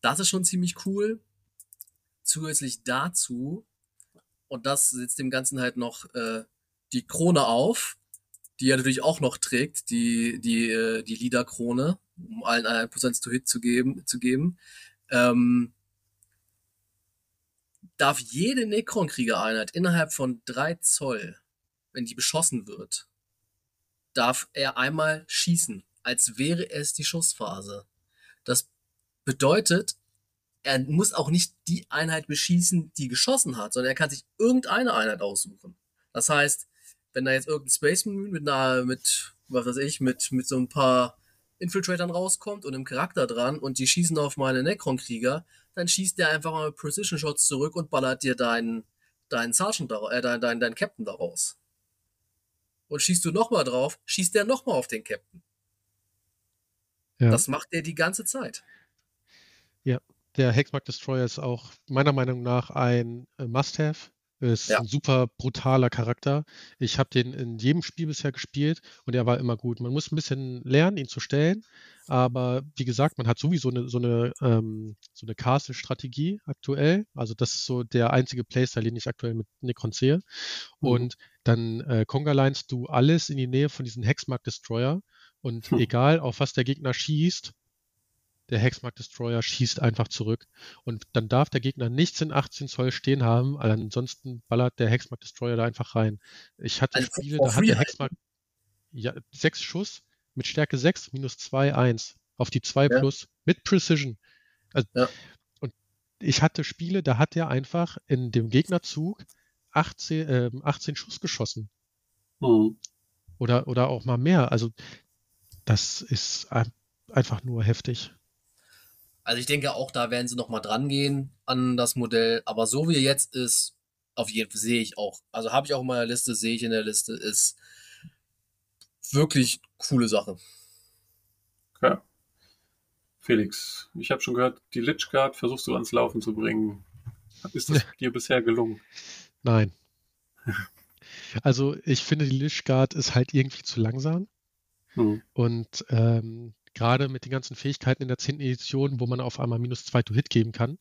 das ist schon ziemlich cool. Zusätzlich dazu, und das setzt dem Ganzen halt noch äh, die Krone auf, die er natürlich auch noch trägt, die, die, äh, die Leader-Krone, um allen einen Prozent to Hit zu geben, zu geben. Ähm, darf jede Necron-Krieger-Einheit innerhalb von 3 Zoll, wenn die beschossen wird, darf er einmal schießen, als wäre es die Schussphase. Das bedeutet, er muss auch nicht die Einheit beschießen, die geschossen hat, sondern er kann sich irgendeine Einheit aussuchen. Das heißt, wenn da jetzt irgendein Space Marine mit einer, mit, was weiß ich, mit, mit so ein paar Infiltratern rauskommt und einem Charakter dran und die schießen auf meine Necron-Krieger, dann schießt der einfach mal mit Precision Shots zurück und ballert dir deinen, deinen Sergeant, äh, deinen, deinen, deinen Captain daraus. Und schießt du nochmal drauf, schießt der nochmal auf den Captain. Ja. Das macht er die ganze Zeit. Der Hexmark Destroyer ist auch meiner Meinung nach ein äh, Must-Have Ist Ja. ein super brutaler Charakter. Ich habe den in jedem Spiel bisher gespielt und er war immer gut. Man muss ein bisschen lernen, ihn zu stellen, aber wie gesagt, man hat sowieso eine, so eine, ähm, so eine Castle-Strategie aktuell. Also das ist so der einzige Playstyle, den ich aktuell mit Necron sehe. Mhm. Und dann äh, Conga-Linest du alles in die Nähe von diesem Hexmark-Destroyer und Hm. egal auf was der Gegner schießt, der Hexmark-Destroyer schießt einfach zurück. Und dann darf der Gegner nichts in 18 Zoll stehen haben, ansonsten ballert der Hexmark-Destroyer da einfach rein. Ich hatte Also Spiele, da hat der. Hexmark ja, sechs Schuss mit Stärke 6, minus 2, 1 auf die 2 Ja. plus mit Precision. Also, Ja. Und ich hatte Spiele, da hat er einfach in dem Gegnerzug 18, ähm, 18 Schuss geschossen. Mhm. Oder, oder auch mal mehr. Also das ist ein- einfach nur heftig. Also ich denke auch, da werden sie noch mal dran gehen an das Modell. Aber so wie er jetzt ist, auf jeden Fall sehe ich auch. Also habe ich auch in meiner Liste, sehe ich in der Liste, ist wirklich coole Sache. Okay. Felix, ich habe schon gehört, die Lich Guard versuchst du ans Laufen zu bringen. Ist das dir bisher gelungen? Nein. Also ich finde, die Lich Guard ist halt irgendwie zu langsam. Mhm. Und ähm, gerade mit den ganzen Fähigkeiten in der 10. Edition, wo man auf einmal minus 2 to Hit geben kann,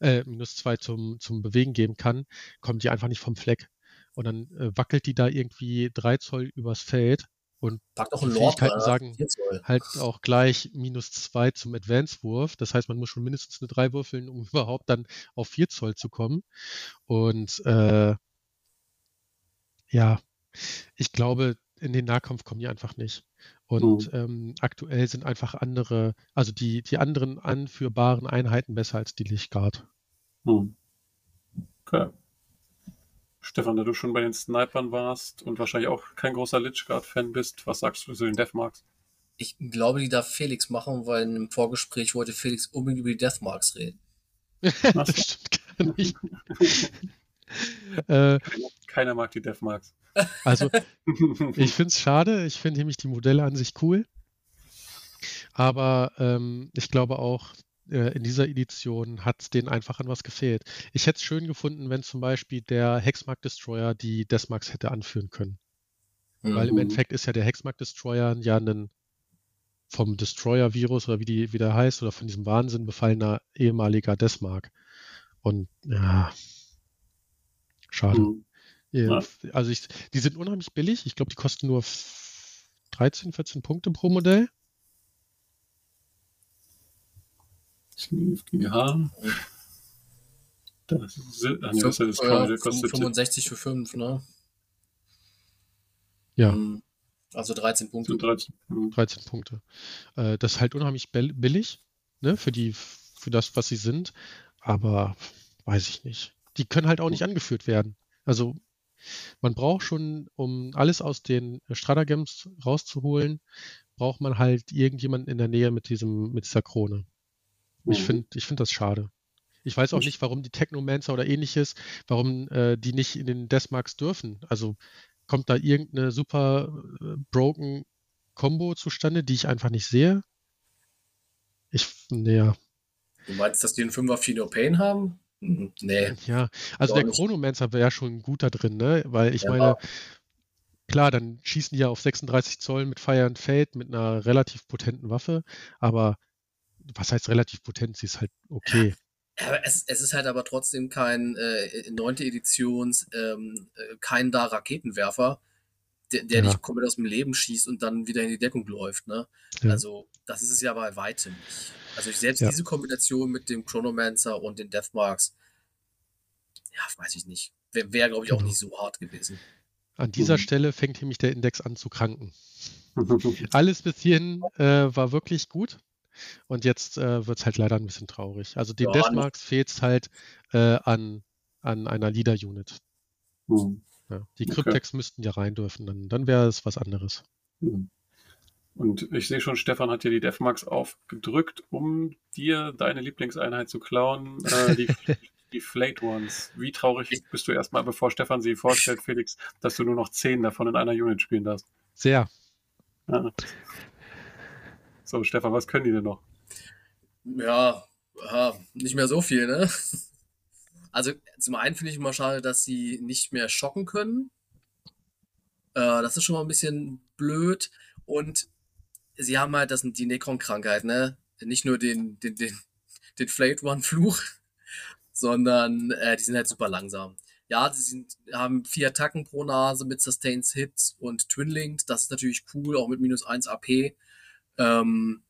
äh, minus 2 zum, zum Bewegen geben kann, kommt die einfach nicht vom Fleck. Und dann äh, wackelt die da irgendwie 3 Zoll übers Feld und Die Lord Fähigkeiten rein, sagen- halt auch gleich minus 2 zum Advance-Wurf. Das heißt, man muss schon mindestens eine 3 würfeln, um überhaupt dann auf 4 Zoll zu kommen. Und äh, ja, ich glaube, in den Nahkampf kommen die einfach nicht. Und ähm, aktuell sind einfach andere, also die, die anderen anführbaren Einheiten besser als die Lichtguard. Hm. Okay. Stefan, da du schon bei den Snipern warst und wahrscheinlich auch kein großer Lich Guard-Fan bist, was sagst du zu den Deathmarks? Ich glaube, die darf Felix machen, weil im Vorgespräch wollte Felix unbedingt über die Deathmarks reden. das stimmt gar nicht. äh, Keiner mag die Deathmarks. also Ich finde es schade. Ich finde nämlich die Modelle an sich cool. Aber ähm, ich glaube auch, äh, in dieser Edition hat denen einfach an was gefehlt. Ich hätte es schön gefunden, wenn zum Beispiel der Hexmark Destroyer die Deathmarks hätte anführen können. Weil im Mhm. Endeffekt ist ja der Hexmark Destroyer ja ein vom Destroyer-Virus oder wie, die, wie der heißt oder von diesem Wahnsinn befallener ehemaliger Deathmark. Und ja, schade. Mhm. Ja, Ja. Also ich, die sind unheimlich billig. Ich glaube, die kosten nur f- 13, 14 Punkte pro Modell. Sleeve GH. Das ist, nee, das ist Common, äh, der kostet 65 für 5, ne? Ja, Mhm. Also 13 Punkte. sind 13. Mhm. 13 Punkte. Äh, das ist halt unheimlich bill- billig, ne, für die, für das, was sie sind. Aber weiß ich nicht. Die können halt auch nicht angeführt werden. Also man braucht schon, um alles aus den Stratagems rauszuholen, braucht man halt irgendjemanden in der Nähe mit diesem, mit dieser Krone. Ich Mhm. finde, ich finde das schade. Ich weiß auch Ich- nicht, warum die Technomancer oder ähnliches, warum äh, die nicht in den Deathmarks dürfen. Also kommt da irgendeine super äh, broken Combo zustande, die ich einfach nicht sehe? Ich, ja, Du meinst, dass die einen 5er Fino Pain haben? Mhm. Nee. ja. Also der nicht. Chronomancer wäre schon gut da drin, ne? Weil ich Ja. meine, klar, dann schießen die ja auf 36 Zoll mit Fire and Fade mit einer relativ potenten Waffe, aber was heißt relativ potent? Sie ist halt okay. Aber es, es ist halt aber trotzdem kein äh, neunte Editions, ähm, äh, kein da Raketenwerfer, der, der Ja. dich komplett aus dem Leben schießt und dann wieder in die Deckung läuft. Ne? Ja. Also, das ist es ja bei weitem nicht. Also, ich selbst Ja. diese Kombination mit dem Chronomancer und den Deathmarks, ja, weiß ich nicht. Wäre, wär, glaube ich, auch Genau. nicht so hart gewesen. An dieser Mhm. Stelle fängt nämlich der Index an zu kranken. Alles bis hierhin äh, war wirklich gut. Und jetzt äh, wird es halt leider ein bisschen traurig. Also den Ja, Deathmarks fehlt es halt äh, an, an einer Leader-Unit. Mhm. Ja. Die Okay. Cryptex müssten ja rein dürfen, dann, dann wäre es was anderes. Mhm. Und ich sehe schon, Stefan hat dir die Deathmarks aufgedrückt, um dir deine Lieblingseinheit zu klauen, äh, die, die Flayed Ones. Wie traurig bist du erstmal, bevor Stefan sie vorstellt, Felix, dass du nur noch zehn davon in einer Unit spielen darfst? Sehr. Ja. So, Stefan, was können die denn noch? Ja, ja nicht mehr so viel, ne? Also zum einen finde ich immer schade, dass sie nicht mehr schocken können. Äh, das ist schon mal ein bisschen blöd. Und sie haben halt das, die Necron-Krankheit, ne? Nicht nur den, den, den, den Flayed One-Fluch, sondern äh, die sind halt super langsam. Ja, sie sind, haben vier Attacken pro Nase mit Sustains Hits und Twinlinked. Das ist natürlich cool, auch mit minus 1 AP. Ähm,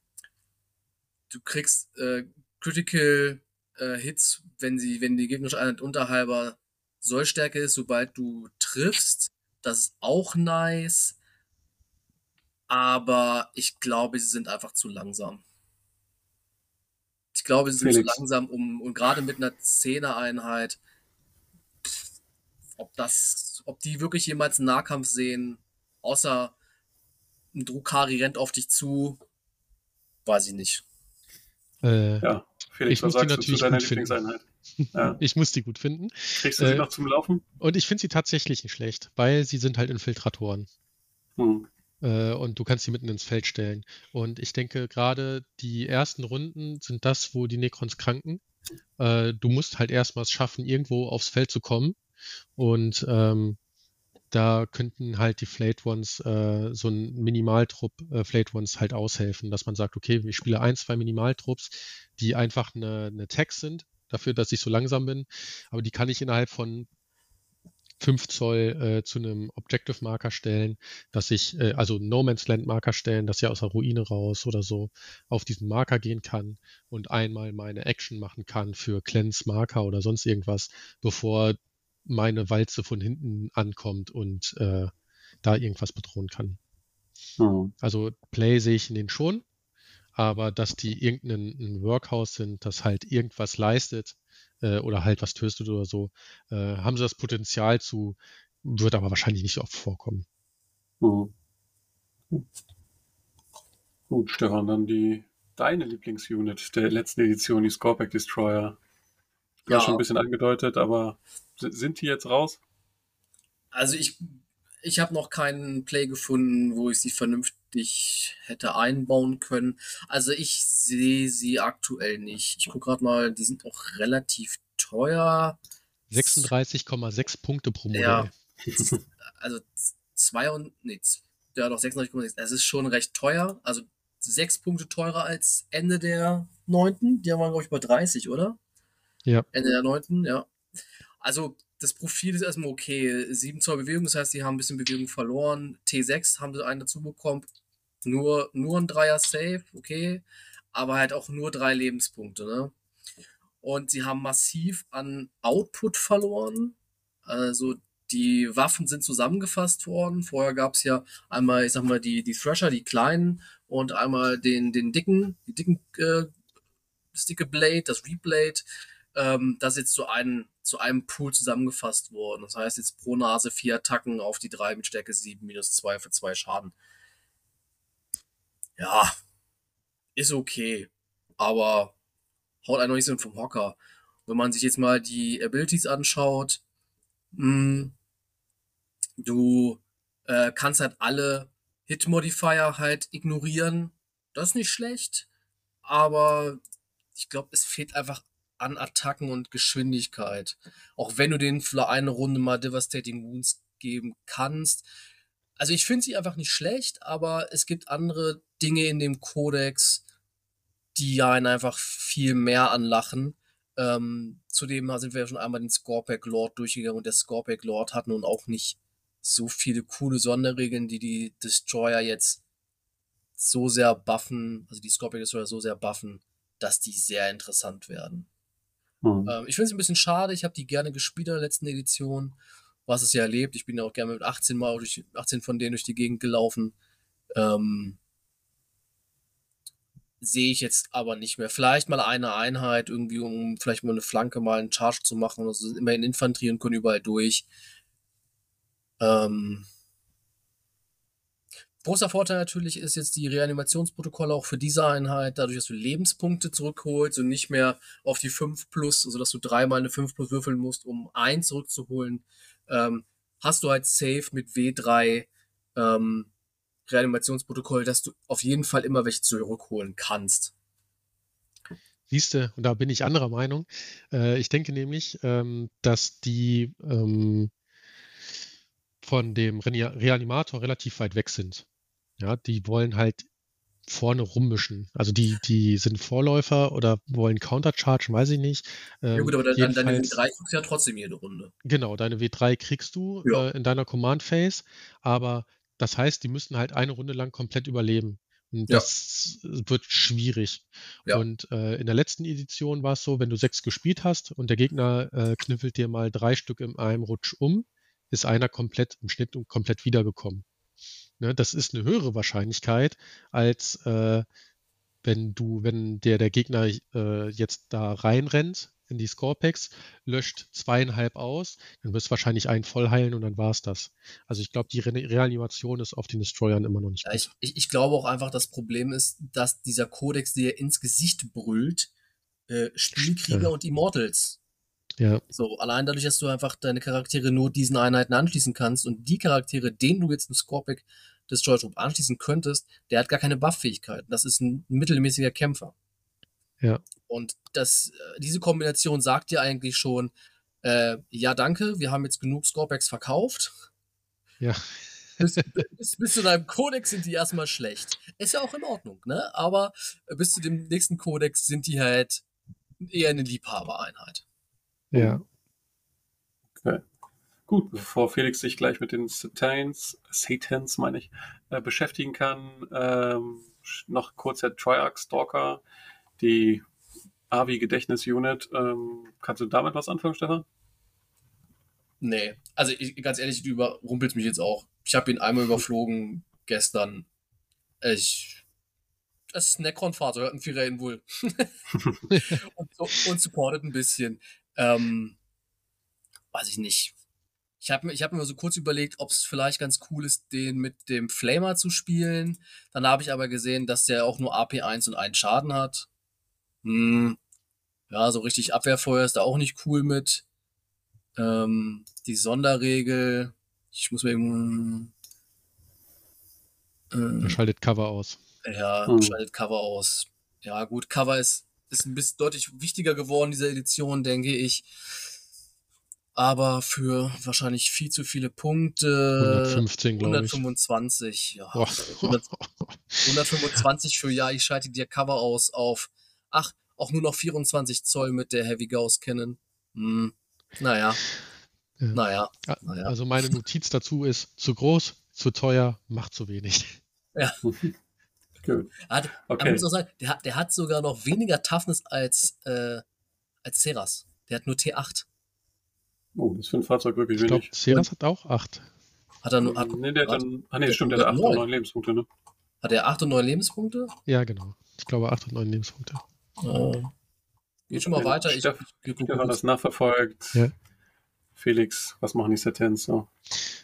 du kriegst äh, Critical äh, Hits, wenn sie, wenn die gegnerische Einheit unterhalber Sollstärke ist, sobald du triffst. Das ist auch nice. Aber ich glaube, sie sind einfach zu langsam. Ich glaube, sie sind Felix. zu langsam, um, und gerade mit einer Zehner-Einheit, ob das, ob die wirklich jemals einen Nahkampf sehen, außer ein Drukari rennt auf dich zu, weiß ich nicht. Äh, ja, Felix, ich muss die natürlich gut finden. Ja. ich muss die gut finden. Kriegst du sie äh, noch zum Laufen? Und ich finde sie tatsächlich nicht schlecht, weil sie sind halt Infiltratoren. Hm. Äh, und du kannst sie mitten ins Feld stellen. Und ich denke, gerade die ersten Runden sind das, wo die Necrons kranken. Äh, du musst halt erstmals schaffen, irgendwo aufs Feld zu kommen. Und ähm, da könnten halt die Flayed Ones, äh, so ein Minimaltrupp äh, Flayed Ones halt aushelfen, dass man sagt, okay, ich spiele ein, zwei Minimaltrupps, die einfach eine, eine Tag sind, dafür, dass ich so langsam bin, aber die kann ich innerhalb von 5 Zoll äh, zu einem Objective Marker stellen, dass ich, äh, also No Man's Land Marker stellen, dass ich aus der Ruine raus oder so auf diesen Marker gehen kann und einmal meine Action machen kann für Cleanse Marker oder sonst irgendwas, bevor meine Walze von hinten ankommt und äh, da irgendwas bedrohen kann. Mhm. Also Play sehe ich in den schon, aber dass die irgendein Workhouse sind, das halt irgendwas leistet äh, oder halt was tötet oder so, äh, haben sie das Potenzial zu, wird aber wahrscheinlich nicht so oft vorkommen. Mhm. Gut, Stefan, dann die deine Lieblingsunit der letzten Edition, die Scorpack Destroyer. Du ja. schon ein bisschen angedeutet, aber sind die jetzt raus? Also ich, ich habe noch keinen Play gefunden, wo ich sie vernünftig hätte einbauen können. Also ich sehe sie aktuell nicht. Ich gucke gerade mal, die sind auch relativ teuer. 36,6 Punkte pro Modell. Ja, also zwei und nee, ja doch 36,6. Es ist schon recht teuer. Also sechs Punkte teurer als Ende der neunten. Die waren glaube ich bei 30, oder? Ja. Ende der neunten, ja. Also das Profil ist erstmal okay. 7 Zoll Bewegung, das heißt, die haben ein bisschen Bewegung verloren. T6 haben sie einen dazu bekommen. Nur, nur ein Dreier Safe, okay. Aber halt auch nur drei Lebenspunkte, ne? Und sie haben massiv an Output verloren. Also die Waffen sind zusammengefasst worden. Vorher gab es ja einmal, ich sag mal, die, die Thrasher, die kleinen, und einmal den, den dicken, die dicken, äh, das dicke Blade, das Reblade ähm, das ist jetzt zu einem, zu einem Pool zusammengefasst worden. Das heißt jetzt pro Nase vier Attacken auf die drei mit Stärke 7 minus 2 für zwei Schaden. Ja, ist okay. Aber haut einen noch nicht so vom Hocker. Wenn man sich jetzt mal die Abilities anschaut, mh, hm, du äh, kannst halt alle Hit-Modifier halt ignorieren. Das ist nicht schlecht. Aber ich glaube, es fehlt einfach an Attacken und Geschwindigkeit. Auch wenn du denen für eine Runde mal Devastating Wounds geben kannst. Also ich finde sie einfach nicht schlecht, aber es gibt andere Dinge in dem Kodex, die einen einfach viel mehr anlachen. Ähm, zudem sind wir ja schon einmal den Scorpack Lord durchgegangen und der Scorpack Lord hat nun auch nicht so viele coole Sonderregeln, die die Destroyer jetzt so sehr buffen, also die Scorpack Destroyer so sehr buffen, dass die sehr interessant werden. Mhm. Ähm, ich finde es ein bisschen schade. Ich habe die gerne gespielt in der letzten Edition. Was es ja erlebt. Ich bin ja auch gerne mit 18 Mal durch 18 von denen durch die Gegend gelaufen. Ähm, sehe ich jetzt aber nicht mehr. Vielleicht mal eine Einheit irgendwie, um vielleicht mal eine Flanke, mal einen Charge zu machen. Also sind immerhin Infanterie und können überall durch. Ähm, Großer Vorteil natürlich ist jetzt die Reanimationsprotokolle auch für diese Einheit, dadurch, dass du Lebenspunkte zurückholst und nicht mehr auf die 5 plus, also dass du dreimal eine 5 plus würfeln musst, um einen zurückzuholen, ähm, hast du halt safe mit W3 ähm, Reanimationsprotokoll, dass du auf jeden Fall immer welche zurückholen kannst. Siehst du, und da bin ich anderer Meinung. Äh, ich denke nämlich, ähm, dass die ähm, von dem Re Reanimator relativ weit weg sind. Ja, die wollen halt vorne rummischen. Also die, die sind Vorläufer oder wollen Counterchargen, weiß ich nicht. Ähm, ja gut, aber dann, deine W3 kriegst du ja trotzdem jede Runde. Genau, deine W3 kriegst du ja. äh, in deiner Command Phase, aber das heißt, die müssen halt eine Runde lang komplett überleben. Und das ja. wird schwierig. Ja. Und äh, in der letzten Edition war es so, wenn du sechs gespielt hast und der Gegner äh, kniffelt dir mal drei Stück in einem Rutsch um, ist einer komplett im Schnitt und komplett wiedergekommen. Ne, das ist eine höhere Wahrscheinlichkeit, als äh, wenn du, wenn der, der Gegner äh, jetzt da reinrennt in die Scorepacks, löscht zweieinhalb aus, dann wirst du wahrscheinlich einen voll heilen und dann war es das. Also ich glaube, die Re Reanimation ist auf den Destroyern immer noch nicht ja, ich, ich, ich, glaube auch einfach, das Problem ist, dass dieser Kodex dir ins Gesicht brüllt, äh, Spielkrieger ja. und Immortals. Ja. So, allein dadurch, dass du einfach deine Charaktere nur diesen Einheiten anschließen kannst und die Charaktere, denen du jetzt einen Scorpic Destroyer Troop anschließen könntest, der hat gar keine Buff-Fähigkeiten. Das ist ein mittelmäßiger Kämpfer. Ja. Und das, äh, diese Kombination sagt dir eigentlich schon, äh, ja, danke, wir haben jetzt genug Scorpacks verkauft. Ja. bis, bis, bis, zu deinem Kodex sind die erstmal schlecht. Ist ja auch in Ordnung, ne? Aber bis zu dem nächsten Kodex sind die halt eher eine Liebhabereinheit. Ja. Okay. Gut, bevor Felix sich gleich mit den Satans, Satans meine ich, äh, beschäftigen kann, ähm, noch kurz der Triarch Stalker, die AVI Gedächtnis Unit. Ähm, kannst du damit was anfangen, Stefan? Nee, also ich, ganz ehrlich, du überrumpelst mich jetzt auch. Ich habe ihn einmal überflogen gestern. Ich. Das ist ein Necron-Fahrzeug, hat ein Vierer wohl. und, und supportet ein bisschen. Ähm, weiß ich nicht. Ich habe ich hab mir so kurz überlegt, ob es vielleicht ganz cool ist, den mit dem Flamer zu spielen. Dann habe ich aber gesehen, dass der auch nur AP1 und einen Schaden hat. Hm, ja, so richtig Abwehrfeuer ist da auch nicht cool mit. Ähm, die Sonderregel, ich muss mir irgendwo. Äh, schaltet Cover aus. Ja, hm. schaltet Cover aus. Ja, gut, Cover ist, ist ein bisschen deutlich wichtiger geworden, dieser Edition, denke ich aber für wahrscheinlich viel zu viele Punkte. 115, glaube ich. 125, ja. Oh. 100, 125 für ja, ich schalte dir Cover aus auf, ach, auch nur noch 24 Zoll mit der Heavy Gauss Cannon. Hm, naja. Ja. Naja, naja. Also meine Notiz dazu ist, zu groß, zu teuer, macht zu wenig. Ja. Gut. Hat, okay. muss auch sagen, der, hat, der hat sogar noch weniger Toughness als, äh, als Ceras. Der hat nur T8. Oh, das ist für ein Fahrzeug wirklich ich wenig. Ich glaube, Ceras hat auch 8. Hat er nur. Hat, nee, der hat dann. Ah, nee, stimmt, der hat 8 und 9 Lebenspunkte, ne? Hat er 8 und 9 Lebenspunkte? Ja, genau. Ich glaube 8 und 9 Lebenspunkte. Oh. Geht schon mal ja, weiter. Steff, ich, ich, ich habe das nachverfolgt. Ja. Felix, was machen die Setens so?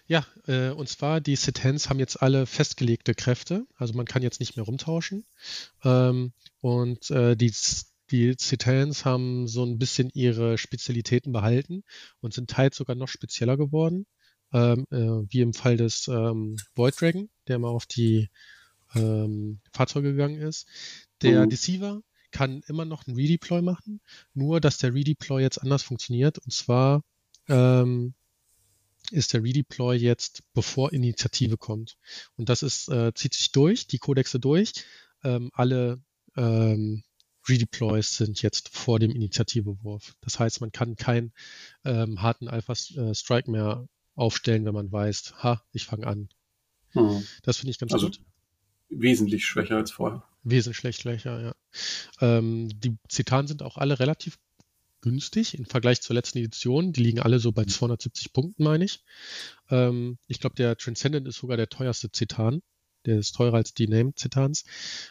Ja, äh, und zwar die Setens haben jetzt alle festgelegte Kräfte, also man kann jetzt nicht mehr rumtauschen. Ähm, und äh, die die Citans haben so ein bisschen ihre Spezialitäten behalten und sind teils sogar noch spezieller geworden, ähm, äh, wie im Fall des ähm, Void Dragon, der mal auf die ähm, Fahrzeuge gegangen ist. Der mhm. Deceiver kann immer noch einen Redeploy machen, nur dass der Redeploy jetzt anders funktioniert. Und zwar ähm, ist der Redeploy jetzt bevor Initiative kommt. Und das ist, äh, zieht sich durch, die Kodexe durch. Ähm, alle ähm, Redeploys sind jetzt vor dem Initiativewurf. Das heißt, man kann keinen ähm, harten Alpha-Strike äh, mehr aufstellen, wenn man weiß, ha, ich fange an. Hm. Das finde ich ganz also, gut. Wesentlich schwächer als vorher. Wesentlich schwächer, ja. Ähm, die Zitaten sind auch alle relativ günstig im Vergleich zur letzten Edition. Die liegen alle so bei 270 Punkten, meine ich. Ähm, ich glaube, der Transcendent ist sogar der teuerste Zitan. Der ist teurer als die Named-Zitans.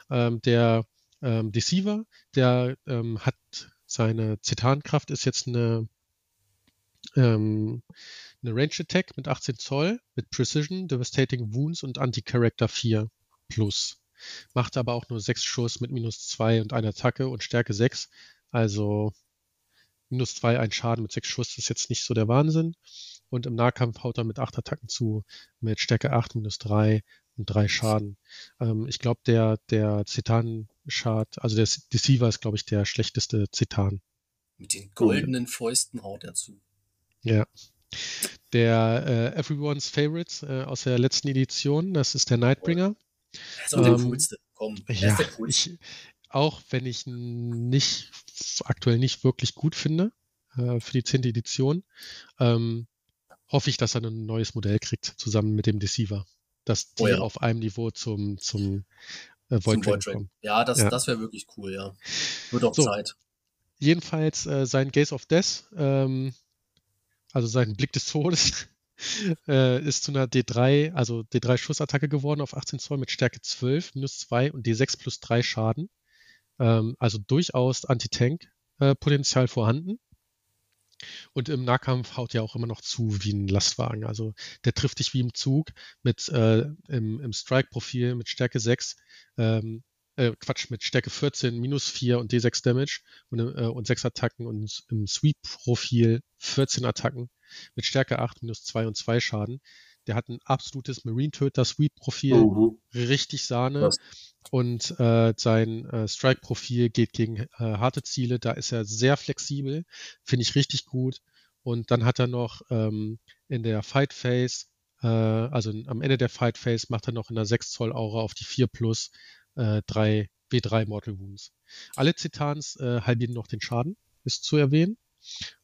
Ähm, der ähm, Deceiver, der ähm, hat seine Zitankraft ist jetzt eine, ähm, eine Range Attack mit 18 Zoll, mit Precision, Devastating Wounds und Anti-Character 4 plus. Macht aber auch nur 6 Schuss mit minus 2 und einer Attacke und Stärke 6. Also minus 2, ein Schaden mit 6 Schuss ist jetzt nicht so der Wahnsinn. Und im Nahkampf haut er mit 8 Attacken zu, mit Stärke 8, minus 3 und drei Schaden. Ähm, ich glaube, der, der Zetan-Schad, also der Deceiver ist, glaube ich, der schlechteste Zetan. Mit den goldenen Fäusten haut er zu. Ja. Der äh, Everyone's Favorites äh, aus der letzten Edition, das ist der Nightbringer. Das ist auch der Ähm, coolste. Komm, der Ja, ist der coolste. ich, auch wenn ich ihn nicht aktuell nicht wirklich gut finde äh, für die 10. Edition, ähm, hoffe ich, dass er ein neues Modell kriegt, zusammen mit dem Deceiver. Dass die Oh ja. auf einem Niveau zum, zum äh, Void kommen. Ja, das, Ja. das wäre wirklich cool, ja. Wird auch So. Zeit. Jedenfalls äh, sein Gaze of Death, ähm, also sein Blick des Todes, äh, ist zu einer D3, also D3 Schussattacke geworden auf 18 Zoll mit Stärke 12, minus 2 und D6 plus 3 Schaden. Ähm, also durchaus Anti-Tank-Potenzial vorhanden. Und im Nahkampf haut ja auch immer noch zu wie ein Lastwagen. Also der trifft dich wie im Zug mit äh, im, im Strike-Profil mit Stärke 6, ähm, äh, Quatsch, mit Stärke 14, minus 4 und D6 Damage und, äh, und 6 Attacken und im Sweep-Profil 14 Attacken mit Stärke 8, minus 2 und 2 Schaden. Der hat ein absolutes Marine-Töter-Sweep-Profil, Mhm. richtig Sahne. Krass. Und äh, sein äh, Strike-Profil geht gegen äh, harte Ziele. Da ist er sehr flexibel, finde ich richtig gut. Und dann hat er noch ähm, in der Fight Phase, äh, also am Ende der Fight Phase, macht er noch in der 6 Zoll Aura auf die 4 plus äh, 3 W3 Mortal Wounds. Alle Zitans äh, halbieren noch den Schaden, ist zu erwähnen.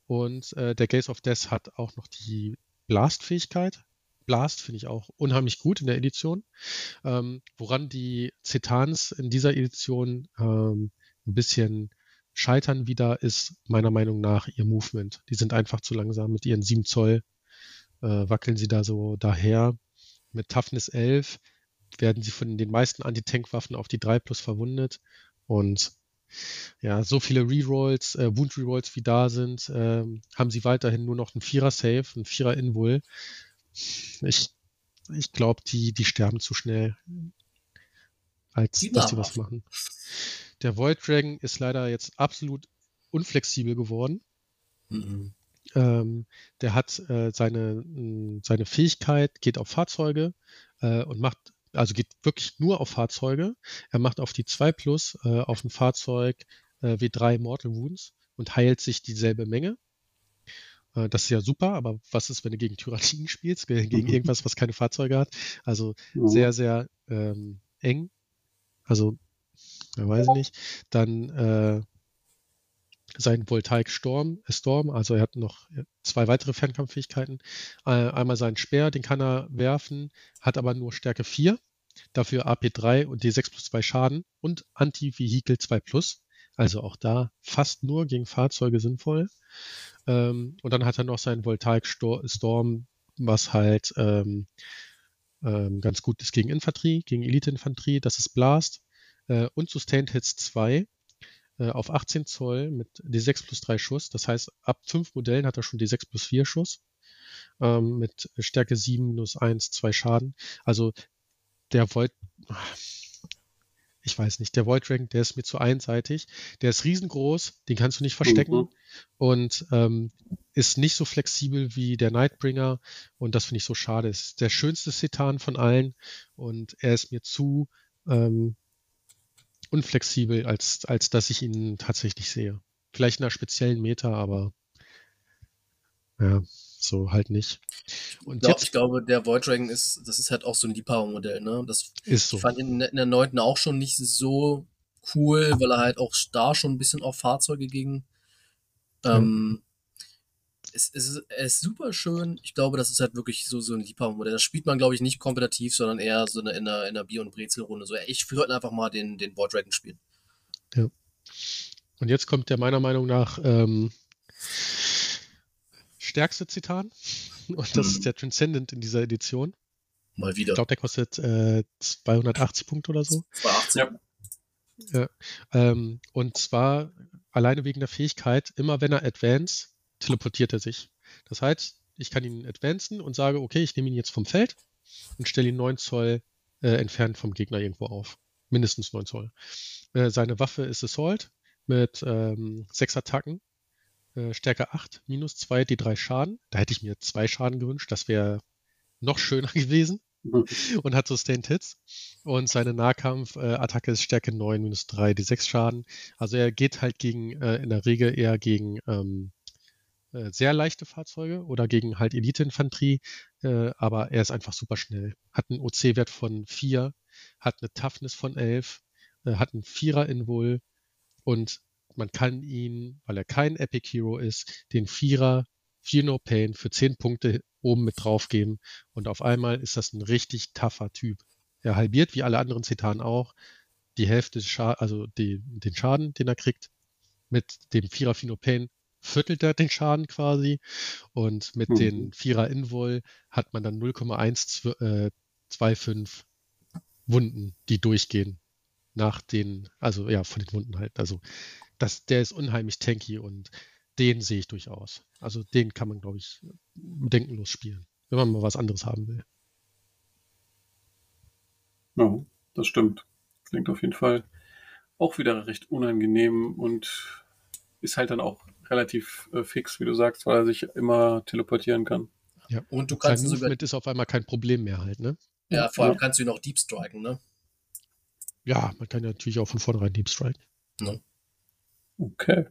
Und äh, der Gaze of Death hat auch noch die Blast-Fähigkeit. Blast finde ich auch unheimlich gut in der Edition. Ähm, woran die Cetans in dieser Edition ähm, ein bisschen scheitern wieder, ist meiner Meinung nach ihr Movement. Die sind einfach zu langsam mit ihren 7 Zoll. Äh, wackeln sie da so daher. Mit Toughness 11 werden sie von den meisten Anti-Tank-Waffen auf die 3 plus verwundet. Und ja, so viele Rerolls, äh, Wound-Rerolls wie da sind, ähm, haben sie weiterhin nur noch einen Vierer-Save, einen Vierer-Invul. Ich, ich glaube, die, die sterben zu schnell, als Die dass Namhaft. was machen. Der Void Dragon ist leider jetzt absolut unflexibel geworden. Mhm. Ähm, der hat äh, seine, mh, seine Fähigkeit, geht auf Fahrzeuge äh, und macht, also geht wirklich nur auf Fahrzeuge. Er macht auf die 2 Plus äh, auf ein Fahrzeug äh, W3 Mortal Wounds und heilt sich dieselbe Menge. Äh, das ist ja super, aber was ist, wenn du gegen Tyrannien spielst, ge- gegen irgendwas, was keine Fahrzeuge hat? Also Mhm. sehr, sehr ähm, eng. Also, ja, weiß ich nicht. Dann äh, sein Voltaic Storm, äh, Storm, also er hat noch zwei weitere Fernkampffähigkeiten. Äh, einmal seinen Speer, den kann er werfen, hat aber nur Stärke 4, dafür AP3 und D6 plus 2 Schaden und Anti-Vehikel 2 plus. Also auch da fast nur gegen Fahrzeuge sinnvoll. Ähm, und dann hat er noch seinen Voltaic Stor Storm, was halt ähm, ähm, ganz gut ist gegen Infanterie, gegen Elite-Infanterie. Das ist Blast äh, und Sustained Hits 2 äh, auf 18 Zoll mit D6 plus 3 Schuss. Das heißt, ab 5 Modellen hat er schon D6 plus 4 Schuss. Ähm, mit Stärke 7 minus 1, 2 Schaden. Also der Void, ich weiß nicht, der Void Dragon, der ist mir zu einseitig. Der ist riesengroß, den kannst du nicht verstecken Mhm. und ähm, ist nicht so flexibel wie der Nightbringer und das finde ich so schade. Ist der schönste Setan von allen und er ist mir zu ähm, unflexibel, als, als dass ich ihn tatsächlich sehe. Vielleicht in einer speziellen Meta, aber ja, so halt nicht. Und Ich, glaub, jetzt ich glaube, der Void Dragon ist, das ist halt auch so ein Liebhabermodell, ne? Das ist so. ich fand ihn in der neunten auch schon nicht so cool, weil er halt auch da schon ein bisschen auf Fahrzeuge ging. Ähm, es, es ist, er ist super schön. Ich glaube, das ist halt wirklich so, so ein Liebhabermodell. Das spielt man, glaube ich, nicht kompetitiv, sondern eher so eine, in, einer, in einer Bier- und Brezelrunde. So, ich würde einfach mal den, den Void Dragon spielen. Und jetzt kommt der meiner Meinung nach ähm, stärkste Zitat. Und das Mhm. ist der Transcendent in dieser Edition. Mal wieder. Ich glaube, der kostet äh, 280 Punkte oder so. 218. Ja. Ähm, und zwar alleine wegen der Fähigkeit, immer wenn er advance, teleportiert er sich. Das heißt, ich kann ihn advancen und sage, okay, ich nehme ihn jetzt vom Feld und stelle ihn 9 Zoll äh, entfernt vom Gegner irgendwo auf. Mindestens 9 Zoll. Äh, seine Waffe ist Assault mit ähm, 6 Attacken, äh, Stärke 8, minus 2, die 3 Schaden. Da hätte ich mir 2 Schaden gewünscht, das wäre noch schöner gewesen. und hat Sustained Hits. Und seine Nahkampf-Attacke ist Stärke 9, minus 3, die 6 Schaden. Also er geht halt gegen, äh, in der Regel eher gegen ähm, äh, sehr leichte Fahrzeuge oder gegen halt Elite-Infanterie, äh, aber er ist einfach super schnell. Hat einen OC-Wert von 4, hat eine Toughness von 11, äh, hat einen Vierer-Invul und man kann ihn, weil er kein Epic Hero ist, den Vierer Fear No Pain für 10 Punkte oben mit draufgeben und auf einmal ist das ein richtig tougher Typ. Er halbiert, wie alle anderen Zetanen auch, die Hälfte, also die, den Schaden, den er kriegt. Mit dem Vierer Fino Pain viertelt er den Schaden quasi und mit mhm. den Vierer Invol hat man dann 0,125 äh, Wunden, die durchgehen nach den, also ja, von den Wunden halt. Also das, der ist unheimlich tanky und den sehe ich durchaus. Also den kann man, glaube ich, bedenkenlos spielen, wenn man mal was anderes haben will. Ja, das stimmt. Klingt auf jeden Fall auch wieder recht unangenehm und ist halt dann auch relativ äh, fix, wie du sagst, weil er sich immer teleportieren kann. Ja, und du kannst sogar ist auf einmal kein Problem mehr halt, ne? Ja, vor allem ja. kannst du ihn auch deep striken, ne? Ja, man kann ja natürlich auch von vornherein deep striken. Okay.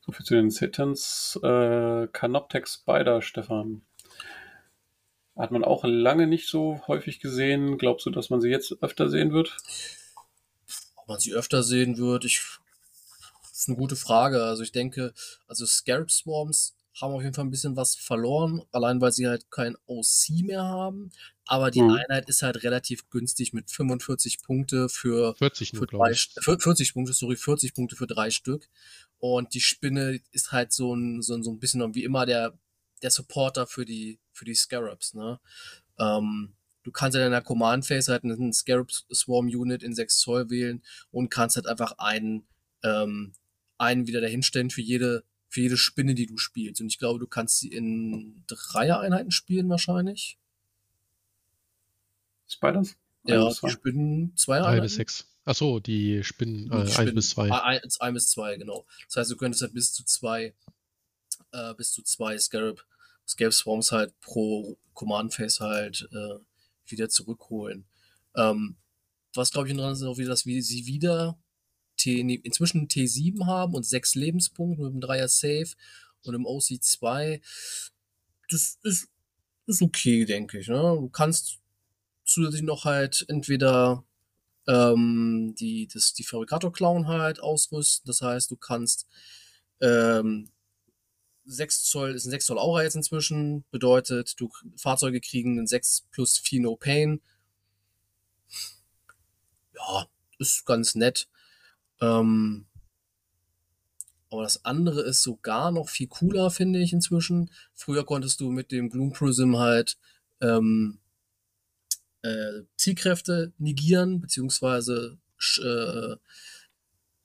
Soviel zu den Satans. Äh, Canoptex Spider, Stefan. Hat man auch lange nicht so häufig gesehen. Glaubst du, dass man sie jetzt öfter sehen wird? Ob man sie öfter sehen wird, ich das ist eine gute Frage. Also ich denke, also Scarab Swarms haben auf jeden Fall ein bisschen was verloren, allein weil sie halt kein OC mehr haben. Aber die mhm. Einheit ist halt relativ günstig mit 45 Punkte für 40, für drei, 40 Punkte, sorry, 40 Punkte für drei Stück. Und die Spinne ist halt so ein, so ein, so ein bisschen wie immer der, der Supporter für die, für die Scarabs, ne? Ähm, du kannst in deiner Command Phase halt einen Scarab Swarm Unit in 6 Zoll wählen und kannst halt einfach einen, ähm, einen wieder dahinstellen für jede, für jede Spinne, die du spielst. Und ich glaube, du kannst sie in Dreier-Einheiten spielen wahrscheinlich. Spiders? Ja, die Spinnen zwei Drei bis sechs. Achso, die Spinnen 1 äh, bis 2. 1 bis 2, genau. Das heißt, du könntest halt bis zu zwei, äh, bis zu zwei Scarab, Scarab Swarms halt pro Command Phase halt äh, wieder zurückholen. Ähm, was glaube ich interessant ist auch wieder, dass wir sie wieder T, inzwischen T7 haben und sechs Lebenspunkte mit dem Dreier Safe und im OC2. Das ist, ist okay, denke ich. Ne? Du kannst zusätzlich noch halt entweder ähm, die, das, die Fabrikator-Clown halt ausrüsten. Das heißt, du kannst ähm, 6 Zoll, ist ein 6 Zoll Aura jetzt inzwischen, bedeutet, du Fahrzeuge kriegen einen 6 plus 4 No Pain. Ja, ist ganz nett. Ähm, aber das andere ist sogar noch viel cooler, finde ich inzwischen. Früher konntest du mit dem Gloom Prism halt ähm, äh, Zielkräfte negieren, beziehungsweise äh,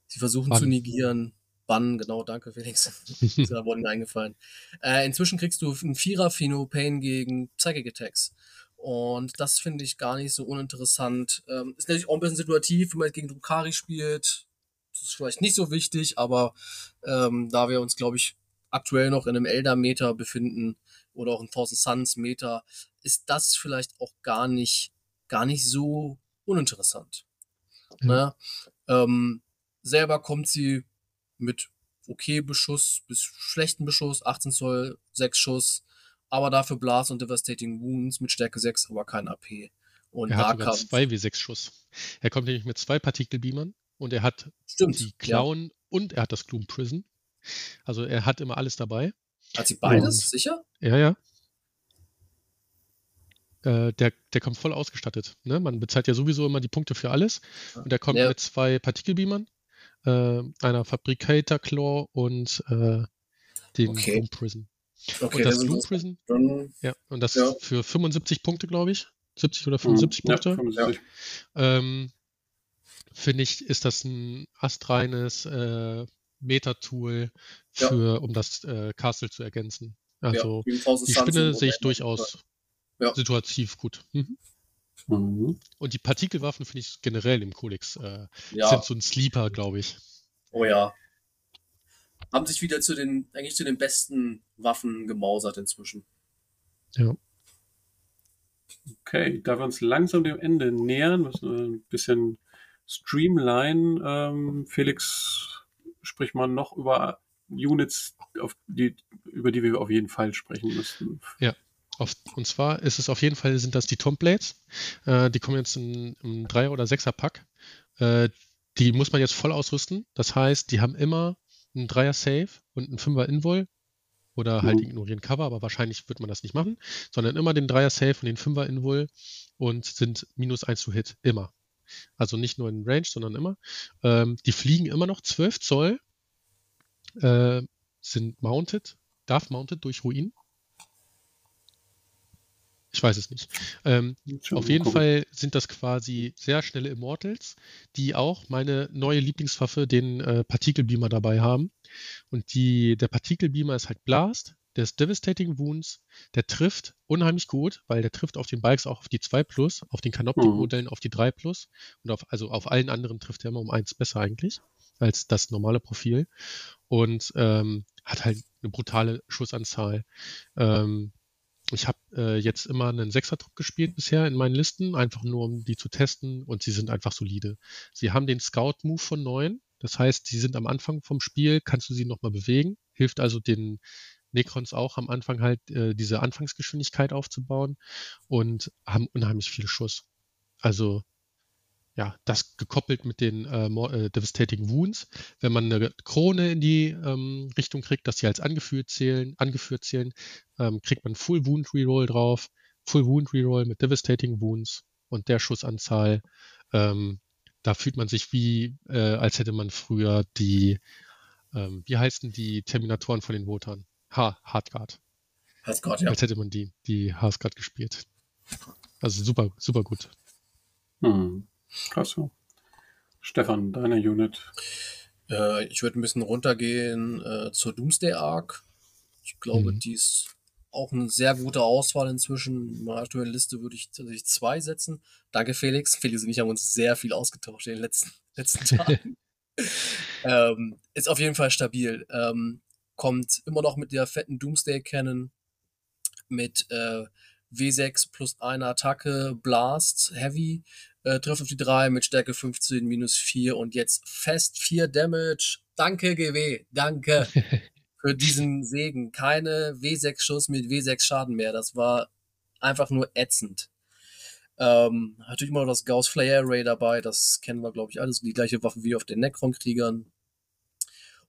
sie versuchen Bann. zu negieren. Bann, genau, danke Felix. da wurde mir eingefallen. Äh, inzwischen kriegst du einen Vierer Pheno Pain gegen Psychic Attacks. Und das finde ich gar nicht so uninteressant. Ähm, ist natürlich auch ein bisschen situativ, wenn man gegen Drukari spielt. Das ist vielleicht nicht so wichtig, aber ähm, da wir uns, glaube ich, aktuell noch in einem Elder-Meter befinden oder auch in Thousand Suns-Meter, ist das vielleicht auch gar nicht, gar nicht so uninteressant. Mhm. Ne? Ähm, selber kommt sie mit okay Beschuss bis schlechten Beschuss, 18 Zoll, 6 Schuss, aber dafür Blast und Devastating Wounds mit Stärke 6, aber kein AP. Und er hat sogar zwei W6 Schuss. Er kommt nämlich mit zwei Partikelbeamern und er hat Stimmt, die Clown ja. und er hat das Gloom Prison. Also er hat immer alles dabei. Hat sie beides, und, sicher? Ja, ja. Äh, der, der kommt voll ausgestattet. Ne? Man bezahlt ja sowieso immer die Punkte für alles. Und der kommt ja. mit zwei Partikelbeamern, äh, einer Fabricator Claw und äh, dem okay. Gloom Prison. Okay, und das Gloom Prison, dann, ja, und das ja. für 75 Punkte, glaube ich. 70 oder 75 mhm, Punkte. Ja, 75. Ähm, finde ich, ist das ein astreines äh, Meta-Tool, für, um das äh, Castle zu ergänzen. Also die Spinne sehe ich durchaus ja. situativ gut. Mhm. Mhm. Und die Partikelwaffen finde ich generell im Codex äh, sind so ein Sleeper, glaube ich. Oh ja. Haben sich wieder zu den, eigentlich zu den besten Waffen gemausert inzwischen. Ja. Okay, da wir uns langsam dem Ende nähern, müssen wir ein bisschen streamline. Ähm, Felix, sprich mal noch über Units, auf die, über die wir auf jeden Fall sprechen müssen. Ja. Auf, und zwar ist es auf jeden Fall sind das die Tomblades. Äh, die kommen jetzt in, im 3 oder 6er Pack. Äh, die muss man jetzt voll ausrüsten. Das heißt, die haben immer einen 3er Save und einen 5er Invol oder halt mhm. ignorieren Cover, aber wahrscheinlich wird man das nicht machen, sondern immer den 3er Save und den 5er Invul und sind minus 1 zu Hit. Immer. Also nicht nur in Range, sondern immer. Ähm, die fliegen immer noch 12 Zoll, äh, sind mounted, darf mounted durch Ruin. Ich weiß es nicht. Ähm, auf jeden gucken. Fall sind das quasi sehr schnelle Immortals, die auch meine neue Lieblingswaffe, den äh, Partikelbeamer dabei haben. Und die, der Partikelbeamer ist halt Blast, der ist Devastating Wounds, der trifft unheimlich gut, weil der trifft auf den Bikes auch auf die 2 Plus, auf den Canoptic-Modellen mhm. auf die 3 Plus und auf, also auf allen anderen trifft er immer um 1 besser eigentlich als das normale Profil und ähm, hat halt eine brutale Schussanzahl. Ähm, ich habe äh, jetzt immer einen Sechser-Trupp gespielt bisher in meinen Listen, einfach nur um die zu testen und sie sind einfach solide. Sie haben den Scout-Move von 9, das heißt, sie sind am Anfang vom Spiel, kannst du sie nochmal bewegen, hilft also den Necrons auch am Anfang halt äh, diese Anfangsgeschwindigkeit aufzubauen und haben unheimlich viel Schuss. Also ja, das gekoppelt mit den äh, äh, Devastating Wounds. Wenn man eine Krone in die ähm, Richtung kriegt, dass sie als angeführt zählen, angeführt zählen, ähm, kriegt man Full Wound Reroll drauf. Full Wound Reroll mit Devastating Wounds und der Schussanzahl. Ähm, da fühlt man sich wie, äh, als hätte man früher die, ähm, wie heißen die Terminatoren von den Votern? Ha, Hardguard. Hardguard, ja. Als hätte man die, die Hardguard gespielt. Also super, super gut. Hm. Krass. Stefan, deine Unit. Äh, ich würde ein bisschen runtergehen äh, zur Doomsday Arc. Ich glaube, mhm. die ist auch eine sehr gute Auswahl inzwischen. In meiner aktuellen Liste würde ich tatsächlich zwei setzen. Danke, Felix. Felix und ich haben uns sehr viel ausgetauscht in den letzten, letzten Tagen. ähm, ist auf jeden Fall stabil. Ähm, kommt immer noch mit der fetten Doomsday Cannon mit äh, W6 plus eine Attacke, Blast, Heavy, äh, trifft auf die 3 mit Stärke 15, minus 4 und jetzt fest 4 Damage. Danke, GW, danke für diesen Segen. Keine W6-Schuss mit W6 Schaden mehr. Das war einfach nur ätzend. Ähm, natürlich immer noch das Gauss Flare Array dabei, das kennen wir, glaube ich, alles. Die gleiche Waffe wie auf den Necron-Kriegern.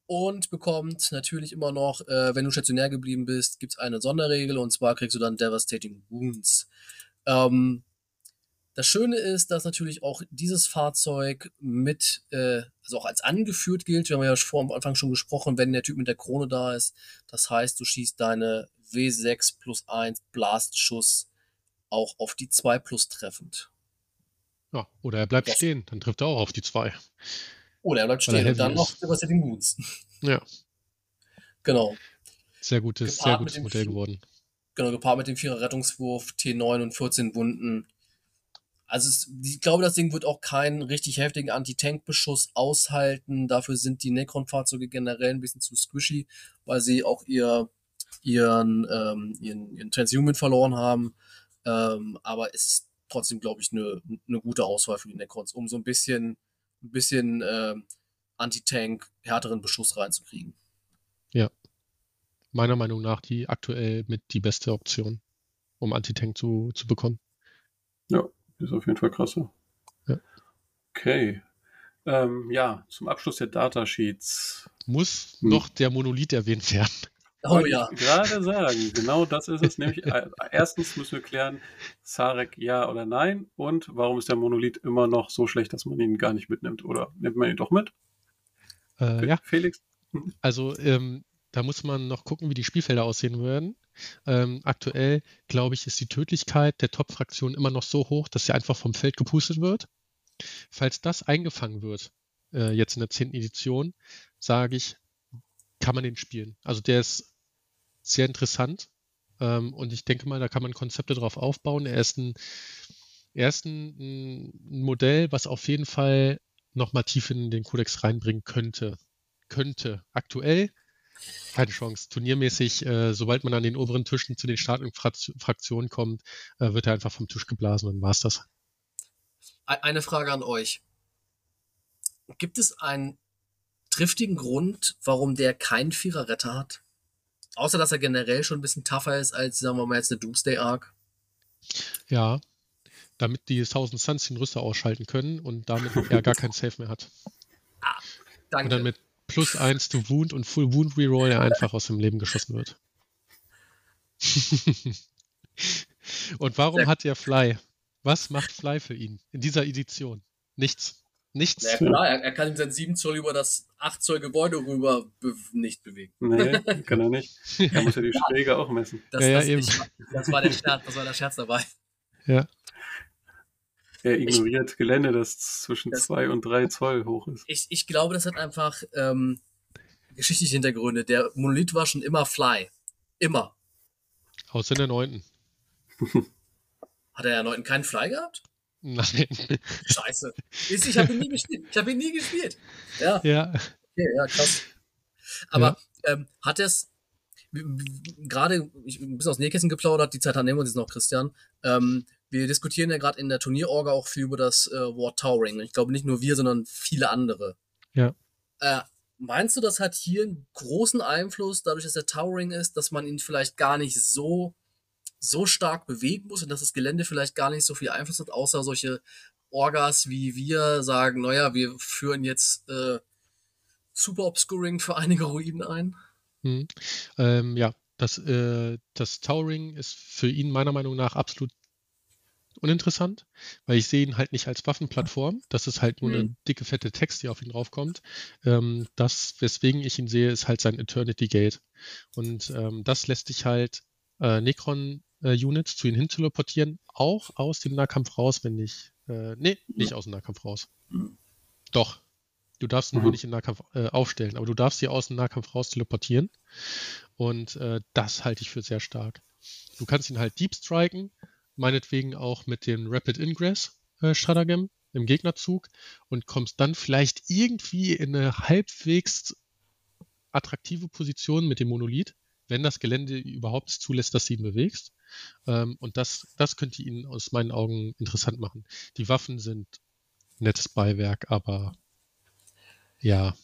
Und bekommt natürlich immer noch, äh, wenn du stationär geblieben bist, gibt's eine Sonderregel und zwar kriegst du dann Devastating Wounds. Ähm, das Schöne ist, dass natürlich auch dieses Fahrzeug mit, äh, also auch als angeführt gilt. Wir haben ja vor am Anfang schon gesprochen, wenn der Typ mit der Krone da ist. Das heißt, du schießt deine W6 plus 1 Blastschuss auch auf die 2 plus treffend. Ja, oder er bleibt das stehen, dann trifft er auch auf die 2. Oder er bleibt stehen und dann noch Devastating Boots. Ja. Genau. Sehr gutes, sehr gutes Modell geworden. Genau, gepaart mit dem Vierer Rettungswurf, T9 und 14 Wunden also es, ich glaube, das Ding wird auch keinen richtig heftigen Anti-Tank-Beschuss aushalten. Dafür sind die Necron-Fahrzeuge generell ein bisschen zu squishy, weil sie auch ihr, ihren, ähm, ihren, ihren Transhuman verloren haben. Ähm, aber es ist trotzdem, glaube ich, eine, eine gute Auswahl für die Necrons, um so ein bisschen, ein bisschen äh, Anti-Tank, härteren Beschuss reinzukriegen. Ja. Meiner Meinung nach die aktuell mit die beste Option, um Anti-Tank zu, zu bekommen. Ja, ist auf jeden Fall krasser. Ja. Okay. Ähm, ja, zum Abschluss der Datasheets. Muss hm. noch der Monolith erwähnt werden. Oh ja. gerade sagen, genau das ist es. Nämlich, äh, erstens müssen wir klären, Sarek ja oder nein und warum ist der Monolith immer noch so schlecht, dass man ihn gar nicht mitnimmt? Oder nimmt man ihn doch mit? Äh, ja. Felix? Also, ähm, da muss man noch gucken, wie die Spielfelder aussehen werden. Ähm, aktuell, glaube ich, ist die Tödlichkeit der Top-Fraktion immer noch so hoch, dass sie einfach vom Feld gepustet wird. Falls das eingefangen wird, äh, jetzt in der 10. Edition, sage ich, kann man den spielen. Also der ist sehr interessant ähm, und ich denke mal, da kann man Konzepte drauf aufbauen. Er ist ein, er ist ein, ein Modell, was auf jeden Fall nochmal tief in den Kodex reinbringen könnte. Könnte. Aktuell Keine Chance. Turniermäßig, äh, sobald man an den oberen Tischen zu den starken Fraktionen kommt, äh, wird er einfach vom Tisch geblasen und war's das. Eine Frage an euch. Gibt es einen triftigen Grund, warum der keinen Vierer-Retter hat? Außer, dass er generell schon ein bisschen tougher ist als, sagen wir mal, jetzt eine Doomsday Arc. Ja, damit die Thousand Suns den Rüster ausschalten können und damit er gar keinen Safe mehr hat. Ah, danke. Und dann mit plus eins to Wound und Full Wound Reroll er einfach aus dem Leben geschossen wird. und warum hat er Fly? Was macht Fly für ihn in dieser Edition? Nichts. Nichts. Ja klar, er, er kann ihm sein 7 Zoll über das 8 Zoll Gebäude rüber be nicht bewegen. Nee, kann er nicht. Er muss ja die Schläge auch messen. Das, Ja, ja, das, eben. ich, das, war der Scherz, das war der Scherz dabei. Ja. Er ignoriert Gelände, das zwischen Das- 2 und 3 Zoll hoch ist. Ich, ich glaube, das hat einfach ähm, geschichtliche Hintergründe. Der Monolith war schon immer Fly. Immer. Außer in der neunten. Hat er ja erneut keinen Fly gehabt? Nein. Scheiße. Ich habe ihn nie gespielt. Ich habe ihn nie gespielt. Ja, ja. okay, ja, krass. Aber ähm, hat er es gerade ich- ein bisschen aus dem Nähkästchen geplaudert, die Zeit nehmen wir uns jetzt noch, Christian. Ähm, wir diskutieren ja gerade in der Turnierorga auch viel über das äh, Wort Towering. Ich glaube nicht nur wir, sondern viele andere. Ja. Äh, meinst du, das hat hier einen großen Einfluss, dadurch, dass er Towering ist, dass man ihn vielleicht gar nicht so, so stark bewegen muss und dass das Gelände vielleicht gar nicht so viel Einfluss hat, außer solche Orgas wie wir sagen, naja, wir führen jetzt äh, Super Obscuring für einige Ruinen ein? Hm. Ähm, ja, das, äh, das Towering ist für ihn meiner Meinung nach absolut uninteressant, weil ich sehe ihn halt nicht als Waffenplattform. Das ist halt nur eine Mhm. dicke, fette Text, die auf ihn draufkommt. Ähm, das, weswegen ich ihn sehe, ist halt sein Eternity Gate. Und ähm, das lässt sich halt äh, Necron-Units zu ihm hin teleportieren, auch aus dem Nahkampf raus, wenn nicht. Äh, nee, nicht aus dem Nahkampf raus. Mhm. Doch. Du darfst ihn Mhm. nur nicht im Nahkampf äh, aufstellen, aber du darfst sie aus dem Nahkampf raus teleportieren. Und äh, das halte ich für sehr stark. Du kannst ihn halt deep striken, meinetwegen auch mit dem Rapid Ingress äh, Stratagem im Gegnerzug und kommst dann vielleicht irgendwie in eine halbwegs attraktive Position mit dem Monolith, wenn das Gelände überhaupt zulässt, dass du ihn bewegst. Ähm, und das, das könnte ihn aus meinen Augen interessant machen. Die Waffen sind nettes Beiwerk, aber ja,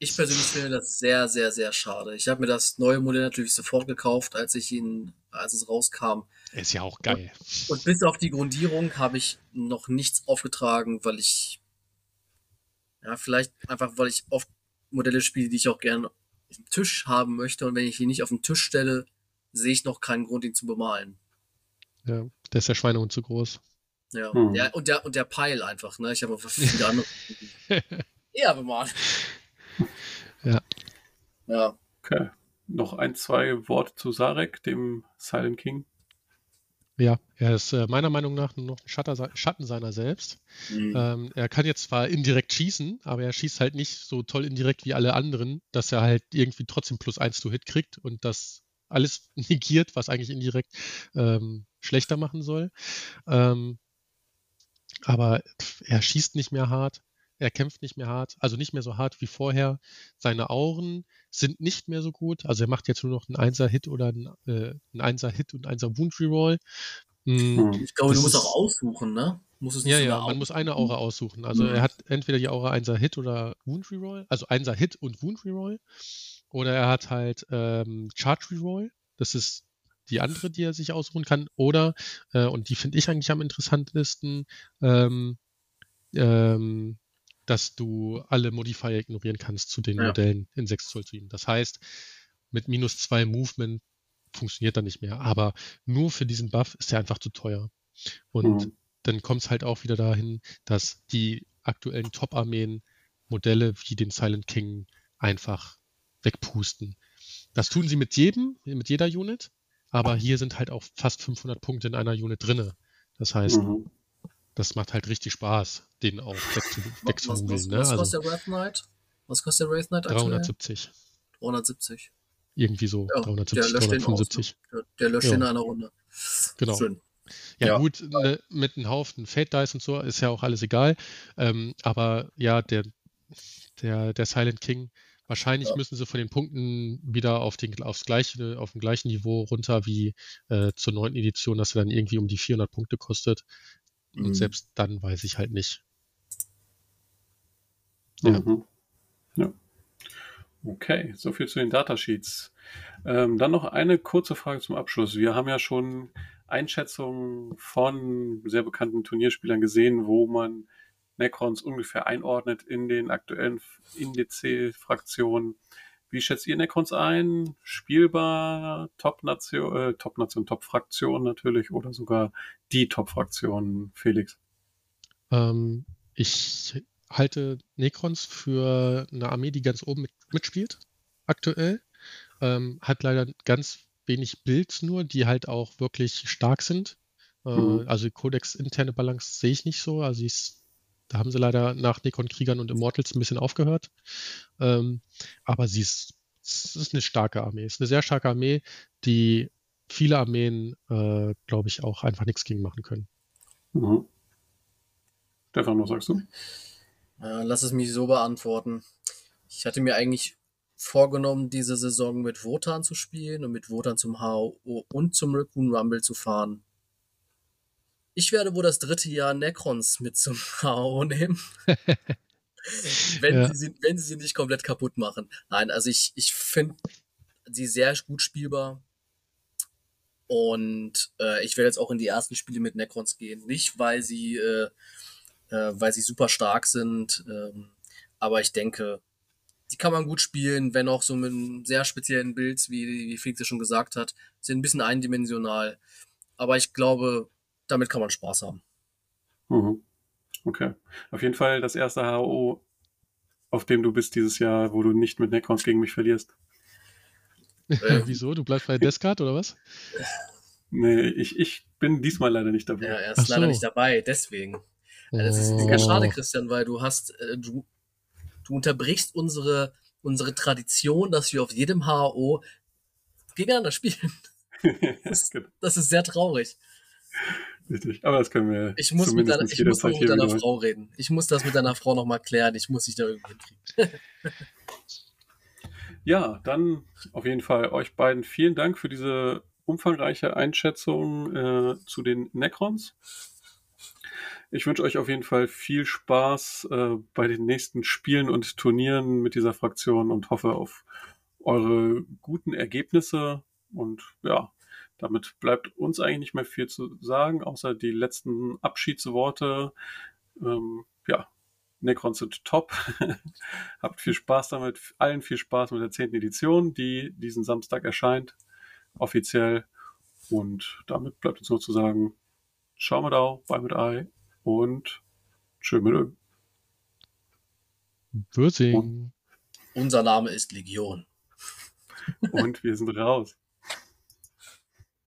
Ich persönlich finde das sehr, sehr, sehr schade. Ich habe mir das neue Modell natürlich sofort gekauft, als ich ihn, als es rauskam. ist ja auch geil. Und bis auf die Grundierung habe ich noch nichts aufgetragen, weil ich, ja, vielleicht einfach, weil ich oft Modelle spiele, die ich auch gerne auf dem Tisch haben möchte. Und wenn ich ihn nicht auf den Tisch stelle, sehe ich noch keinen Grund, ihn zu bemalen. Ja, der ist der Schweinehund zu groß. Ja, Hm. der, und der, und der Pile einfach, ne? Ich habe einfach viele andere eher bemalt. Ja. Ja. Okay. Noch ein, zwei Worte zu Sarek, dem Silent King. Ja, er ist äh, meiner Meinung nach nur noch ein Schatter, Schatten seiner selbst. Mhm. Ähm, er kann jetzt zwar indirekt schießen, aber er schießt halt nicht so toll indirekt wie alle anderen, dass er halt irgendwie trotzdem plus eins to Hit kriegt und das alles negiert, was eigentlich indirekt ähm, schlechter machen soll. Ähm, aber er schießt nicht mehr hart, er kämpft nicht mehr hart, also nicht mehr so hart wie vorher. Seine Auren sind nicht mehr so gut, also er macht jetzt nur noch einen Einser-Hit oder einen, äh, einen Einser-Hit und einen Einser-Wound-Reroll. Mm, Hm. Ich glaube, du das musst ist- auch aussuchen, ne? Muss es nicht ja, ja, man muss eine Aura aussuchen. Also Mhm. er hat entweder die Aura 1er Hit oder Wound Reroll, also 1er Hit und Wound Reroll. Oder er hat halt ähm, Charge Reroll, das ist die andere, die er sich ausruhen kann. Oder, äh, und die finde ich eigentlich am interessantesten, ähm, ähm, dass du alle Modifier ignorieren kannst zu den Ja. Modellen in 6 Zoll zu ihm. Das heißt, mit minus 2 Movement funktioniert er nicht mehr. Aber nur für diesen Buff ist er einfach zu teuer. Und Hm. dann kommt es halt auch wieder dahin, dass die aktuellen Top-Armeen Modelle wie den Silent King einfach wegpusten. Das tun sie mit jedem, mit jeder Unit, aber hier sind halt auch fast 500 Punkte in einer Unit drinne. Das heißt, Mhm. Das macht halt richtig Spaß, den auch wegzumogeln. Ne? was Also kostet der Wrath Knight? Was kostet der Wrath Knight aktuell? 370, 370. irgendwie so, Ja, 370, der löscht den aus, 375. Der, löscht Ja. in einer Runde. Genau. Schön. Ja, Ja. gut, ne, mit einem Haufen Fate Dice und so ist ja auch alles egal. Ähm, aber ja, der, der, der Silent King Wahrscheinlich Ja. müssen sie von den Punkten wieder auf den, aufs gleiche, auf dem gleichen Niveau runter wie äh, zur neunten Edition, dass sie dann irgendwie um die 400 Punkte kostet. Und Mhm. selbst dann weiß ich halt nicht. Ja. Mhm. ja. Okay, soviel zu den Datasheets. Ähm, dann noch eine kurze Frage zum Abschluss. Wir haben ja schon Einschätzungen von sehr bekannten Turnierspielern gesehen, wo man Necrons ungefähr einordnet in den aktuellen Indice-Fraktionen. Wie schätzt ihr Necrons ein? Spielbar, Top-Nation, äh, Top-Nation, Top-Fraktion natürlich oder sogar die Top-Fraktion, Felix? Ähm, ich halte Necrons für eine Armee, die ganz oben mit, mitspielt, aktuell. Ähm, hat leider ganz wenig Builds nur, die halt auch wirklich stark sind. Äh, Mhm. Also Codex interne Balance sehe ich nicht so. Also ich, da haben sie leider nach Necron-Kriegern und Immortals ein bisschen aufgehört. Ähm, aber sie ist, es ist eine starke Armee. Es ist eine sehr starke Armee, die viele Armeen, äh, glaube ich, auch einfach nichts gegen machen können. Mhm. Stefan, was sagst du? Äh, lass es mich so beantworten. Ich hatte mir eigentlich vorgenommen, diese Saison mit Wotan zu spielen und mit Wotan zum HO und zum Raccoon Rumble zu fahren. Ich werde wohl das dritte Jahr Necrons mit zum HO nehmen. wenn, Ja. sie, sie- wenn sie sie nicht komplett kaputt machen. Nein, also ich, ich finde sie sehr gut spielbar. Und äh, ich werde jetzt auch in die ersten Spiele mit Necrons gehen. Nicht, weil sie, äh, äh, weil sie super stark sind, ähm, aber ich denke, die kann man gut spielen, wenn auch so mit einem sehr speziellen Bild, wie, wie Felix ja schon gesagt hat, sind ein bisschen eindimensional. Aber ich glaube, damit kann man Spaß haben. Mhm. Okay. Auf jeden Fall das erste HO, auf dem du bist dieses Jahr, wo du nicht mit Necrons gegen mich verlierst. Äh, Wieso? Du bleibst bei Descard oder was? Nee, ich, ich bin diesmal leider nicht dabei. Ja, er Ach ist leider so. nicht dabei, deswegen. Das ist ganz Oh. schade, Christian, weil du hast, äh, du, du unterbrichst unsere, unsere Tradition, dass wir auf jedem HO gegeneinander spielen. Genau, Das ist sehr traurig. Richtig. Aber das können wir Ich muss, mit deiner, ich muss noch mit deiner. Frau reden. Ich muss das mit deiner Frau nochmal klären. Ich muss dich da irgendwie hinkriegen. Ja, dann auf jeden Fall euch beiden vielen Dank für diese umfangreiche Einschätzung äh, zu den Necrons. Ich wünsche euch auf jeden Fall viel Spaß äh, bei den nächsten Spielen und Turnieren mit dieser Fraktion und hoffe auf eure guten Ergebnisse. Und ja, damit bleibt uns eigentlich nicht mehr viel zu sagen, außer die letzten Abschiedsworte. Ähm, ja, Necrons sind top. Habt viel Spaß damit. Allen viel Spaß mit der 10. Edition, die diesen Samstag erscheint. Offiziell. Und damit bleibt uns nur zu sagen, schau mal da, bei mit Ei und tschö mit Ö. Würzing. Unser Name ist Legion. Und wir sind raus.